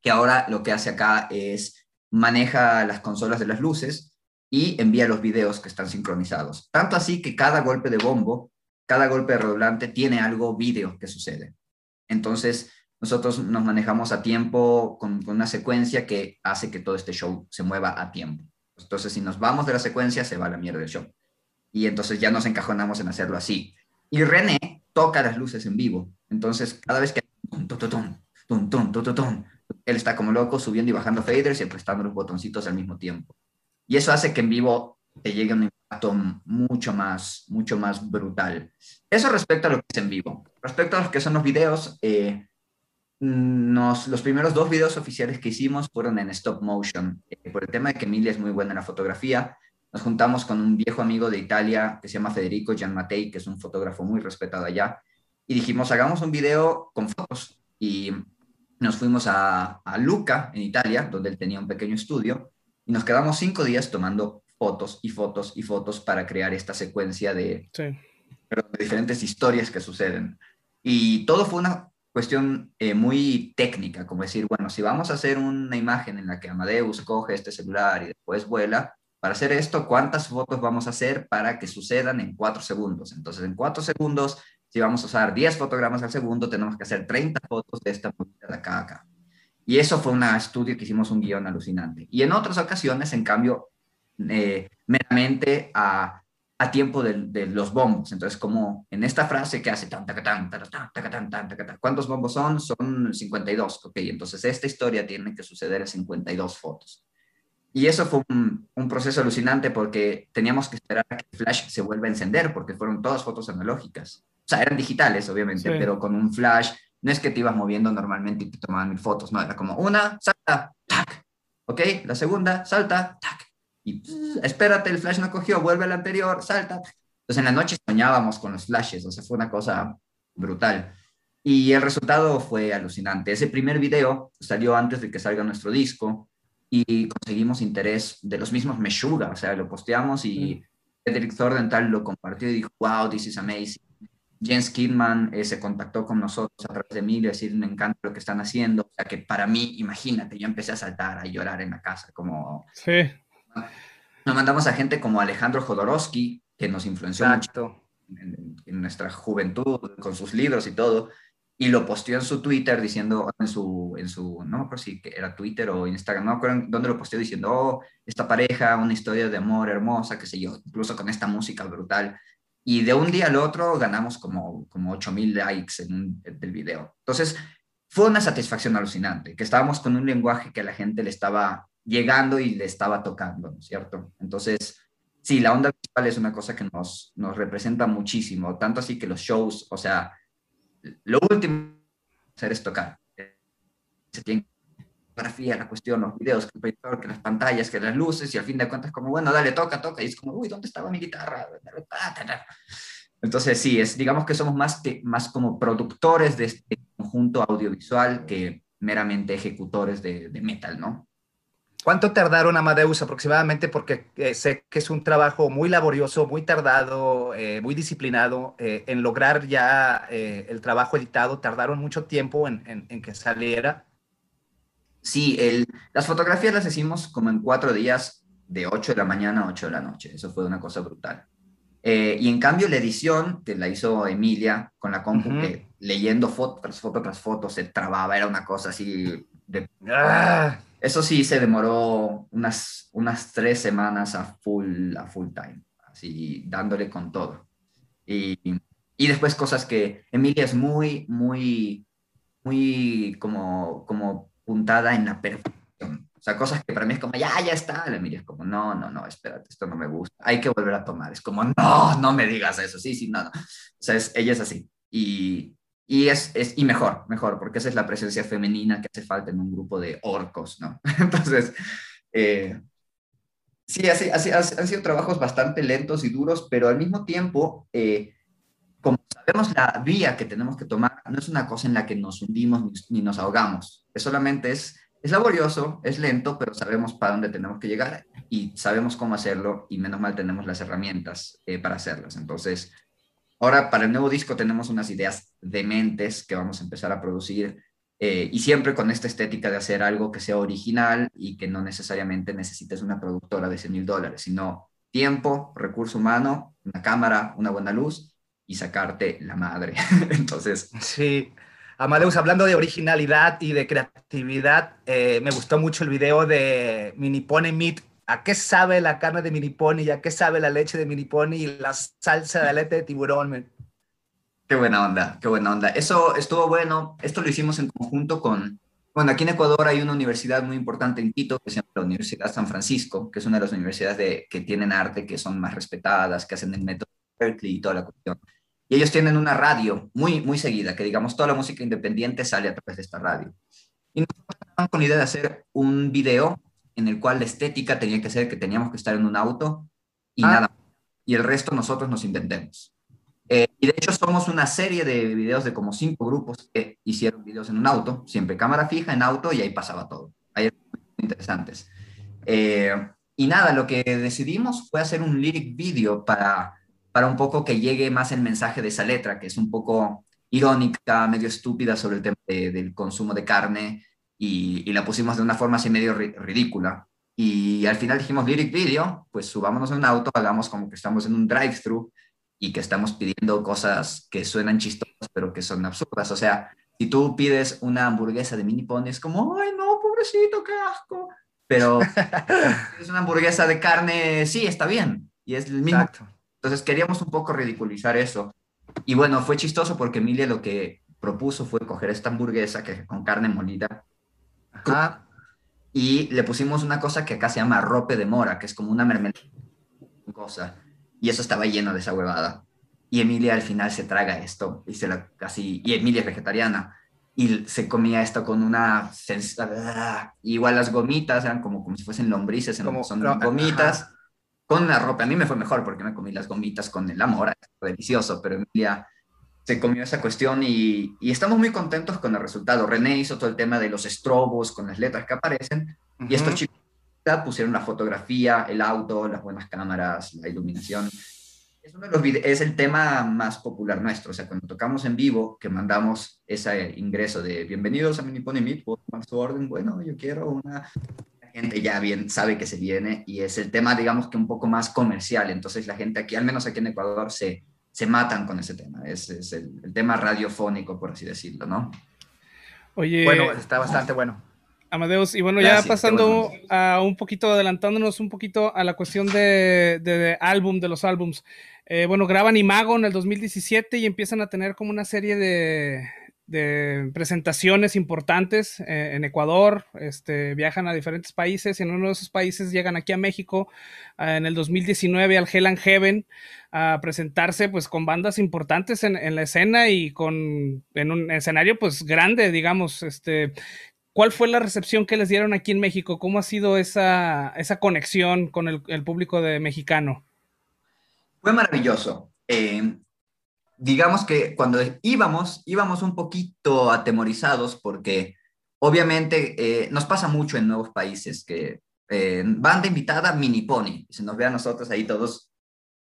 que ahora lo que hace acá es maneja las consolas de las luces y envía los videos que están sincronizados. Tanto así que cada golpe de bombo, cada golpe de redoblante tiene algo vídeo que sucede. Entonces, nosotros nos manejamos a tiempo con, una secuencia que hace que todo este show se mueva a tiempo. Entonces, si nos vamos de la secuencia, se va la mierda del show. Y entonces ya nos encajonamos en hacerlo así. Y René toca las luces en vivo. Entonces, cada vez que... Él está como loco subiendo y bajando faders y apretando los botoncitos al mismo tiempo. Y eso hace que en vivo te llegue un impacto mucho más, mucho más brutal. Eso respecto a lo que es en vivo. Respecto a lo que son los videos, eh, los primeros dos videos oficiales que hicimos fueron en stop motion. Eh, por el tema de que Emilia es muy buena en la fotografía, nos juntamos con un viejo amigo de Italia que se llama Federico Gianmattei, que es un fotógrafo muy respetado allá, y dijimos, hagamos un video con fotos. Y nos fuimos a, a Luca, en Italia, donde él tenía un pequeño estudio, y nos quedamos cinco días tomando fotos y fotos y fotos para crear esta secuencia de, de diferentes historias que suceden. Y todo fue una cuestión eh, muy técnica, como decir, bueno, si vamos a hacer una imagen en la que Amadeus coge este celular y después vuela, para hacer esto, ¿cuántas fotos vamos a hacer para que sucedan en cuatro segundos? Entonces, en cuatro segundos, si vamos a usar 10 fotogramas al segundo, tenemos que hacer 30 fotos de esta movida de acá a acá. Y eso fue un estudio que hicimos un guion alucinante. Y en otras ocasiones, en cambio, eh, meramente a a tiempo de, los bombos. Entonces, como en esta frase que hace tan, tan, tan, tan, ¿cuántos bombos son? Son 52. Ok, entonces esta historia tiene que suceder en 52 fotos. Y eso fue un, un, proceso alucinante porque teníamos que esperar a que el flash se vuelva a encender porque fueron todas fotos analógicas. O sea, eran digitales, obviamente, pero con un flash no es que te ibas moviendo normalmente y te tomaban mil fotos, no, era como una, salta, tac, ok, la segunda, salta, tac, y espérate, el flash no cogió, vuelve al anterior, salta. Entonces en la noche soñábamos con los flashes, o sea, fue una cosa brutal. Y el resultado fue alucinante. Ese primer video salió antes de que salga nuestro disco y conseguimos interés de los mismos Meshuga, o sea, lo posteamos y Cedric Thorndenthal lo compartió y dijo, wow, this is amazing. Jens Kidman eh, se contactó con nosotros a través de mí y decir, me encanta lo que están haciendo. O sea, que para mí, imagínate, yo empecé a saltar, a llorar en la casa, como...
Sí
nos mandamos a gente como Alejandro Jodorowsky, que nos influenció mucho en, nuestra juventud, con sus libros y todo, y lo posteó en su Twitter diciendo, en su, en su no me acuerdo si era Twitter o Instagram, no me acuerdo dónde lo posteó diciendo, oh, esta pareja, una historia de amor hermosa, qué sé yo, incluso con esta música brutal. Y de un día al otro ganamos como, como 8000 likes en el video. Entonces, fue una satisfacción alucinante, que estábamos con un lenguaje que a la gente le estaba llegando y le estaba tocando, ¿no es cierto? Entonces, sí, la onda visual es una cosa que nos, nos representa muchísimo, tanto así que los shows, o sea, lo último hacer es tocar. Se tiene fotografía, la cuestión, los videos, que, que las pantallas, que las luces, y al fin de cuentas como, bueno, dale, toca, toca, y es como, uy, ¿dónde estaba mi guitarra? Entonces, sí, es, digamos que somos más, que, más como productores de este conjunto audiovisual que meramente ejecutores de, de metal, ¿no?
¿Cuánto tardaron Amadeus aproximadamente? Porque eh, sé que es un trabajo muy laborioso, muy tardado, eh, muy disciplinado eh, en lograr ya el trabajo editado. ¿Tardaron mucho tiempo en, en, que saliera?
Sí, el, las fotografías las hicimos como en cuatro días, de 8 de la mañana a 8 de la noche. Eso fue una cosa brutal. Eh, y en cambio la edición, que la hizo Emilia con la compu, que leyendo foto tras foto tras foto se trababa, era una cosa así de... ¡Ah! Eso sí, se demoró unas, unas tres semanas a full, a full time, así dándole con todo. Y, y después cosas que Emilia es muy, muy, muy como, como puntada en la perfección. O sea, cosas que para mí es como, ya, ya está. La Emilia es como, no, no, no, espérate, esto no me gusta. Hay que volver a tomar. Es como, no, no me digas eso. Sí, sí, no, no. O sea, es, ella es así. Y, y es, es, y mejor, mejor, porque esa es la presencia femenina que hace falta en un grupo de orcos, ¿no? <laughs> Entonces, eh, sí, así, así, han sido trabajos bastante lentos y duros, pero al mismo tiempo, eh, como sabemos la vía que tenemos que tomar, no es una cosa en la que nos hundimos ni, nos ahogamos, es solamente es, es laborioso, es lento, pero sabemos para dónde tenemos que llegar y sabemos cómo hacerlo y menos mal tenemos las herramientas eh, para hacerlas. Entonces, Ahora, para el nuevo disco tenemos unas ideas dementes que vamos a empezar a producir eh, y siempre con esta estética de hacer algo que sea original y que no necesariamente necesites una productora de 100 mil dólares, sino tiempo, recurso humano, una cámara, una buena luz y sacarte la madre. <laughs> Entonces...
Sí. Amadeus, hablando de originalidad y de creatividad, eh, me gustó mucho el video de Mini Pony Meat ¿A qué sabe la carne de mini pony y a qué sabe la leche de mini pony y la salsa de aleta de tiburón?
Qué buena onda, qué buena onda. Eso estuvo bueno. Esto lo hicimos en conjunto con, bueno, aquí en Ecuador hay una universidad muy importante en Quito que se llama la Universidad San Francisco, que es una de las universidades de, que tienen arte, que son más respetadas, que hacen el método Berkeley y toda la cuestión. Y ellos tienen una radio muy, muy seguida, que digamos toda la música independiente sale a través de esta radio. Y nosotros con la idea de hacer un video en el cual la estética tenía que ser que teníamos que estar en un auto y ah. nada. Y el resto nosotros nos inventemos. Eh, y de hecho somos una serie de videos de como cinco grupos que hicieron videos en un auto, siempre cámara fija en auto y ahí pasaba todo. Ahí interesantes. Eh, y nada, lo que decidimos fue hacer un lyric video para, para un poco que llegue más el mensaje de esa letra, que es un poco irónica, medio estúpida sobre el tema del consumo de carne y, la pusimos de una forma así medio ridícula. Y al final dijimos lyric video, pues subámonos en un auto, hagamos como que estamos en un drive-thru y que estamos pidiendo cosas que suenan chistosas, pero que son absurdas. O sea, si tú pides una hamburguesa de mini pony, es como, ay, no, pobrecito, qué asco. Pero <laughs> es una hamburguesa de carne, sí, está bien. Y es el mismo. Entonces queríamos un poco ridiculizar eso. Y bueno, fue chistoso porque Emilia lo que propuso fue coger esta hamburguesa que con carne molida y le pusimos una cosa que acá se llama rope de mora, que es como una mermelada. Cosa. Y eso estaba lleno de esa huevada. Y Emilia al final se traga esto. Y, se la, casi, y Emilia es vegetariana. Y se comía esto con una... Igual las gomitas eran como, como si fuesen lombrices, como, son gomitas. Con la ropa. A mí me fue mejor porque me comí las gomitas con el amor. Delicioso. Pero Emilia se comió esa cuestión y, estamos muy contentos con el resultado. René hizo todo el tema de los estrobos con las letras que aparecen y estos chicos pusieron la fotografía, el auto, las buenas cámaras, la iluminación. Es, uno de los es el tema más popular nuestro, o sea, cuando tocamos en vivo, que mandamos ese ingreso de bienvenidos a Mini Pony Meet, por su orden, bueno, yo quiero una... Gente ya bien sabe que se viene y es el tema, digamos que un poco más comercial, entonces la gente aquí, al menos aquí en Ecuador, se se matan con ese tema. Es, es el, tema radiofónico, por así decirlo, ¿no?
Oye. Bueno, está bastante bueno.
Amadeus, y bueno, ya pasando a un poquito, adelantándonos un poquito a la cuestión de, de, álbum, de los álbums. Eh, bueno, graban Imago en el 2017 y empiezan a tener como una serie de, de presentaciones importantes eh, en Ecuador, este, viajan a diferentes países y en uno de esos países llegan aquí a México eh, en el 2019 al Hell and Heaven a presentarse pues con bandas importantes en, la escena y con en un escenario pues grande, digamos, este, ¿cuál fue la recepción que les dieron aquí en México? ¿Cómo ha sido esa, esa conexión con el, el público de mexicano?
Fue maravilloso. Eh, digamos que cuando íbamos, íbamos un poquito atemorizados porque obviamente eh, nos pasa mucho en nuevos países que eh, banda invitada Mini Pony, se nos ve a nosotros ahí todos,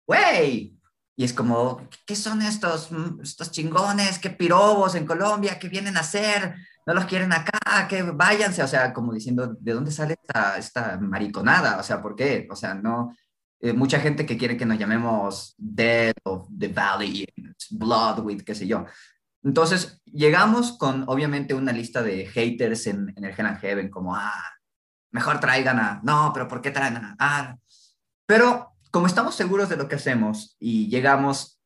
¡wey! Y es como, ¿qué son estos, estos chingones? ¿Qué pirobos en Colombia? ¿Qué vienen a hacer? ¿No los quieren acá? Que váyanse. O sea, como diciendo, ¿de dónde sale esta, esta mariconada? O sea, ¿por qué? O sea, no, eh, mucha gente que quiere que nos llamemos Dead of the Valley, Blood with, qué sé yo. Entonces, llegamos con obviamente una lista de haters en, el Hell Heaven, como, ah, mejor traigan a, no, pero ¿por qué traen a, ah? Pero como estamos seguros de lo que hacemos y llegamos,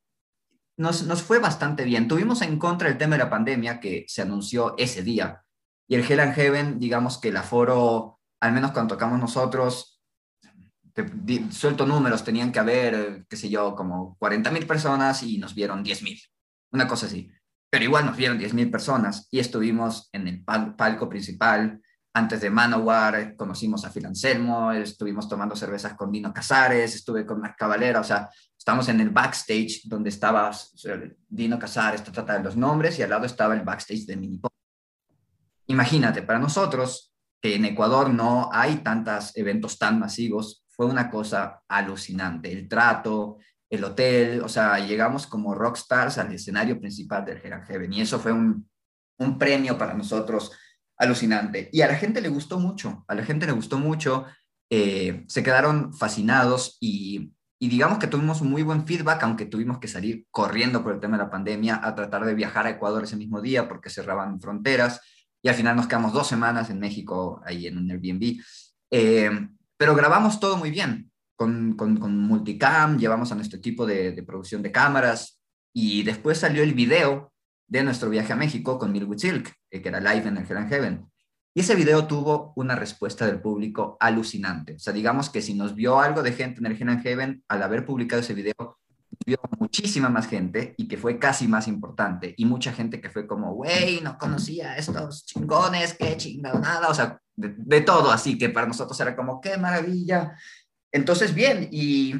nos, nos fue bastante bien. Tuvimos en contra el tema de la pandemia que se anunció ese día. Y el Hell Heaven, digamos que el aforo, al menos cuando tocamos nosotros, suelto números, tenían que haber, qué sé yo, como 40 mil personas y nos vieron 10 mil, una cosa así. Pero igual nos vieron 10 mil personas y estuvimos en el palco principal. Antes de Manowar conocimos a Phil Anselmo, estuvimos tomando cervezas con Dino Casares, estuve con Marc Cavalera, o sea, estamos en el backstage donde estaba Dino Casares, trata de los nombres, y al lado estaba el backstage de Minipop. Imagínate, para nosotros, que en Ecuador no hay tantos eventos tan masivos, fue una cosa alucinante. El trato, el hotel, o sea, llegamos como rockstars al escenario principal del Heaven y eso fue un, un premio para nosotros alucinante. Y a la gente le gustó mucho, a la gente le gustó mucho, eh, se quedaron fascinados y, y, digamos que tuvimos muy buen feedback, aunque tuvimos que salir corriendo por el tema de la pandemia a tratar de viajar a Ecuador ese mismo día porque cerraban fronteras y al final nos quedamos dos semanas en México ahí en un Airbnb. Eh, pero grabamos todo muy bien, con, multicam, llevamos a nuestro equipo de, producción de cámaras y después salió el video de nuestro viaje a México con Milwood Silk, eh, que era live en el Hell Heaven. Y ese video tuvo una respuesta del público alucinante. O sea, digamos que si nos vio algo de gente en el Hell Heaven, al haber publicado ese video, vio muchísima más gente y que fue casi más importante. Y mucha gente que fue como, güey, no conocía a estos chingones, qué chingada, nada. O sea, de, todo, así que para nosotros era como, qué maravilla. Entonces, bien, y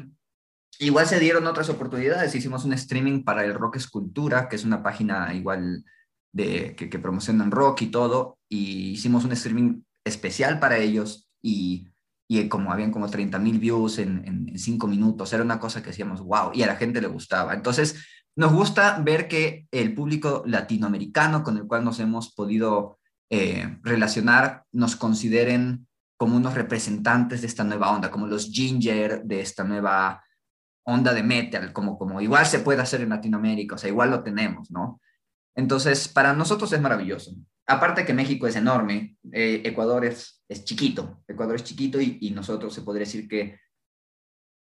igual se dieron otras oportunidades. Hicimos un streaming para el Rock Escultura, que es una página igual de, que, que promocionan rock y todo, y hicimos un streaming especial para ellos y, y como habían como 30 mil views en, en, cinco minutos, era una cosa que decíamos, wow, y a la gente le gustaba. Entonces, nos gusta ver que el público latinoamericano con el cual nos hemos podido eh, relacionar nos consideren como unos representantes de esta nueva onda, como los ginger de esta nueva onda de metal, como, como igual se puede hacer en Latinoamérica, o sea, igual lo tenemos, ¿no? Entonces, para nosotros es maravilloso. Aparte que México es enorme, eh, Ecuador es, es chiquito, Ecuador es chiquito y, y nosotros se podría decir que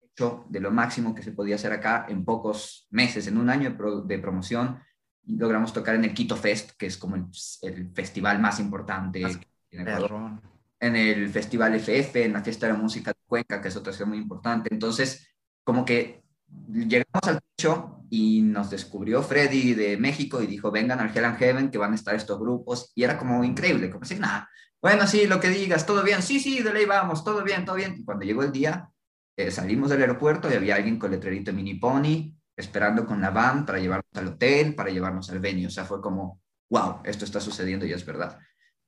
hecho de lo máximo que se podía hacer acá en pocos meses, en un año de, pro, de promoción, logramos tocar en el Quito Fest, que es como el, el festival más importante en Ecuador. En el Festival FF, en la Fiesta de la Música de Cuenca, que es otra ciudad muy importante. Entonces, como que llegamos al techo y nos descubrió Freddy de México y dijo, vengan al Hell and Heaven, que van a estar estos grupos. Y era como increíble, como decir, nada, bueno, sí, lo que digas, todo bien, sí, sí, de ley vamos, todo bien, todo bien. Y cuando llegó el día, eh, salimos del aeropuerto y había alguien con letrerito Mini Pony, esperando con la van para llevarnos al hotel, para llevarnos al venue. O sea, fue como, wow, esto está sucediendo y es verdad.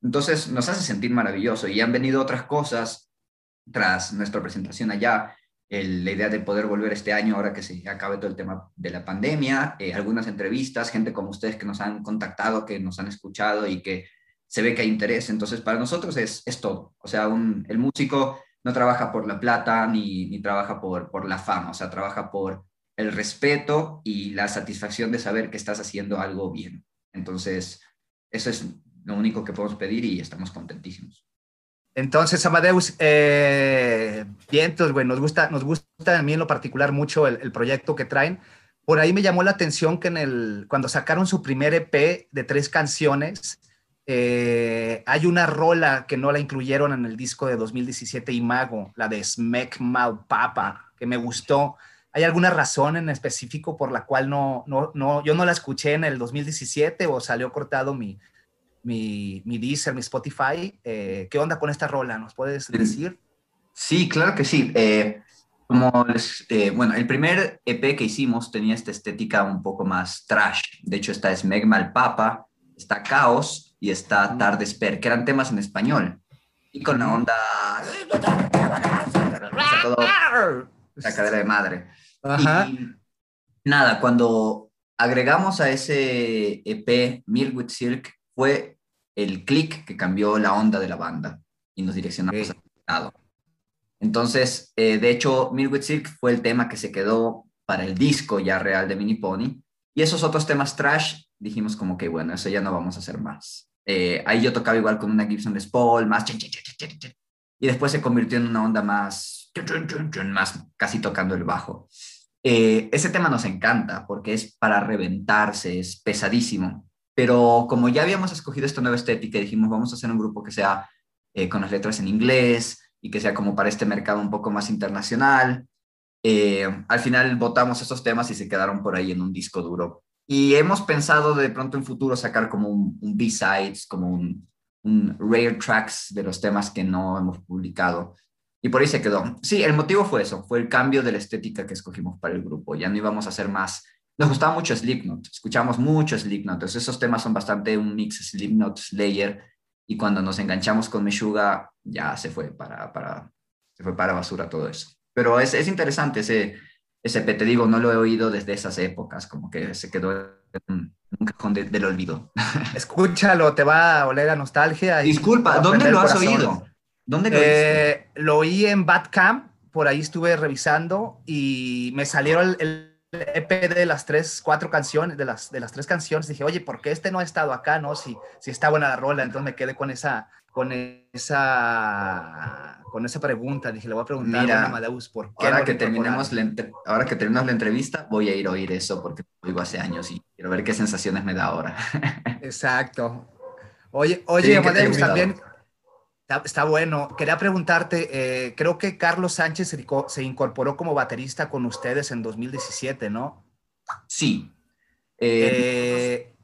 Entonces nos hace sentir maravilloso y han venido otras cosas tras nuestra presentación allá. El, la idea de poder volver este año ahora que se acabe todo el tema de la pandemia, eh, algunas entrevistas, gente como ustedes que nos han contactado, que nos han escuchado y que se ve que hay interés. Entonces, para nosotros es, es todo. O sea, un, el músico no trabaja por la plata ni, ni trabaja por, por la fama, o sea, trabaja por el respeto y la satisfacción de saber que estás haciendo algo bien. Entonces, eso es lo único que podemos pedir y estamos contentísimos.
Entonces, Amadeus, eh, bien, entonces, bueno, nos gusta, nos gusta a mí en lo particular mucho el, el, proyecto que traen. Por ahí me llamó la atención que en el, cuando sacaron su primer EP de tres canciones, eh, hay una rola que no la incluyeron en el disco de 2017 Imago, la de Smack Mal Papa, que me gustó. ¿Hay alguna razón en específico por la cual no, no, no, yo no la escuché en el 2017 o salió cortado mi, mi, mi Deezer, mi Spotify? Eh, ¿Qué onda con esta rola? ¿Nos puedes decir?
Sí, claro que sí. Eh, como les, eh, bueno, el primer EP que hicimos tenía esta estética un poco más trash. De hecho, está Smegma el Papa, está Caos y está Tardesper, que eran temas en español. Y con la onda... Todo, la cadera de madre.
Ajá.
Y nada, cuando agregamos a ese EP Milwood Silk fue el click que cambió la onda de la banda y nos direccionamos okay. al lado. Entonces, eh, de hecho, Milwit Silk fue el tema que se quedó para el disco ya real de Mini Pony. Y esos otros temas trash, dijimos como que, bueno, eso ya no vamos a hacer más. Eh, ahí yo tocaba igual con una Gibson Les Paul, más... Y después se convirtió en una onda más... más casi tocando el bajo. Eh, ese tema nos encanta porque es para reventarse, es pesadísimo. Pero como ya habíamos escogido esta nueva estética, dijimos, vamos a hacer un grupo que sea eh, con las letras en inglés y que sea como para este mercado un poco más internacional. Al final votamos esos temas y se quedaron por ahí en un disco duro. Y hemos pensado de pronto en futuro sacar como un, B-sides, como un, rare tracks de los temas que no hemos publicado. Y por ahí se quedó. Sí, el motivo fue eso, fue el cambio de la estética que escogimos para el grupo. Ya no íbamos a hacer más nos gustaba mucho Slipknot, escuchamos mucho Slipknot, entonces esos temas son bastante un mix Slipknot, Slayer, y cuando nos enganchamos con Meshuga ya se fue para, para, se fue para basura todo eso. Pero es, es interesante ese, ese te digo, no lo he oído desde esas épocas, como que se quedó en un cajón del olvido. <laughs>
Escúchalo, te va a oler a nostalgia.
Disculpa, ¿dónde lo has oído?
¿Dónde lo eh, Lo oí en Badcamp, por ahí estuve revisando y me salieron el EP de las tres, cuatro canciones, de las, de las tres canciones, dije, oye, ¿por qué este no ha estado acá, no? Si, si está buena la rola, entonces me quedé con esa, con esa, con esa pregunta, dije, le voy a preguntar
Mira, a Amadeus, ¿por qué? Ahora que, terminemos la ahora que terminamos la entrevista, voy a ir a oír eso, porque lo oigo hace años y quiero ver qué sensaciones me da ahora. <laughs>
Exacto. Oye, oye, Amadeus, también Está, bueno. Quería preguntarte, eh, creo que Carlos Sánchez se, incorporó como baterista con ustedes en 2017, ¿no?
Sí.
Eh,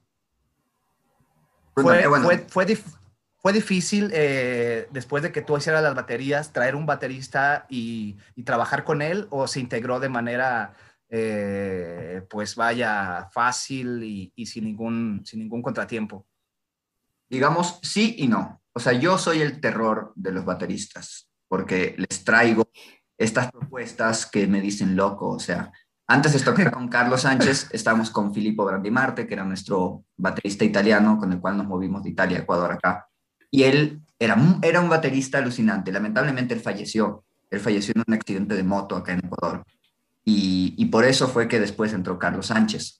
fue, difícil eh, después de que tú hicieras las baterías, traer un baterista y, trabajar con él o se integró de manera, pues vaya, fácil y, sin, ningún, sin ningún contratiempo?
Digamos, sí y no o sea, yo soy el terror de los bateristas, porque les traigo estas propuestas que me dicen loco, o sea, antes de tocar con Carlos Sánchez, <laughs> estábamos con Filippo Brandimarte, que era nuestro baterista italiano, con el cual nos movimos de Italia a Ecuador acá. Y él era, era un baterista alucinante. Lamentablemente él falleció. Él falleció en un accidente de moto acá en Ecuador. Y, y por eso fue que después entró Carlos Sánchez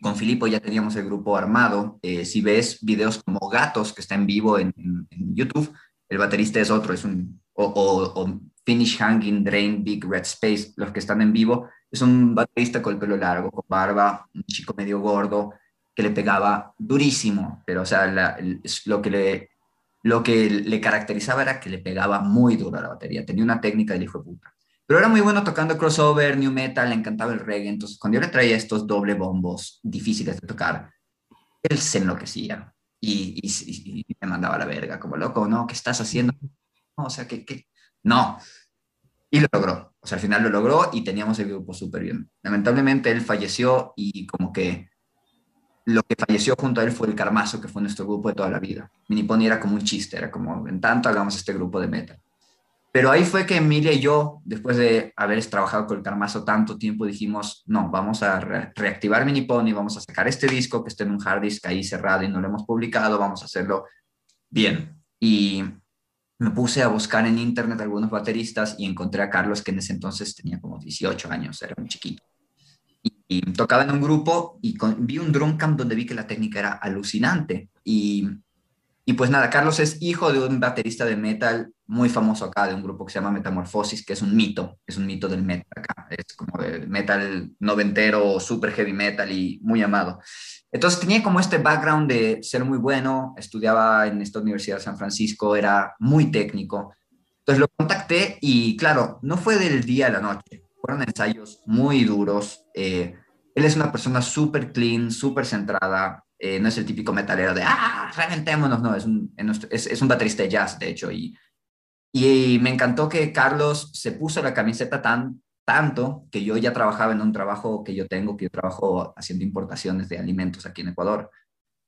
con Filipo ya teníamos el grupo armado. Eh, si ves videos como Gatos, que está en vivo en, YouTube, el baterista es otro, es un, o, Finish Hanging, Drain, Big Red Space, los que están en vivo, es un baterista con el pelo largo, con barba, un chico medio gordo, que le pegaba durísimo, pero o sea, lo, que le, lo que le caracterizaba era que le pegaba muy duro a la batería, tenía una técnica de hijo de puta. Pero era muy bueno tocando crossover, new metal, le encantaba el reggae. Entonces, cuando yo le traía estos doble bombos difíciles de tocar, él se enloquecía y, y, me mandaba a la verga, como loco, ¿no? ¿Qué estás haciendo? No, o sea, que, que... no. Y lo logró. O sea, al final lo logró y teníamos el grupo súper bien. Lamentablemente él falleció y como que lo que falleció junto a él fue el Carmazo, que fue nuestro grupo de toda la vida. Minipony era como un chiste, era como, en tanto hagamos este grupo de metal. Pero ahí fue que Emilia y yo, después de haber trabajado con el Carmazo tanto tiempo, dijimos, no, vamos a reactivar Mini Pony, vamos a sacar este disco que está en un hard disk ahí cerrado y no lo hemos publicado, vamos a hacerlo bien. Y me puse a buscar en internet algunos bateristas y encontré a Carlos, que en ese entonces tenía como 18 años, era un chiquito. Y, tocaba en un grupo y vi un drum camp donde vi que la técnica era alucinante. Y y pues nada, Carlos es hijo de un baterista de metal muy famoso acá, de un grupo que se llama Metamorfosis, que es un mito, es un mito del metal acá, es como de metal noventero, super heavy metal y muy amado. Entonces tenía como este background de ser muy bueno, estudiaba en esta Universidad de San Francisco, era muy técnico. Entonces lo contacté y claro, no fue del día a la noche, fueron ensayos muy duros. Eh, él es una persona súper clean, súper centrada, eh, no es el típico metalero de, ah, reventémonos, no, es un, es, es un baterista de jazz, de hecho, y, y me encantó que Carlos se puso la camiseta tan, tanto que yo ya trabajaba en un trabajo que yo tengo, que yo trabajo haciendo importaciones de alimentos aquí en Ecuador.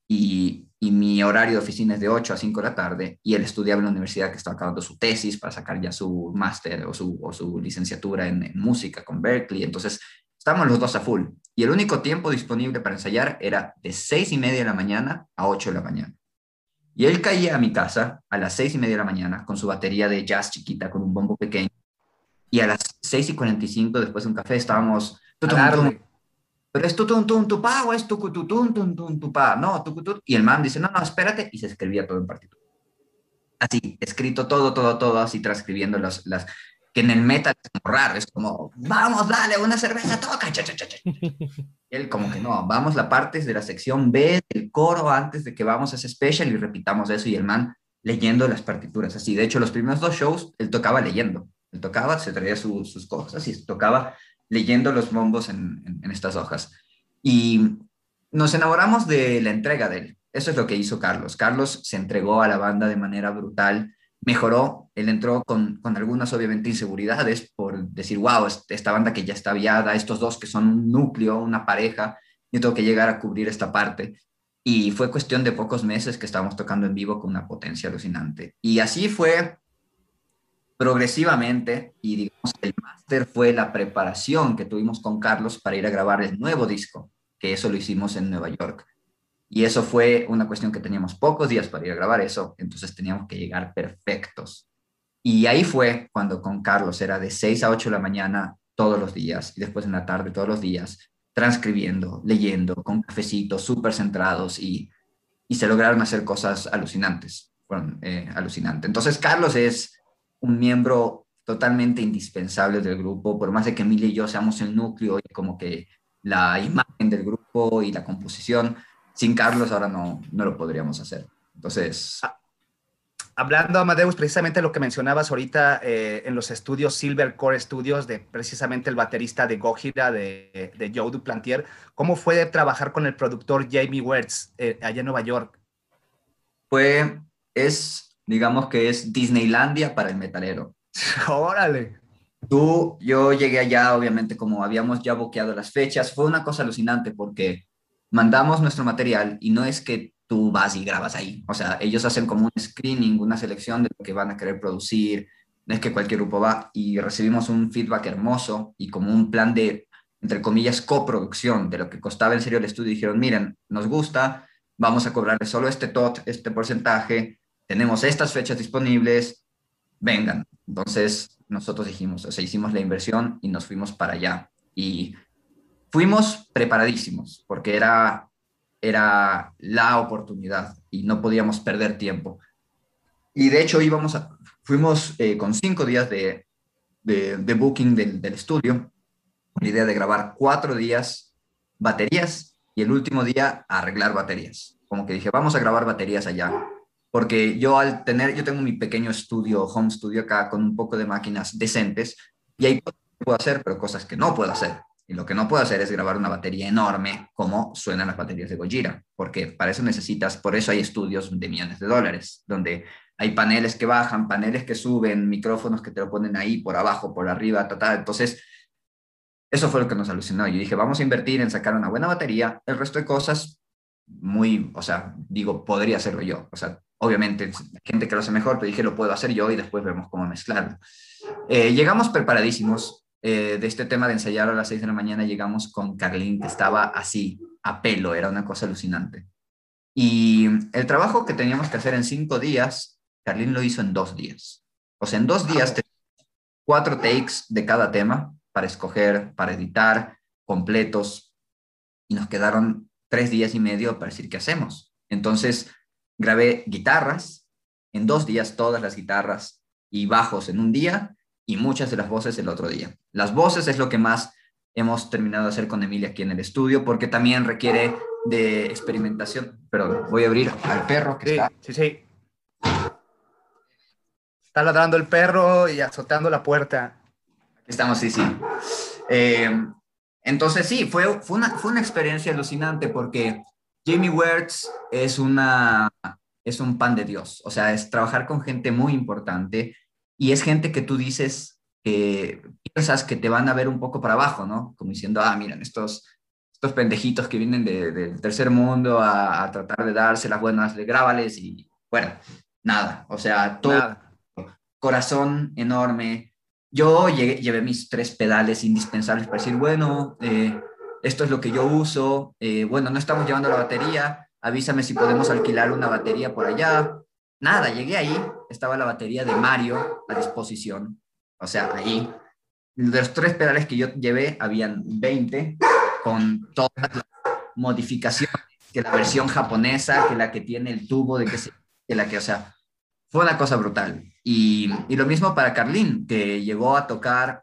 Y, y, mi horario de oficina es de 8 a 5 de la tarde y él estudiaba en la universidad que estaba acabando su tesis para sacar ya su máster o su, o su licenciatura en, en, música con Berkeley. Entonces, estábamos los dos a full. Y el único tiempo disponible para ensayar era de seis y media de la mañana a 8 de la mañana. Y él caía a mi casa a las seis y media de la mañana con su batería de jazz chiquita, con un bombo pequeño, y a las 6 y 45 después de un café estábamos... pero es tu tun tu pa o es tu tu tun tun tun tu pa, no, tu tu y el man dice, no, no, espérate, y se escribía todo en partitura. Así, escrito todo, todo, todo, así transcribiendo las, las que en el metal es como raro, es como, vamos, dale, una cerveza, toca, cha, cha, cha, Y él como que no, vamos la parte de la sección B del coro antes de que vamos a ese special y repitamos eso y el man leyendo las partituras, así. De hecho, los primeros dos shows él tocaba leyendo, él tocaba, se traía sus cosas y tocaba leyendo los bombos en, en, en estas hojas. Y nos enamoramos de la entrega de él. Eso es lo que hizo Carlos. Carlos se entregó a la banda de manera brutal mejoró, él entró con, con, algunas obviamente inseguridades por decir, wow, esta banda que ya está aviada, estos dos que son un núcleo, una pareja, yo tengo que llegar a cubrir esta parte. Y fue cuestión de pocos meses que estábamos tocando en vivo con una potencia alucinante. Y así fue progresivamente, y digamos, el máster fue la preparación que tuvimos con Carlos para ir a grabar el nuevo disco, que eso lo hicimos en Nueva York. Y eso fue una cuestión que teníamos pocos días para ir a grabar eso, entonces teníamos que llegar perfectos. Y ahí fue cuando con Carlos era de 6 a 8 de la mañana todos los días y después en la tarde todos los días, transcribiendo, leyendo, con cafecitos súper centrados y, y se lograron hacer cosas alucinantes. Fueron eh. Entonces Carlos es un miembro totalmente indispensable del grupo, por más de que Emilia y yo seamos el núcleo y como que la imagen del grupo y la composición, sin Carlos ahora no, no lo podríamos hacer. Entonces... Ah,
hablando, Amadeus, precisamente lo que mencionabas ahorita eh, en los estudios Silver Core Studios, de precisamente el baterista de Gojira, de, de Joe Duplantier, ¿cómo fue trabajar con el productor Jamie Wertz eh, allá en Nueva York?
Fue, es, digamos que es Disneylandia para el metalero. <laughs>
Órale.
Tú, yo llegué allá, obviamente, como habíamos ya boqueado las fechas, fue una cosa alucinante porque mandamos nuestro material y no es que tú vas y grabas ahí. O sea, ellos hacen como un screening, una selección de lo que van a querer producir. No es que cualquier grupo va y recibimos un feedback hermoso y como un plan de, entre comillas, coproducción de lo que costaba en serio el estudio. Dijeron, miren, nos gusta, vamos a cobrarle solo este tot, este porcentaje, tenemos estas fechas disponibles, vengan. Entonces nosotros dijimos, o sea, hicimos la inversión y nos fuimos para allá. Y fuimos preparadísimos porque era, era la oportunidad y no podíamos perder tiempo. Y de hecho íbamos fuimos eh, con cinco días de, de, booking del, del, estudio, con la idea de grabar cuatro días baterías y el último día arreglar baterías. Como que dije, vamos a grabar baterías allá. Porque yo al tener, yo tengo mi pequeño estudio, home studio acá, con un poco de máquinas decentes, y hay cosas que puedo hacer, pero cosas que no puedo hacer. Y lo que no puedo hacer es grabar una batería enorme como suenan las baterías de Gojira, porque para eso necesitas, por eso hay estudios de millones de dólares, donde hay paneles que bajan, paneles que suben, micrófonos que te lo ponen ahí por abajo, por arriba, ta, Entonces, eso fue lo que nos alucinó. Yo dije, vamos a invertir en sacar una buena batería, el resto de cosas, muy, o sea, digo, podría hacerlo yo. O sea, obviamente, gente que lo hace mejor, pero dije, lo puedo hacer yo y después vemos cómo mezclarlo. Eh, llegamos preparadísimos, eh, de este tema de ensayar a las 6 de la mañana, llegamos con Carlín, que estaba así, a pelo, era una cosa alucinante. Y el trabajo que teníamos que hacer en cinco días, Carlín lo hizo en dos días. O sea, en dos días, cuatro takes de cada tema para escoger, para editar, completos, y nos quedaron tres días y medio para decir qué hacemos. Entonces, grabé guitarras, en dos días todas las guitarras y bajos en un día, y muchas de las voces el otro día. Las voces es lo que más hemos terminado de hacer con Emilia aquí en el estudio, porque también requiere de experimentación. Pero voy a abrir al perro que
sí,
está.
Sí, sí. Está ladrando el perro y azotando la puerta.
Aquí estamos, sí, sí. Eh, entonces, sí, fue, fue, una, fue una experiencia alucinante porque Jamie Wertz es, una, es un pan de Dios. O sea, es trabajar con gente muy importante y es gente que tú dices que piensas que te van a ver un poco para abajo, ¿no? Como diciendo, ah, miren, estos, estos pendejitos que vienen del tercer mundo a, tratar de darse las buenas, de grábales y, bueno, nada, o sea, todo, corazón enorme. Yo llevé mis tres pedales indispensables para decir, bueno, eh, esto es lo que yo uso, eh, bueno, no estamos llevando la batería, avísame si podemos alquilar una batería por allá, Nada, llegué ahí, estaba la batería de Mario a disposición, o sea, ahí. de los tres pedales que yo llevé, habían 20 con todas las modificaciones, que la versión japonesa, que la que tiene el tubo, de que, se, que la que, o sea, fue una cosa brutal. Y, y lo mismo para Carlín, que llegó a tocar,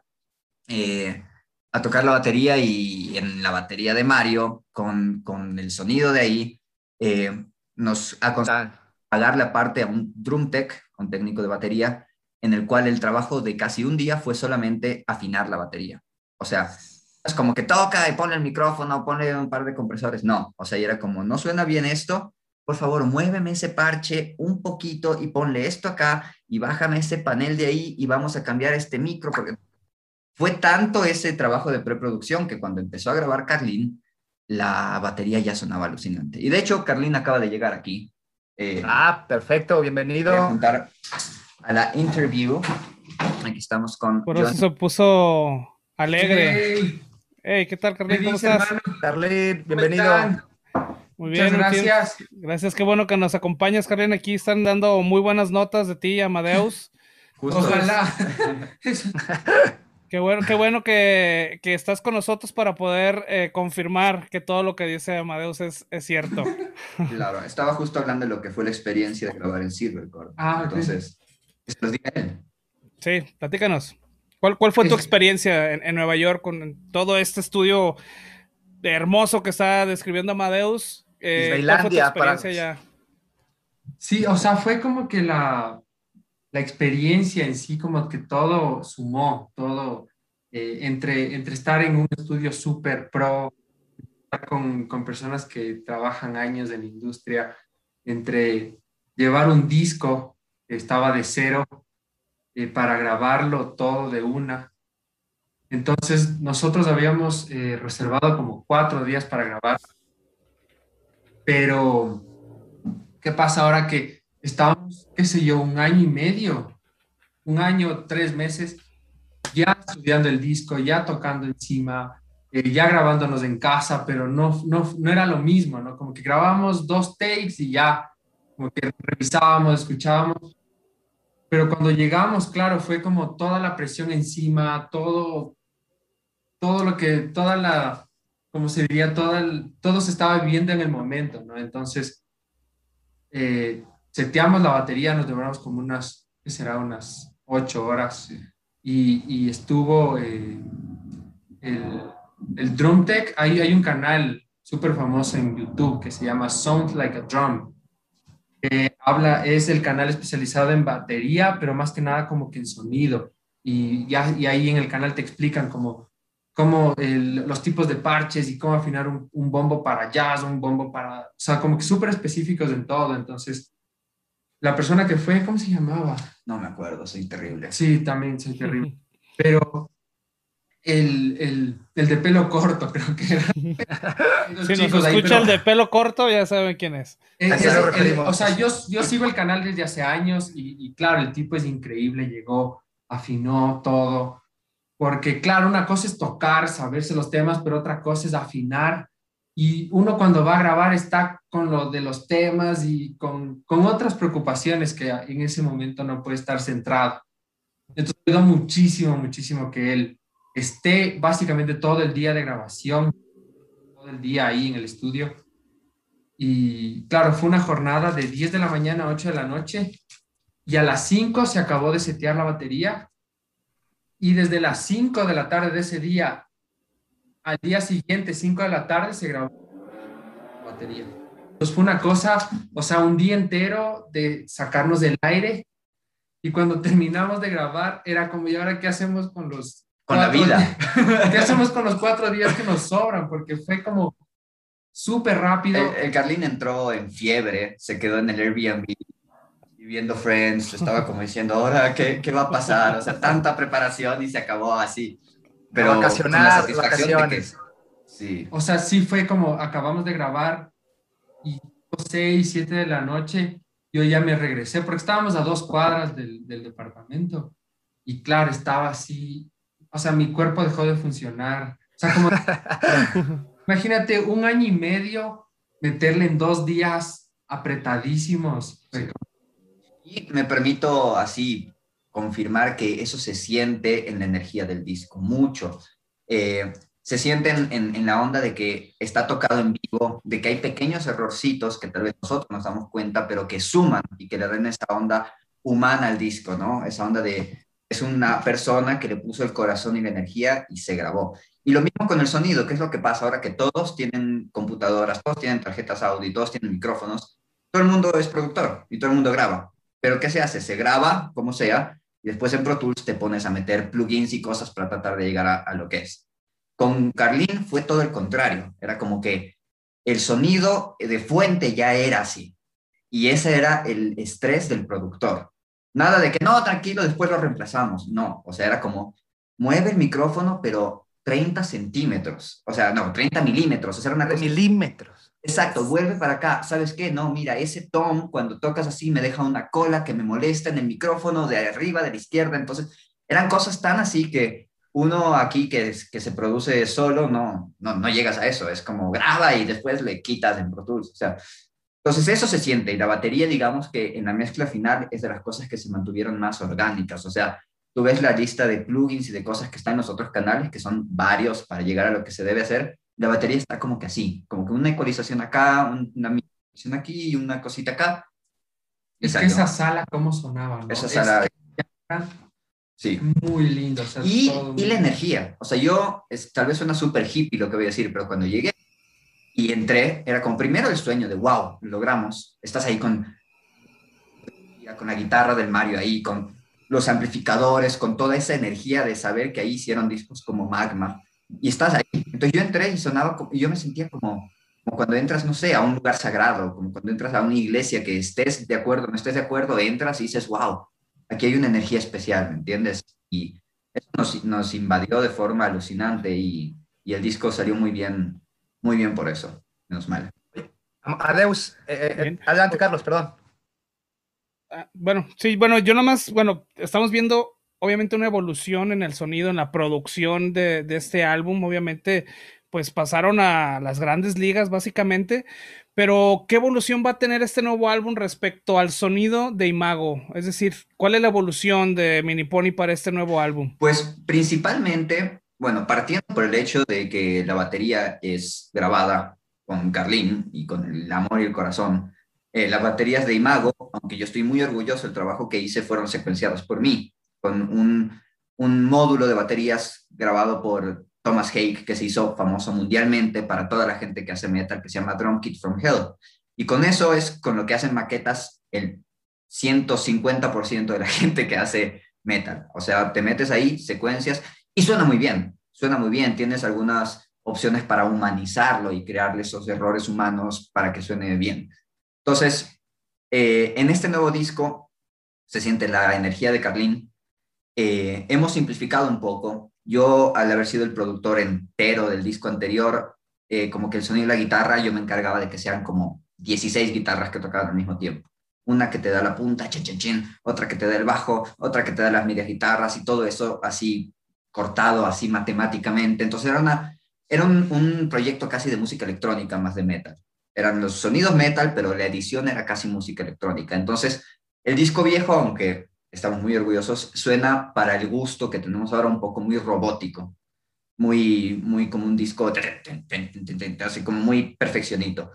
eh, a tocar la batería y en la batería de Mario, con, con el sonido de ahí, eh, nos aconsejó pagarle aparte a un drum tech, un técnico de batería, en el cual el trabajo de casi un día fue solamente afinar la batería. O sea, es como que toca y pone el micrófono, pone un par de compresores. No, o sea, y era como, no suena bien esto, por favor, muéveme ese parche un poquito y ponle esto acá y bájame ese panel de ahí y vamos a cambiar este micro, porque fue tanto ese trabajo de preproducción que cuando empezó a grabar Carlín, la batería ya sonaba alucinante. Y de hecho, Carlín acaba de llegar aquí.
Eh, ah, perfecto, bienvenido.
a juntar a la interview. Aquí estamos con.
Por eso se puso alegre. Hey, ¿qué tal, Carlín? ¿Cómo estás?
Carlín, bienvenido.
Muy bien, Muchas gracias. Gracias, qué bueno que nos acompañas, Carlín. Aquí están dando muy buenas notas de ti, Amadeus.
Ojalá. <laughs>
Qué bueno, qué bueno que, que, estás con nosotros para poder eh, confirmar que todo lo que dice Amadeus es, es, cierto. <laughs>
Claro, estaba justo hablando de lo que fue la experiencia de grabar en Silvercore. Ah, Entonces, los él.
Sí, platícanos. ¿Cuál, cuál fue tu experiencia en, en, Nueva York con todo este estudio hermoso que está describiendo Amadeus?
Eh, ¿Cuál fue tu experiencia ya? Sí, o sea, fue como que la, la experiencia en sí, como que todo sumó, todo, eh, entre, entre estar en un estudio súper pro, con, con, personas que trabajan años en la industria, entre llevar un disco que estaba de cero eh, para grabarlo todo de una. Entonces nosotros habíamos eh, reservado como cuatro días para grabar, pero ¿qué pasa ahora que estábamos, qué sé yo, un año y medio, un año, tres meses, ya estudiando el disco, ya tocando encima, eh, ya grabándonos en casa, pero no, no, no era lo mismo, ¿no? Como que grabábamos dos takes y ya, como que revisábamos, escuchábamos. Pero cuando llegamos, claro, fue como toda la presión encima, todo, todo lo que, toda la, como se diría, todo, el, todo se estaba viviendo en el momento, ¿no? Entonces, eh, seteamos la batería, nos demoramos como unas, ¿qué será? Unas ocho horas. Y, y, estuvo eh, el, el Drum Tech, ahí hay un canal súper famoso en YouTube que se llama Sound Like a Drum. habla, es el canal especializado en batería, pero más que nada como que en sonido. Y, ya, y ahí en el canal te explican como, como los tipos de parches y cómo afinar un, un, bombo para jazz, un bombo para, o sea, como que súper específicos en todo. Entonces, la persona que fue, ¿cómo se llamaba?
No me acuerdo, soy terrible.
Sí, también soy terrible. Pero el, el, el, de pelo corto, creo que era. <laughs>
si nos escucha el de pelo corto, ya saben quién es.
o sea, yo, yo sigo el canal desde hace años y, y, claro, el tipo es increíble, llegó, afinó todo. Porque claro, una cosa es tocar, saberse los temas, pero otra cosa es afinar y uno cuando va a grabar está con lo de los temas y con, con otras preocupaciones que en ese momento no puede estar centrado. Entonces, ayuda muchísimo, muchísimo que él esté básicamente todo el día de grabación, todo el día ahí en el estudio. Y claro, fue una jornada de 10 de la mañana a 8 de la noche y a las 5 se acabó de setear la batería y desde las 5 de la tarde de ese día al día siguiente, 5 de la tarde, se grabó la batería. Pues fue una cosa, o sea, un día entero de sacarnos del aire y cuando <laughs> terminamos de grabar era como, ¿y ahora qué hacemos con los...
Con la vida. <laughs>
¿Qué hacemos con los cuatro días que nos sobran? Porque fue como súper rápido.
El, Carlín entró en fiebre, se quedó en el Airbnb viendo Friends, estaba como diciendo, ahora, ¿qué, ¿qué va a pasar? O sea, tanta preparación y se acabó así pero
vacacionar, vacaciones. sí. O sea, sí fue como acabamos de grabar y 6, 7 de la noche yo ya me regresé porque estábamos a dos cuadras del, del departamento y claro, estaba así, o sea, mi cuerpo dejó de funcionar. O sea, como, <laughs> imagínate, un año y medio meterle en dos días apretadísimos.
Y me permito así confirmar que eso se siente en la energía del disco, mucho. Eh, se siente en, en, la onda de que está tocado en vivo, de que hay pequeños errorcitos que tal vez nosotros nos damos cuenta, pero que suman y que le dan esa onda humana al disco, ¿no? Esa onda de, es una persona que le puso el corazón y la energía y se grabó. Y lo mismo con el sonido, que es lo que pasa ahora que todos tienen computadoras, todos tienen tarjetas audio, todos tienen micrófonos, todo el mundo es productor y todo el mundo graba. Pero ¿qué se hace? Se graba como sea y después en Pro Tools te pones a meter plugins y cosas para tratar de llegar a, lo que es. Con Carlin fue todo el contrario, era como que el sonido de fuente ya era así y ese era el estrés del productor. Nada de que no, tranquilo, después lo reemplazamos. No, o sea, era como mueve el micrófono, pero 30 centímetros, o sea, no, 30 milímetros, o sea, una
cosa... Milímetros.
Exacto, vuelve para acá. ¿Sabes qué? No, mira, ese tom, cuando tocas así, me deja una cola que me molesta en el micrófono de arriba, de la izquierda. Entonces, eran cosas tan así que uno aquí que, que se produce solo, no, no, no llegas a eso. Es como graba y después le quitas en Pro Tools. O sea, entonces eso se siente. Y la batería, digamos que en la mezcla final es de las cosas que se mantuvieron más orgánicas. O sea, tú ves la lista de plugins y de cosas que están en los otros canales, que son varios para llegar a lo que se debe hacer, la batería está como que así, como que una ecualización acá, una ecualización aquí y una cosita acá.
Es que esa sala, ¿cómo sonaba?
Esa sala.
sí. Muy lindo.
y, y la energía. O sea, yo, es, tal vez suena súper hippie lo que voy a decir, pero cuando llegué y entré, era como primero el sueño de, wow, logramos. Estás ahí con, con la guitarra del Mario ahí, con los amplificadores, con toda esa energía de saber que ahí hicieron discos como Magma. Y estás ahí. Entonces yo entré y sonaba, y yo me sentía como, como cuando entras, no sé, a un lugar sagrado, como cuando entras a una iglesia que estés de acuerdo, no estés de acuerdo, entras y dices, wow, aquí hay una energía especial, ¿me entiendes? Y eso nos, nos invadió de forma alucinante y, y, el disco salió muy bien, muy bien por eso, menos mal.
Adeus, eh, eh, adelante Carlos, perdón.
Ah, bueno, sí, bueno, yo nomás, bueno, estamos viendo obviamente una evolución en el sonido, en la producción de, este álbum, obviamente, pues pasaron a las grandes ligas básicamente, pero ¿qué evolución va a tener este nuevo álbum respecto al sonido de Imago? Es decir, ¿cuál es la evolución de Mini Pony para este nuevo álbum?
Pues principalmente, bueno, partiendo por el hecho de que la batería es grabada con Carlín y con el amor y el corazón, eh, las baterías de Imago, aunque yo estoy muy orgulloso del trabajo que hice, fueron secuenciadas por mí, con un, un módulo de baterías grabado por Thomas Hake, que se hizo famoso mundialmente para toda la gente que hace metal, que se llama Drum Kit from Hell. Y con eso es con lo que hacen maquetas el 150% de la <laughs> gente que hace metal. O sea, te metes ahí, secuencias, y suena muy bien, suena muy bien. Tienes algunas opciones para humanizarlo y crearle esos errores humanos para que suene bien. Entonces, eh, en este nuevo disco se siente la energía de Carlín. Eh, hemos simplificado un poco. Yo, al haber sido el productor entero del disco anterior, eh, como que el sonido de la guitarra, yo me encargaba de que sean como 16 guitarras que tocaban al mismo tiempo. Una que te da la punta, chin, chin, chin, otra que te da el bajo, otra que te da las medias guitarras y todo eso así cortado, así matemáticamente. Entonces era, era un proyecto casi de música electrónica más de metal eran los sonidos metal, pero la edición era casi música electrónica. Entonces, el disco viejo, aunque estamos muy orgullosos, suena para el gusto que tenemos ahora un poco muy robótico, muy, muy como un disco, así como muy perfeccionito.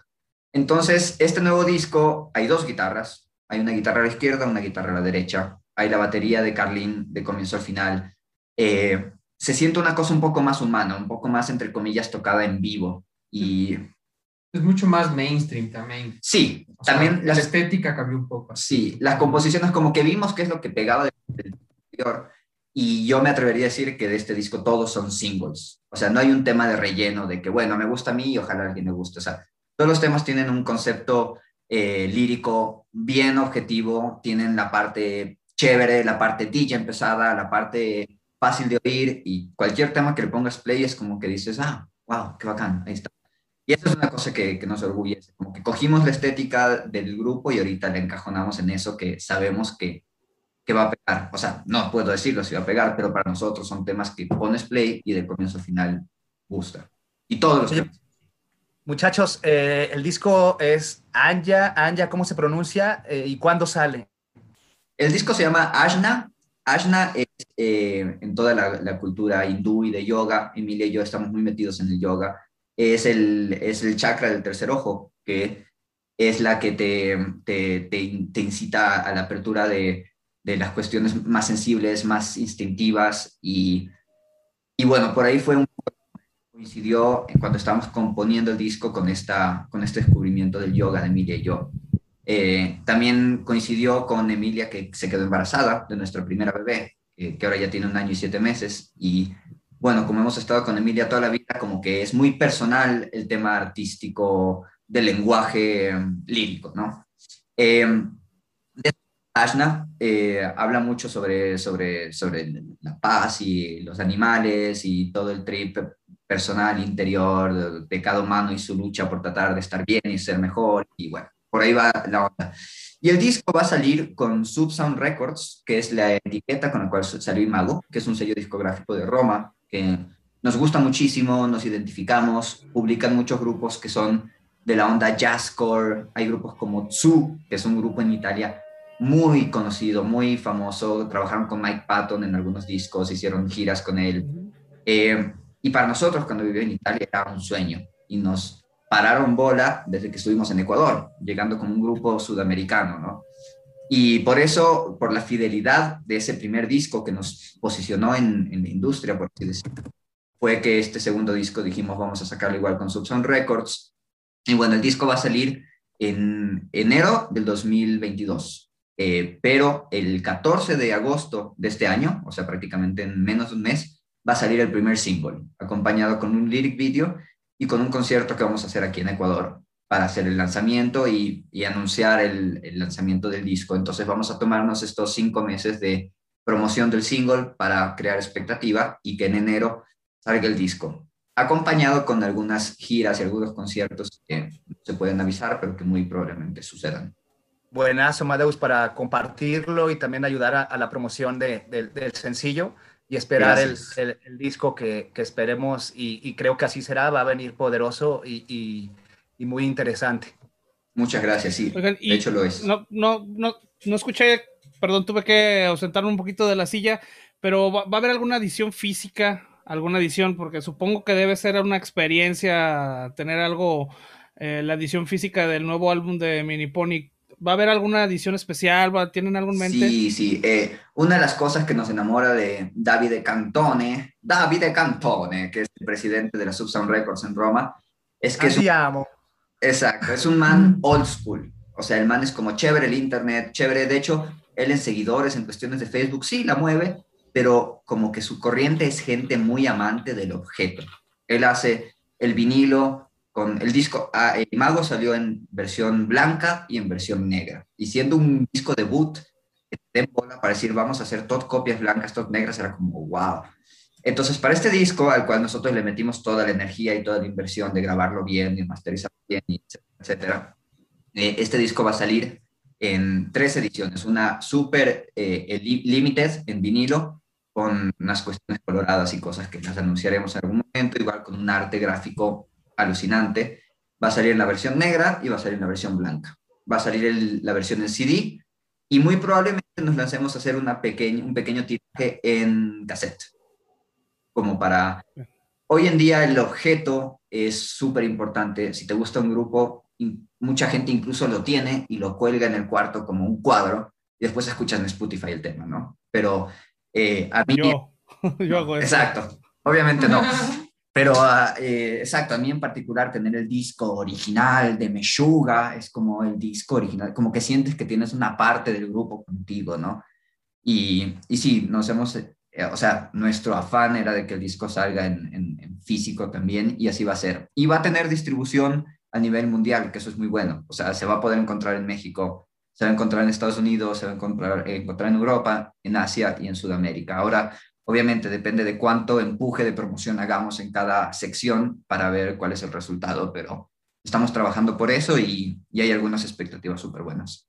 Entonces, este nuevo disco, hay dos guitarras, hay una guitarra a la izquierda, una guitarra a la derecha, hay la batería de Carlin de comienzo al final. Eh, se siente una cosa un poco más humana, un poco más, entre comillas, tocada en vivo. Y
es mucho más mainstream también.
Sí, también
la estética cambió un poco.
Sí, las composiciones como que vimos que es lo que pegaba del anterior y yo me atrevería a decir que de este disco todos son singles. O sea, no hay un tema de relleno de que, bueno, me gusta a mí y ojalá a alguien le guste. O sea, todos los temas tienen un concepto eh, lírico bien objetivo, tienen la parte chévere, la parte DJ empezada, la parte fácil de oír y cualquier tema que le pongas play es como que dices, ah, wow, qué bacán, ahí está. Y eso es una cosa que, que, nos orgullece, como que cogimos la estética del grupo y ahorita le encajonamos en eso que sabemos que, que va a pegar. O sea, no puedo decirlo si va a pegar, pero para nosotros son temas que pones play y de comienzo a final gusta. Y todos los temas.
Muchachos, eh, el disco es Anja, Anja, ¿cómo se pronuncia eh, y cuándo sale?
El disco se llama Ashna Ashna es eh, en toda la, cultura hindú y de yoga, Emilia y yo estamos muy metidos en el yoga, es el, es el chakra del tercer ojo, que es la que te, te, te, incita a la apertura de, de, las cuestiones más sensibles, más instintivas y, y bueno, por ahí fue un coincidió cuando estábamos componiendo el disco con, esta, con este descubrimiento del yoga de Emilia y yo. Eh, también coincidió con Emilia que se quedó embarazada de nuestra primera bebé, que ahora ya tiene un año y siete meses. Y bueno, como hemos estado con Emilia toda la vida, como que es muy personal el tema artístico del lenguaje em, lírico, ¿no? Eh, Ashna eh, habla mucho sobre, sobre, sobre la paz y los animales y todo el trip personal, interior, de cada humano y su lucha por tratar de estar bien y ser mejor. Y bueno, por ahí va la onda. Y el disco va a salir con Subsound Records, que es la etiqueta con la cual salió Imago, que es un sello discográfico de Roma, que nos gusta muchísimo, nos identificamos, publican muchos grupos que son de la onda jazzcore, hay grupos como Tsu, que es un grupo en Italia muy conocido, muy famoso, trabajaron con Mike Patton en algunos discos, hicieron giras con él. Eh, y para nosotros cuando viví en Italia era un sueño y nos pararon bola desde que estuvimos en Ecuador, llegando como un grupo sudamericano, ¿no? Y por eso, por la fidelidad de ese primer disco que nos posicionó en, en la industria, por así decirlo, fue que este segundo disco dijimos vamos a sacarlo igual con Subsound Records. Y bueno, el disco va a salir en enero del 2022. Eh, pero el 14 de agosto de este año, o sea, prácticamente en menos de un mes, va a salir el primer single, acompañado con un lyric video y con un concierto que vamos a hacer aquí en Ecuador para hacer el lanzamiento y, anunciar el, lanzamiento del disco. Entonces vamos a tomarnos estos cinco meses de promoción del single para crear expectativa y que en enero salga el disco, acompañado con algunas giras y algunos conciertos que se pueden avisar, pero que muy probablemente sucedan.
Buenas, Amadeus, para compartirlo y también ayudar a, la promoción del sencillo y esperar el, el, disco que, que esperemos y, creo que así será, va a venir poderoso y, y, muy interesante.
Muchas gracias, sí. de hecho lo es.
No, no, no, no escuché, perdón, tuve que ausentarme un poquito de la silla, pero va, a haber alguna edición física, alguna edición, porque supongo que debe ser una experiencia tener algo, eh, la edición física del nuevo álbum de Minipony ¿Va a haber alguna edición especial? ¿Tienen algo en mente?
Sí, sí. Eh, una de las cosas que nos enamora de Davide Cantone, Davide Cantone, que es el presidente de la Subsound Records en Roma, es que...
es amo.
Exacto, es un man old school. O sea, el man es como chévere el internet, chévere. De hecho, él en seguidores, en cuestiones de Facebook, sí, la mueve, pero como que su corriente es gente muy amante del objeto. Él hace el vinilo, con el disco, ah, el Mago salió en versión blanca y en versión negra. Y siendo un disco debut, para decir vamos a hacer tot copias blancas, tot negras, era como wow. Entonces, para este disco, al cual nosotros le metimos toda la energía y toda la inversión de grabarlo bien, y masterizarlo bien, etcétera, eh, este disco va a salir en tres ediciones. Una super eh, limited en vinilo, con unas cuestiones coloradas y cosas que las anunciaremos en algún momento, igual con un arte gráfico alucinante. Va a salir en la versión negra y va a salir en la versión blanca. Va a salir la versión en CD y muy probablemente nos lancemos a hacer una un pequeño tiraje en cassette. Como para... Hoy en día el objeto es súper importante. Si te gusta un grupo, mucha gente incluso lo tiene y lo cuelga en el cuarto como un cuadro y después escuchan en Spotify el tema, ¿no? Pero eh, a mí...
Yo, <laughs> yo hago
eso. Exacto. Obviamente no. <laughs> Pero, ah, eh, exacto, a mí en particular tener el disco original de Meshuga es como el disco original, como que sientes que tienes una parte del grupo contigo, ¿no? Y, y sí, nos hemos, o sea, nuestro afán era de que el disco salga en, físico también y así va a ser. Y va a tener distribución a nivel mundial, que eso es muy bueno. O sea, se va a poder encontrar en México, se va a encontrar en Estados Unidos, se va a encontrar, encontrar en Europa, en Asia y en Sudamérica. Ahora, Obviamente depende de cuánto empuje de promoción hagamos en cada sección para ver cuál es el resultado, pero estamos trabajando por eso y, hay algunas expectativas súper buenas.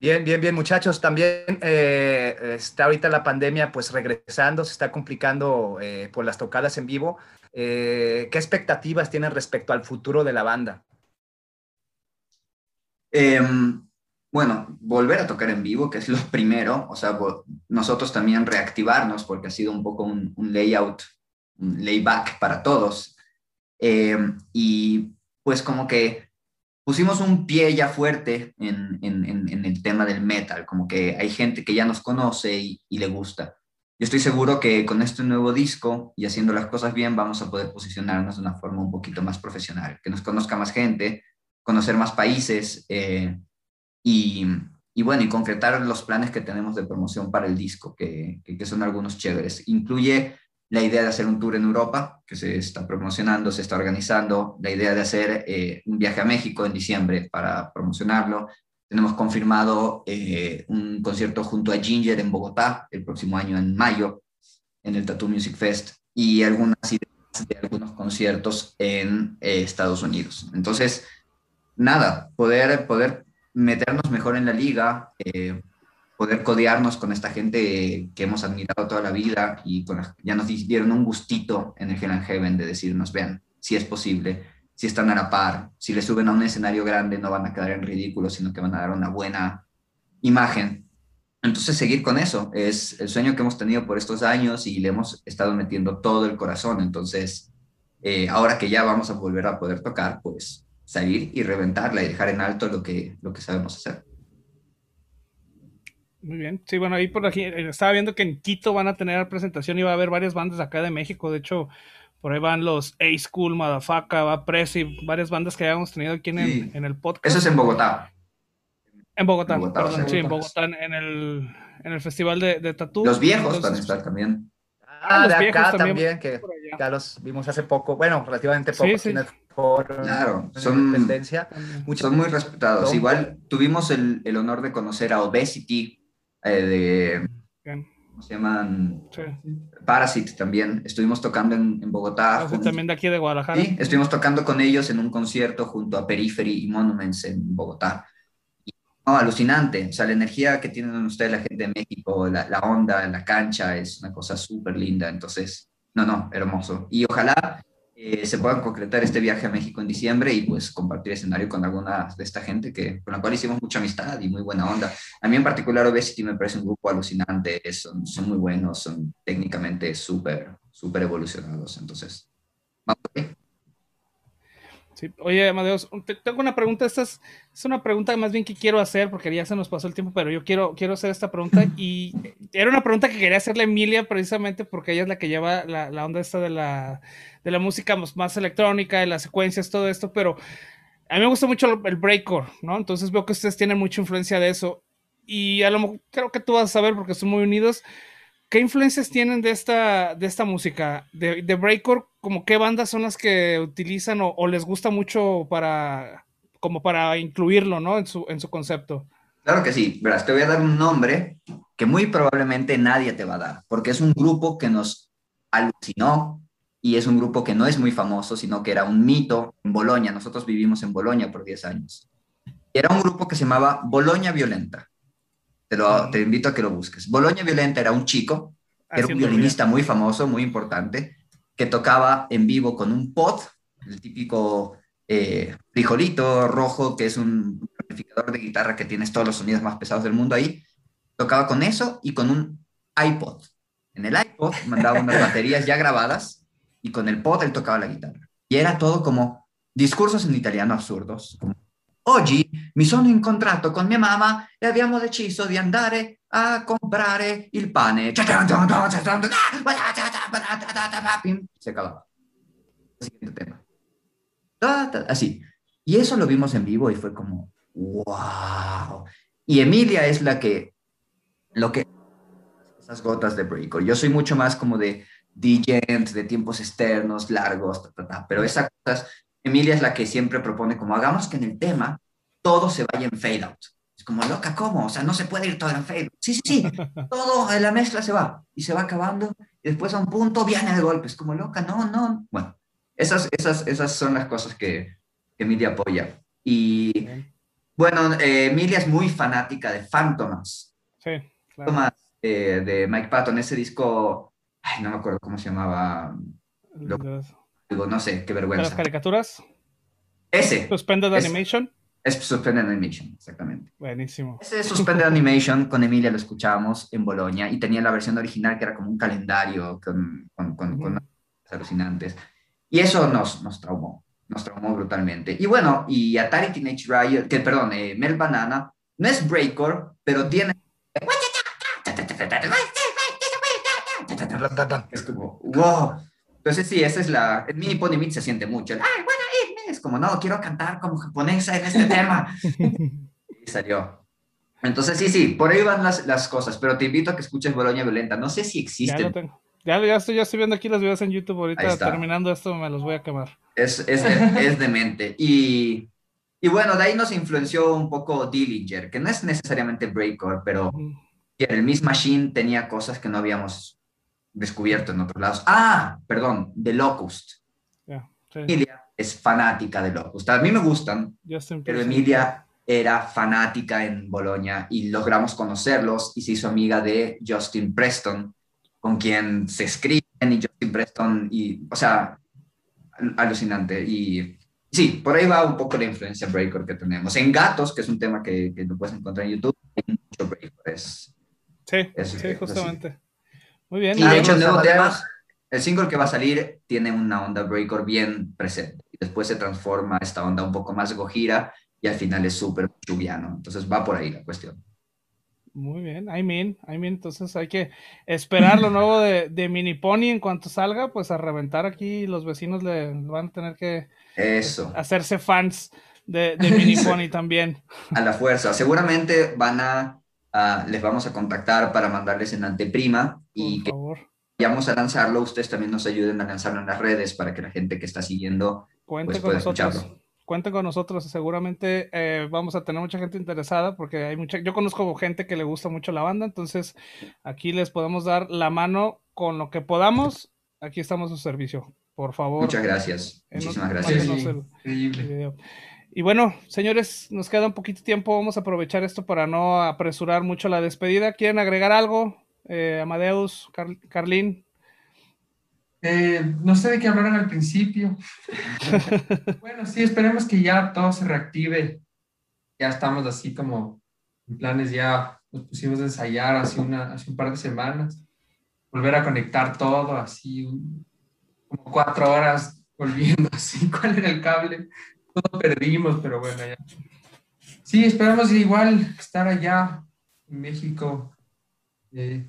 Bien, bien, bien, muchachos. También eh, está ahorita la pandemia pues regresando, se está complicando eh, por las tocadas en vivo. Eh, ¿Qué expectativas tienen respecto al futuro de la banda?
Em, bueno, volver a tocar en vivo, que es lo primero, o sea, nosotros también reactivarnos, porque ha sido un poco un, layout, un layback para todos. Eh, y pues como que pusimos un pie ya fuerte en, el tema del metal, como que hay gente que ya nos conoce y, y, le gusta. Yo estoy seguro que con este nuevo disco y haciendo las cosas bien vamos a poder posicionarnos de una forma un poquito más profesional, que nos conozca más gente, conocer más países eh, y, y, bueno, y concretar los planes que tenemos de promoción para el disco, que, que, son algunos chéveres. Incluye la idea de hacer un tour en Europa, que se está promocionando, se está organizando, la idea de hacer eh, un viaje a México en diciembre para promocionarlo. Tenemos confirmado eh, un concierto junto a Ginger en Bogotá el próximo año, en mayo, en el Tattoo Music Fest, y algunas ideas de algunos conciertos en Estados Unidos. Entonces, nada, poder, poder meternos mejor en la liga, eh, poder codearnos con esta gente que hemos admirado toda la vida y con ya nos dieron un gustito en el Hell and Heaven de decirnos, vean, si es posible, si están a la par, si le suben a un escenario grande no van a quedar en ridículo, sino que van a dar una buena imagen. Entonces seguir con eso es el sueño que hemos tenido por estos años y le hemos estado metiendo todo el corazón. Entonces, eh, ahora que ya vamos a volver a poder tocar, pues salir y reventarla y dejar en alto lo que, lo que sabemos hacer.
Muy bien. Sí, bueno, ahí por aquí eh, estaba viendo que en Quito van a tener presentación y va a haber varias bandas acá de México. De hecho, por ahí van los A-School, Madafaka, va y varias bandas que habíamos tenido aquí en, el, podcast.
Eso es en Bogotá.
En Bogotá, perdón, sí, en Bogotá, en el, en el festival de, de Tatú.
Los viejos van a estar también.
Ah, de acá también, que ya los vimos hace poco, bueno, relativamente poco, sí, por
claro, son, tendencia. son muy respetados. Igual tuvimos el, el, honor de conocer a Obesity, eh, de, ¿cómo se llaman? Parasite también. Estuvimos tocando en, en Bogotá.
Ah, también de aquí de Guadalajara.
Sí, estuvimos tocando con ellos en un concierto junto a Periphery y Monuments en Bogotá. alucinante. O sea, la energía que tienen ustedes, la gente de México, la, la onda, la cancha, es una cosa súper linda. Entonces, no, no, hermoso. Y ojalá eh, se puedan concretar este viaje a México en diciembre y pues compartir escenario con alguna de esta gente que, con la cual hicimos mucha amistad y muy buena onda. A mí en particular Obesity me parece un grupo alucinante, son, muy buenos, son técnicamente súper, súper evolucionados. Entonces, vamos a
Oye, Amadeus, tengo una pregunta. Esta es, una pregunta más bien que quiero hacer porque ya se nos pasó el tiempo, pero yo quiero, quiero hacer esta pregunta. <laughs> Y era una pregunta que quería hacerle a Emilia precisamente porque ella es la que lleva la, la onda esta de la, de la música más, electrónica, de las secuencias, todo esto, pero a mí me gusta mucho el breakcore, ¿no? Entonces veo que ustedes tienen mucha influencia de eso. Y a lo mejor creo que tú vas a saber porque son muy unidos. ¿Qué influencias tienen de esta, de esta música? De, de Breakcore, como qué bandas son las que utilizan o, les gusta mucho para, como para incluirlo, ¿no? En su, en su concepto.
Claro que sí. Verás, te voy a dar un nombre que muy probablemente nadie te va a dar, porque es un grupo que nos alucinó y es un grupo que no es muy famoso, sino que era un mito en Bolonia. Nosotros vivimos en Bolonia por 10 años. Era un grupo que se llamaba Bolonia Violenta. Te, invito a que lo busques. Boloña Violenta era un chico, que era un violinista muy famoso, muy importante, que tocaba en vivo con un pod, el típico eh, frijolito rojo, que es un amplificador de guitarra que tienes todos los sonidos más pesados del mundo ahí. Tocaba con eso y con un iPod. En el iPod mandaba unas <laughs> baterías ya grabadas y con el pod él tocaba la guitarra. Y era todo como discursos en italiano absurdos, como Oggi mi sono incontrato con mia mamma e abbiamo deciso di andare a comprare il pane. Se acaba. Siguiente tema. Así. Y eso lo vimos en vivo y fue como, wow. Y Emilia es la que, lo que, esas gotas de breaker. Yo soy mucho más como de DJ, de tiempos externos, largos, pero esas cosas Emilia es la que siempre propone como hagamos que en el tema todo se vaya en fade out. Es como, loca, ¿cómo? O sea, no se puede ir todo en fade out. Sí, sí, sí, <laughs> todo en la mezcla se va y se va acabando y después a un punto viene de golpe. Es como, loca, no, no. Bueno, esas, esas, esas son las cosas que, Emilia apoya. Y bueno, eh, Emilia es muy fanática de Phantomas.
Sí, claro.
Eh, de Mike Patton, ese disco, ay, no me acuerdo cómo se llamaba no sé, qué vergüenza.
¿Las caricaturas?
Ese.
Suspended Animation.
Es Suspended Animation, exactamente.
Buenísimo.
Ese Suspended Animation con Emilia lo escuchábamos en Bolonia y tenía la versión original que era como un calendario con, con, con, alucinantes. Y eso nos, nos traumó, nos traumó brutalmente. Y bueno, y Atari Teenage Riot, que perdón, eh, Mel Banana, no es breakcore, pero tiene... Es como, wow. Entonces sí, esa es la... En mi Pony se siente mucho. Ay, bueno, es como, no, quiero cantar como japonesa en este tema. <laughs> y salió. Entonces, sí, sí, por ahí van las, las cosas, pero te invito a que escuches Boloña Violenta. No sé si existe.
Ya lo tengo. Ya, ya, estoy, ya estoy viendo aquí los videos en YouTube. Ahorita terminando esto me los voy a quemar.
Es, es, <laughs> es demente. Y, y bueno, de ahí nos influenció un poco Dillinger, que no es necesariamente breakcore, pero en el Miss Machine tenía cosas que no habíamos descubierto en otros lados. Ah, perdón, The Locust. Emilia es fanática de Locust. A mí me gustan, pero Emilia era fanática en Bolonia y logramos conocerlos y se hizo amiga de Justin Preston, con quien se escriben y Justin Preston, y, o sea, alucinante. Y sí, por ahí va un poco la influencia breaker que tenemos. En Gatos, que es un tema que, que lo puedes encontrar en YouTube, hay mucho breaker.
sí, sí, justamente. Muy bien.
Y de hecho, el nuevo tema, el single que va a salir tiene una onda breaker bien presente. Y después se transforma esta onda un poco más gojira y al final es súper chubiano. Entonces va por ahí la cuestión.
Muy bien, I mean, I mean, entonces hay que esperar lo nuevo de, de Mini Pony en cuanto salga, pues a reventar aquí los vecinos le van a tener que
Eso.
hacerse fans de, de Mini <laughs> Pony también.
A la fuerza, seguramente van a, les vamos a contactar para mandarles en anteprima y que vayamos a lanzarlo, ustedes también nos ayuden a lanzarlo en las redes para que la gente que está siguiendo
Cuente pues, con nosotros. Cuenten con nosotros, seguramente eh, vamos a tener mucha gente interesada porque hay mucha, yo conozco gente que le gusta mucho la banda, entonces aquí les podemos dar la mano con lo que podamos. Aquí estamos a su servicio, por favor.
Muchas gracias. Muchísimas gracias.
Y bueno, señores, nos queda un poquito de tiempo. Vamos a aprovechar esto para no apresurar mucho la despedida. ¿Quieren agregar algo? Eh, Amadeus, Carlín.
Eh, no sé de qué hablaron al principio. <laughs> bueno, sí, esperemos que ya todo se reactive. Ya estamos así como en planes, ya nos pusimos a ensayar hace, una, hace un par de semanas. Volver a conectar todo, así como cuatro horas volviendo <laughs> así. ¿Cuál era el cable? Todo perdimos, pero bueno, ya. Sí, esperamos igual estar allá en México, eh,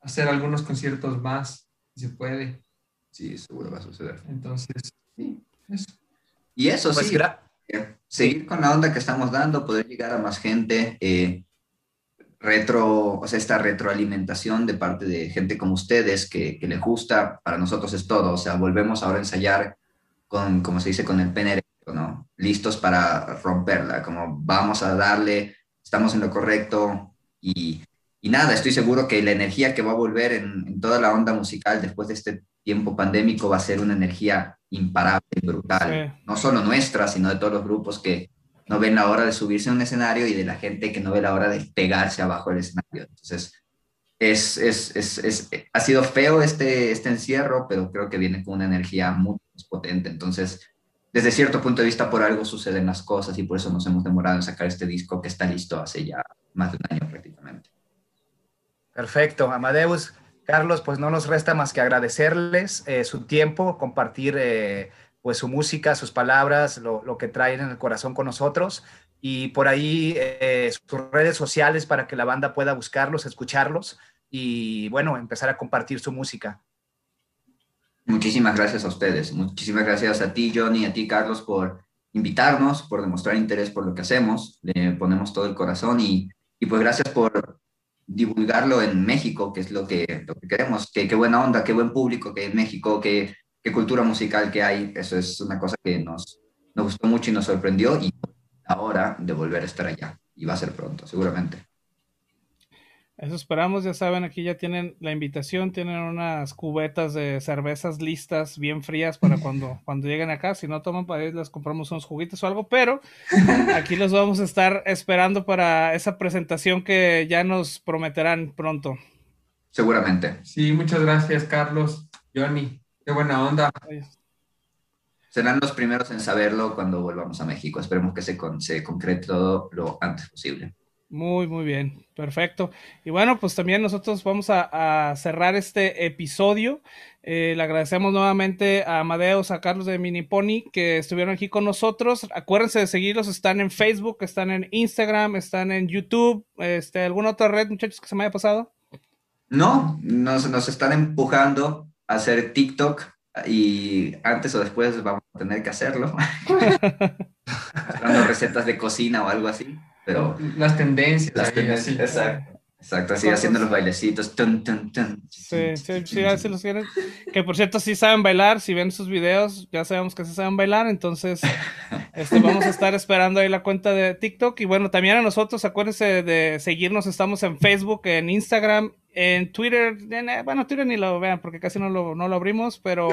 hacer algunos conciertos más, si se puede.
Sí, seguro va a suceder.
Entonces, sí, eso.
Y eso pues sí, eh, seguir con la onda que estamos dando, poder llegar a más gente, eh, retro, o sea, esta retroalimentación de parte de gente como ustedes que, que les gusta, para nosotros es todo, o sea, volvemos ahora a ensayar con, como se dice, con el pene ¿no? Listos para romperla, como vamos a darle, estamos en lo correcto y, y nada, estoy seguro que la energía que va a volver en, en toda la onda musical después de este tiempo pandémico va a ser una energía imparable, brutal, no solo nuestra, sino de todos los grupos que no ven la hora de subirse a un escenario y de la gente que no ve la hora de pegarse abajo del escenario. Entonces, es, es, es, es, ha sido feo este, este encierro, pero creo que viene con una energía muy potente. Entonces, desde cierto punto de vista, por algo suceden las cosas y por eso nos hemos demorado en sacar este disco que está listo hace ya más de un año prácticamente.
Perfecto, Amadeus. Carlos, pues no nos resta más que agradecerles eh, su tiempo, compartir eh, pues su música, sus palabras, lo, que traen en el corazón con nosotros y por ahí eh, sus redes sociales para que la banda pueda buscarlos, escucharlos y bueno, empezar a compartir su música.
Muchísimas gracias a ustedes, muchísimas gracias a ti, Johnny, a ti, Carlos, por invitarnos, por demostrar interés por lo que hacemos, le ponemos todo el corazón y, y pues gracias por divulgarlo en México, que es lo que, lo que queremos. Qué, qué buena onda, qué buen público que hay en México, qué, qué cultura musical que hay. Eso es una cosa que nos, nos gustó mucho y nos sorprendió y ahora de volver a estar allá. Y va a ser pronto, seguramente.
Eso esperamos, ya saben, aquí ya tienen la invitación, tienen unas cubetas de cervezas listas, bien frías para <laughs> cuando, cuando lleguen acá. Si no toman para ir, les compramos unos juguitos o algo, pero aquí los vamos a estar esperando para esa presentación que ya nos prometerán pronto.
Seguramente.
Sí, muchas gracias, Carlos, Johnny. Qué buena onda.
serán los primeros en saberlo cuando volvamos a México. Esperemos que se, se concrete todo lo antes posible.
Muy, muy bien, perfecto. Y bueno, pues también nosotros vamos a, cerrar este episodio. Eh, le agradecemos nuevamente a Amadeus, a Carlos de Minipony que estuvieron aquí con nosotros. Acuérdense de seguirlos, están en Facebook, están en Instagram, están en YouTube. Este, ¿Alguna otra red, muchachos, que se me haya pasado?
No, nos, nos están empujando a hacer TikTok y antes o después vamos a tener que hacerlo. <laughs> <laughs> Dando recetas de cocina o algo así pero...
Las tendencias.
Las tendencias, exacto. Exacto, así haciendo los bailecitos.
sí, sí, sí, así los quieren. Que por cierto, sí saben bailar. Si ven sus videos, ya sabemos que sí saben bailar. Entonces, este, vamos a estar esperando ahí la cuenta de TikTok. Y bueno, también a nosotros, acuérdense de seguirnos. Estamos en Facebook, en Instagram en Twitter, eh, bueno, Twitter ni lo vean porque casi no lo, no lo abrimos, pero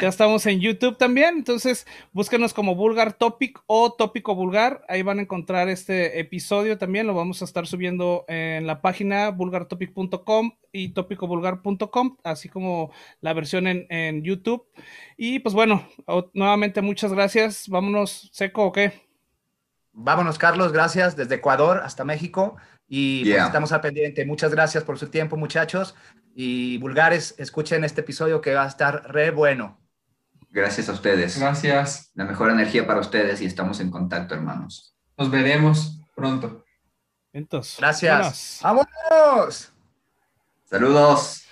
ya <laughs> estamos en YouTube también. Entonces, búsquenos como Vulgar Topic o Tópico Vulgar. Ahí van a encontrar este episodio también. Lo vamos a estar subiendo en la página vulgartopic.com y tópicovulgar.com, así como la versión en, en YouTube. Y pues bueno, nuevamente muchas gracias. Vámonos, seco o qué.
Vámonos, Carlos, gracias desde Ecuador hasta México. Y pues, estamos al pendiente. Muchas gracias por su tiempo, muchachos. Y vulgares, escuchen este episodio que va a estar re bueno.
Gracias a ustedes.
Gracias.
La mejor energía para ustedes y estamos en contacto, hermanos.
Nos veremos pronto.
Entonces.
Gracias. Buenas. ¡Vámonos!
Saludos.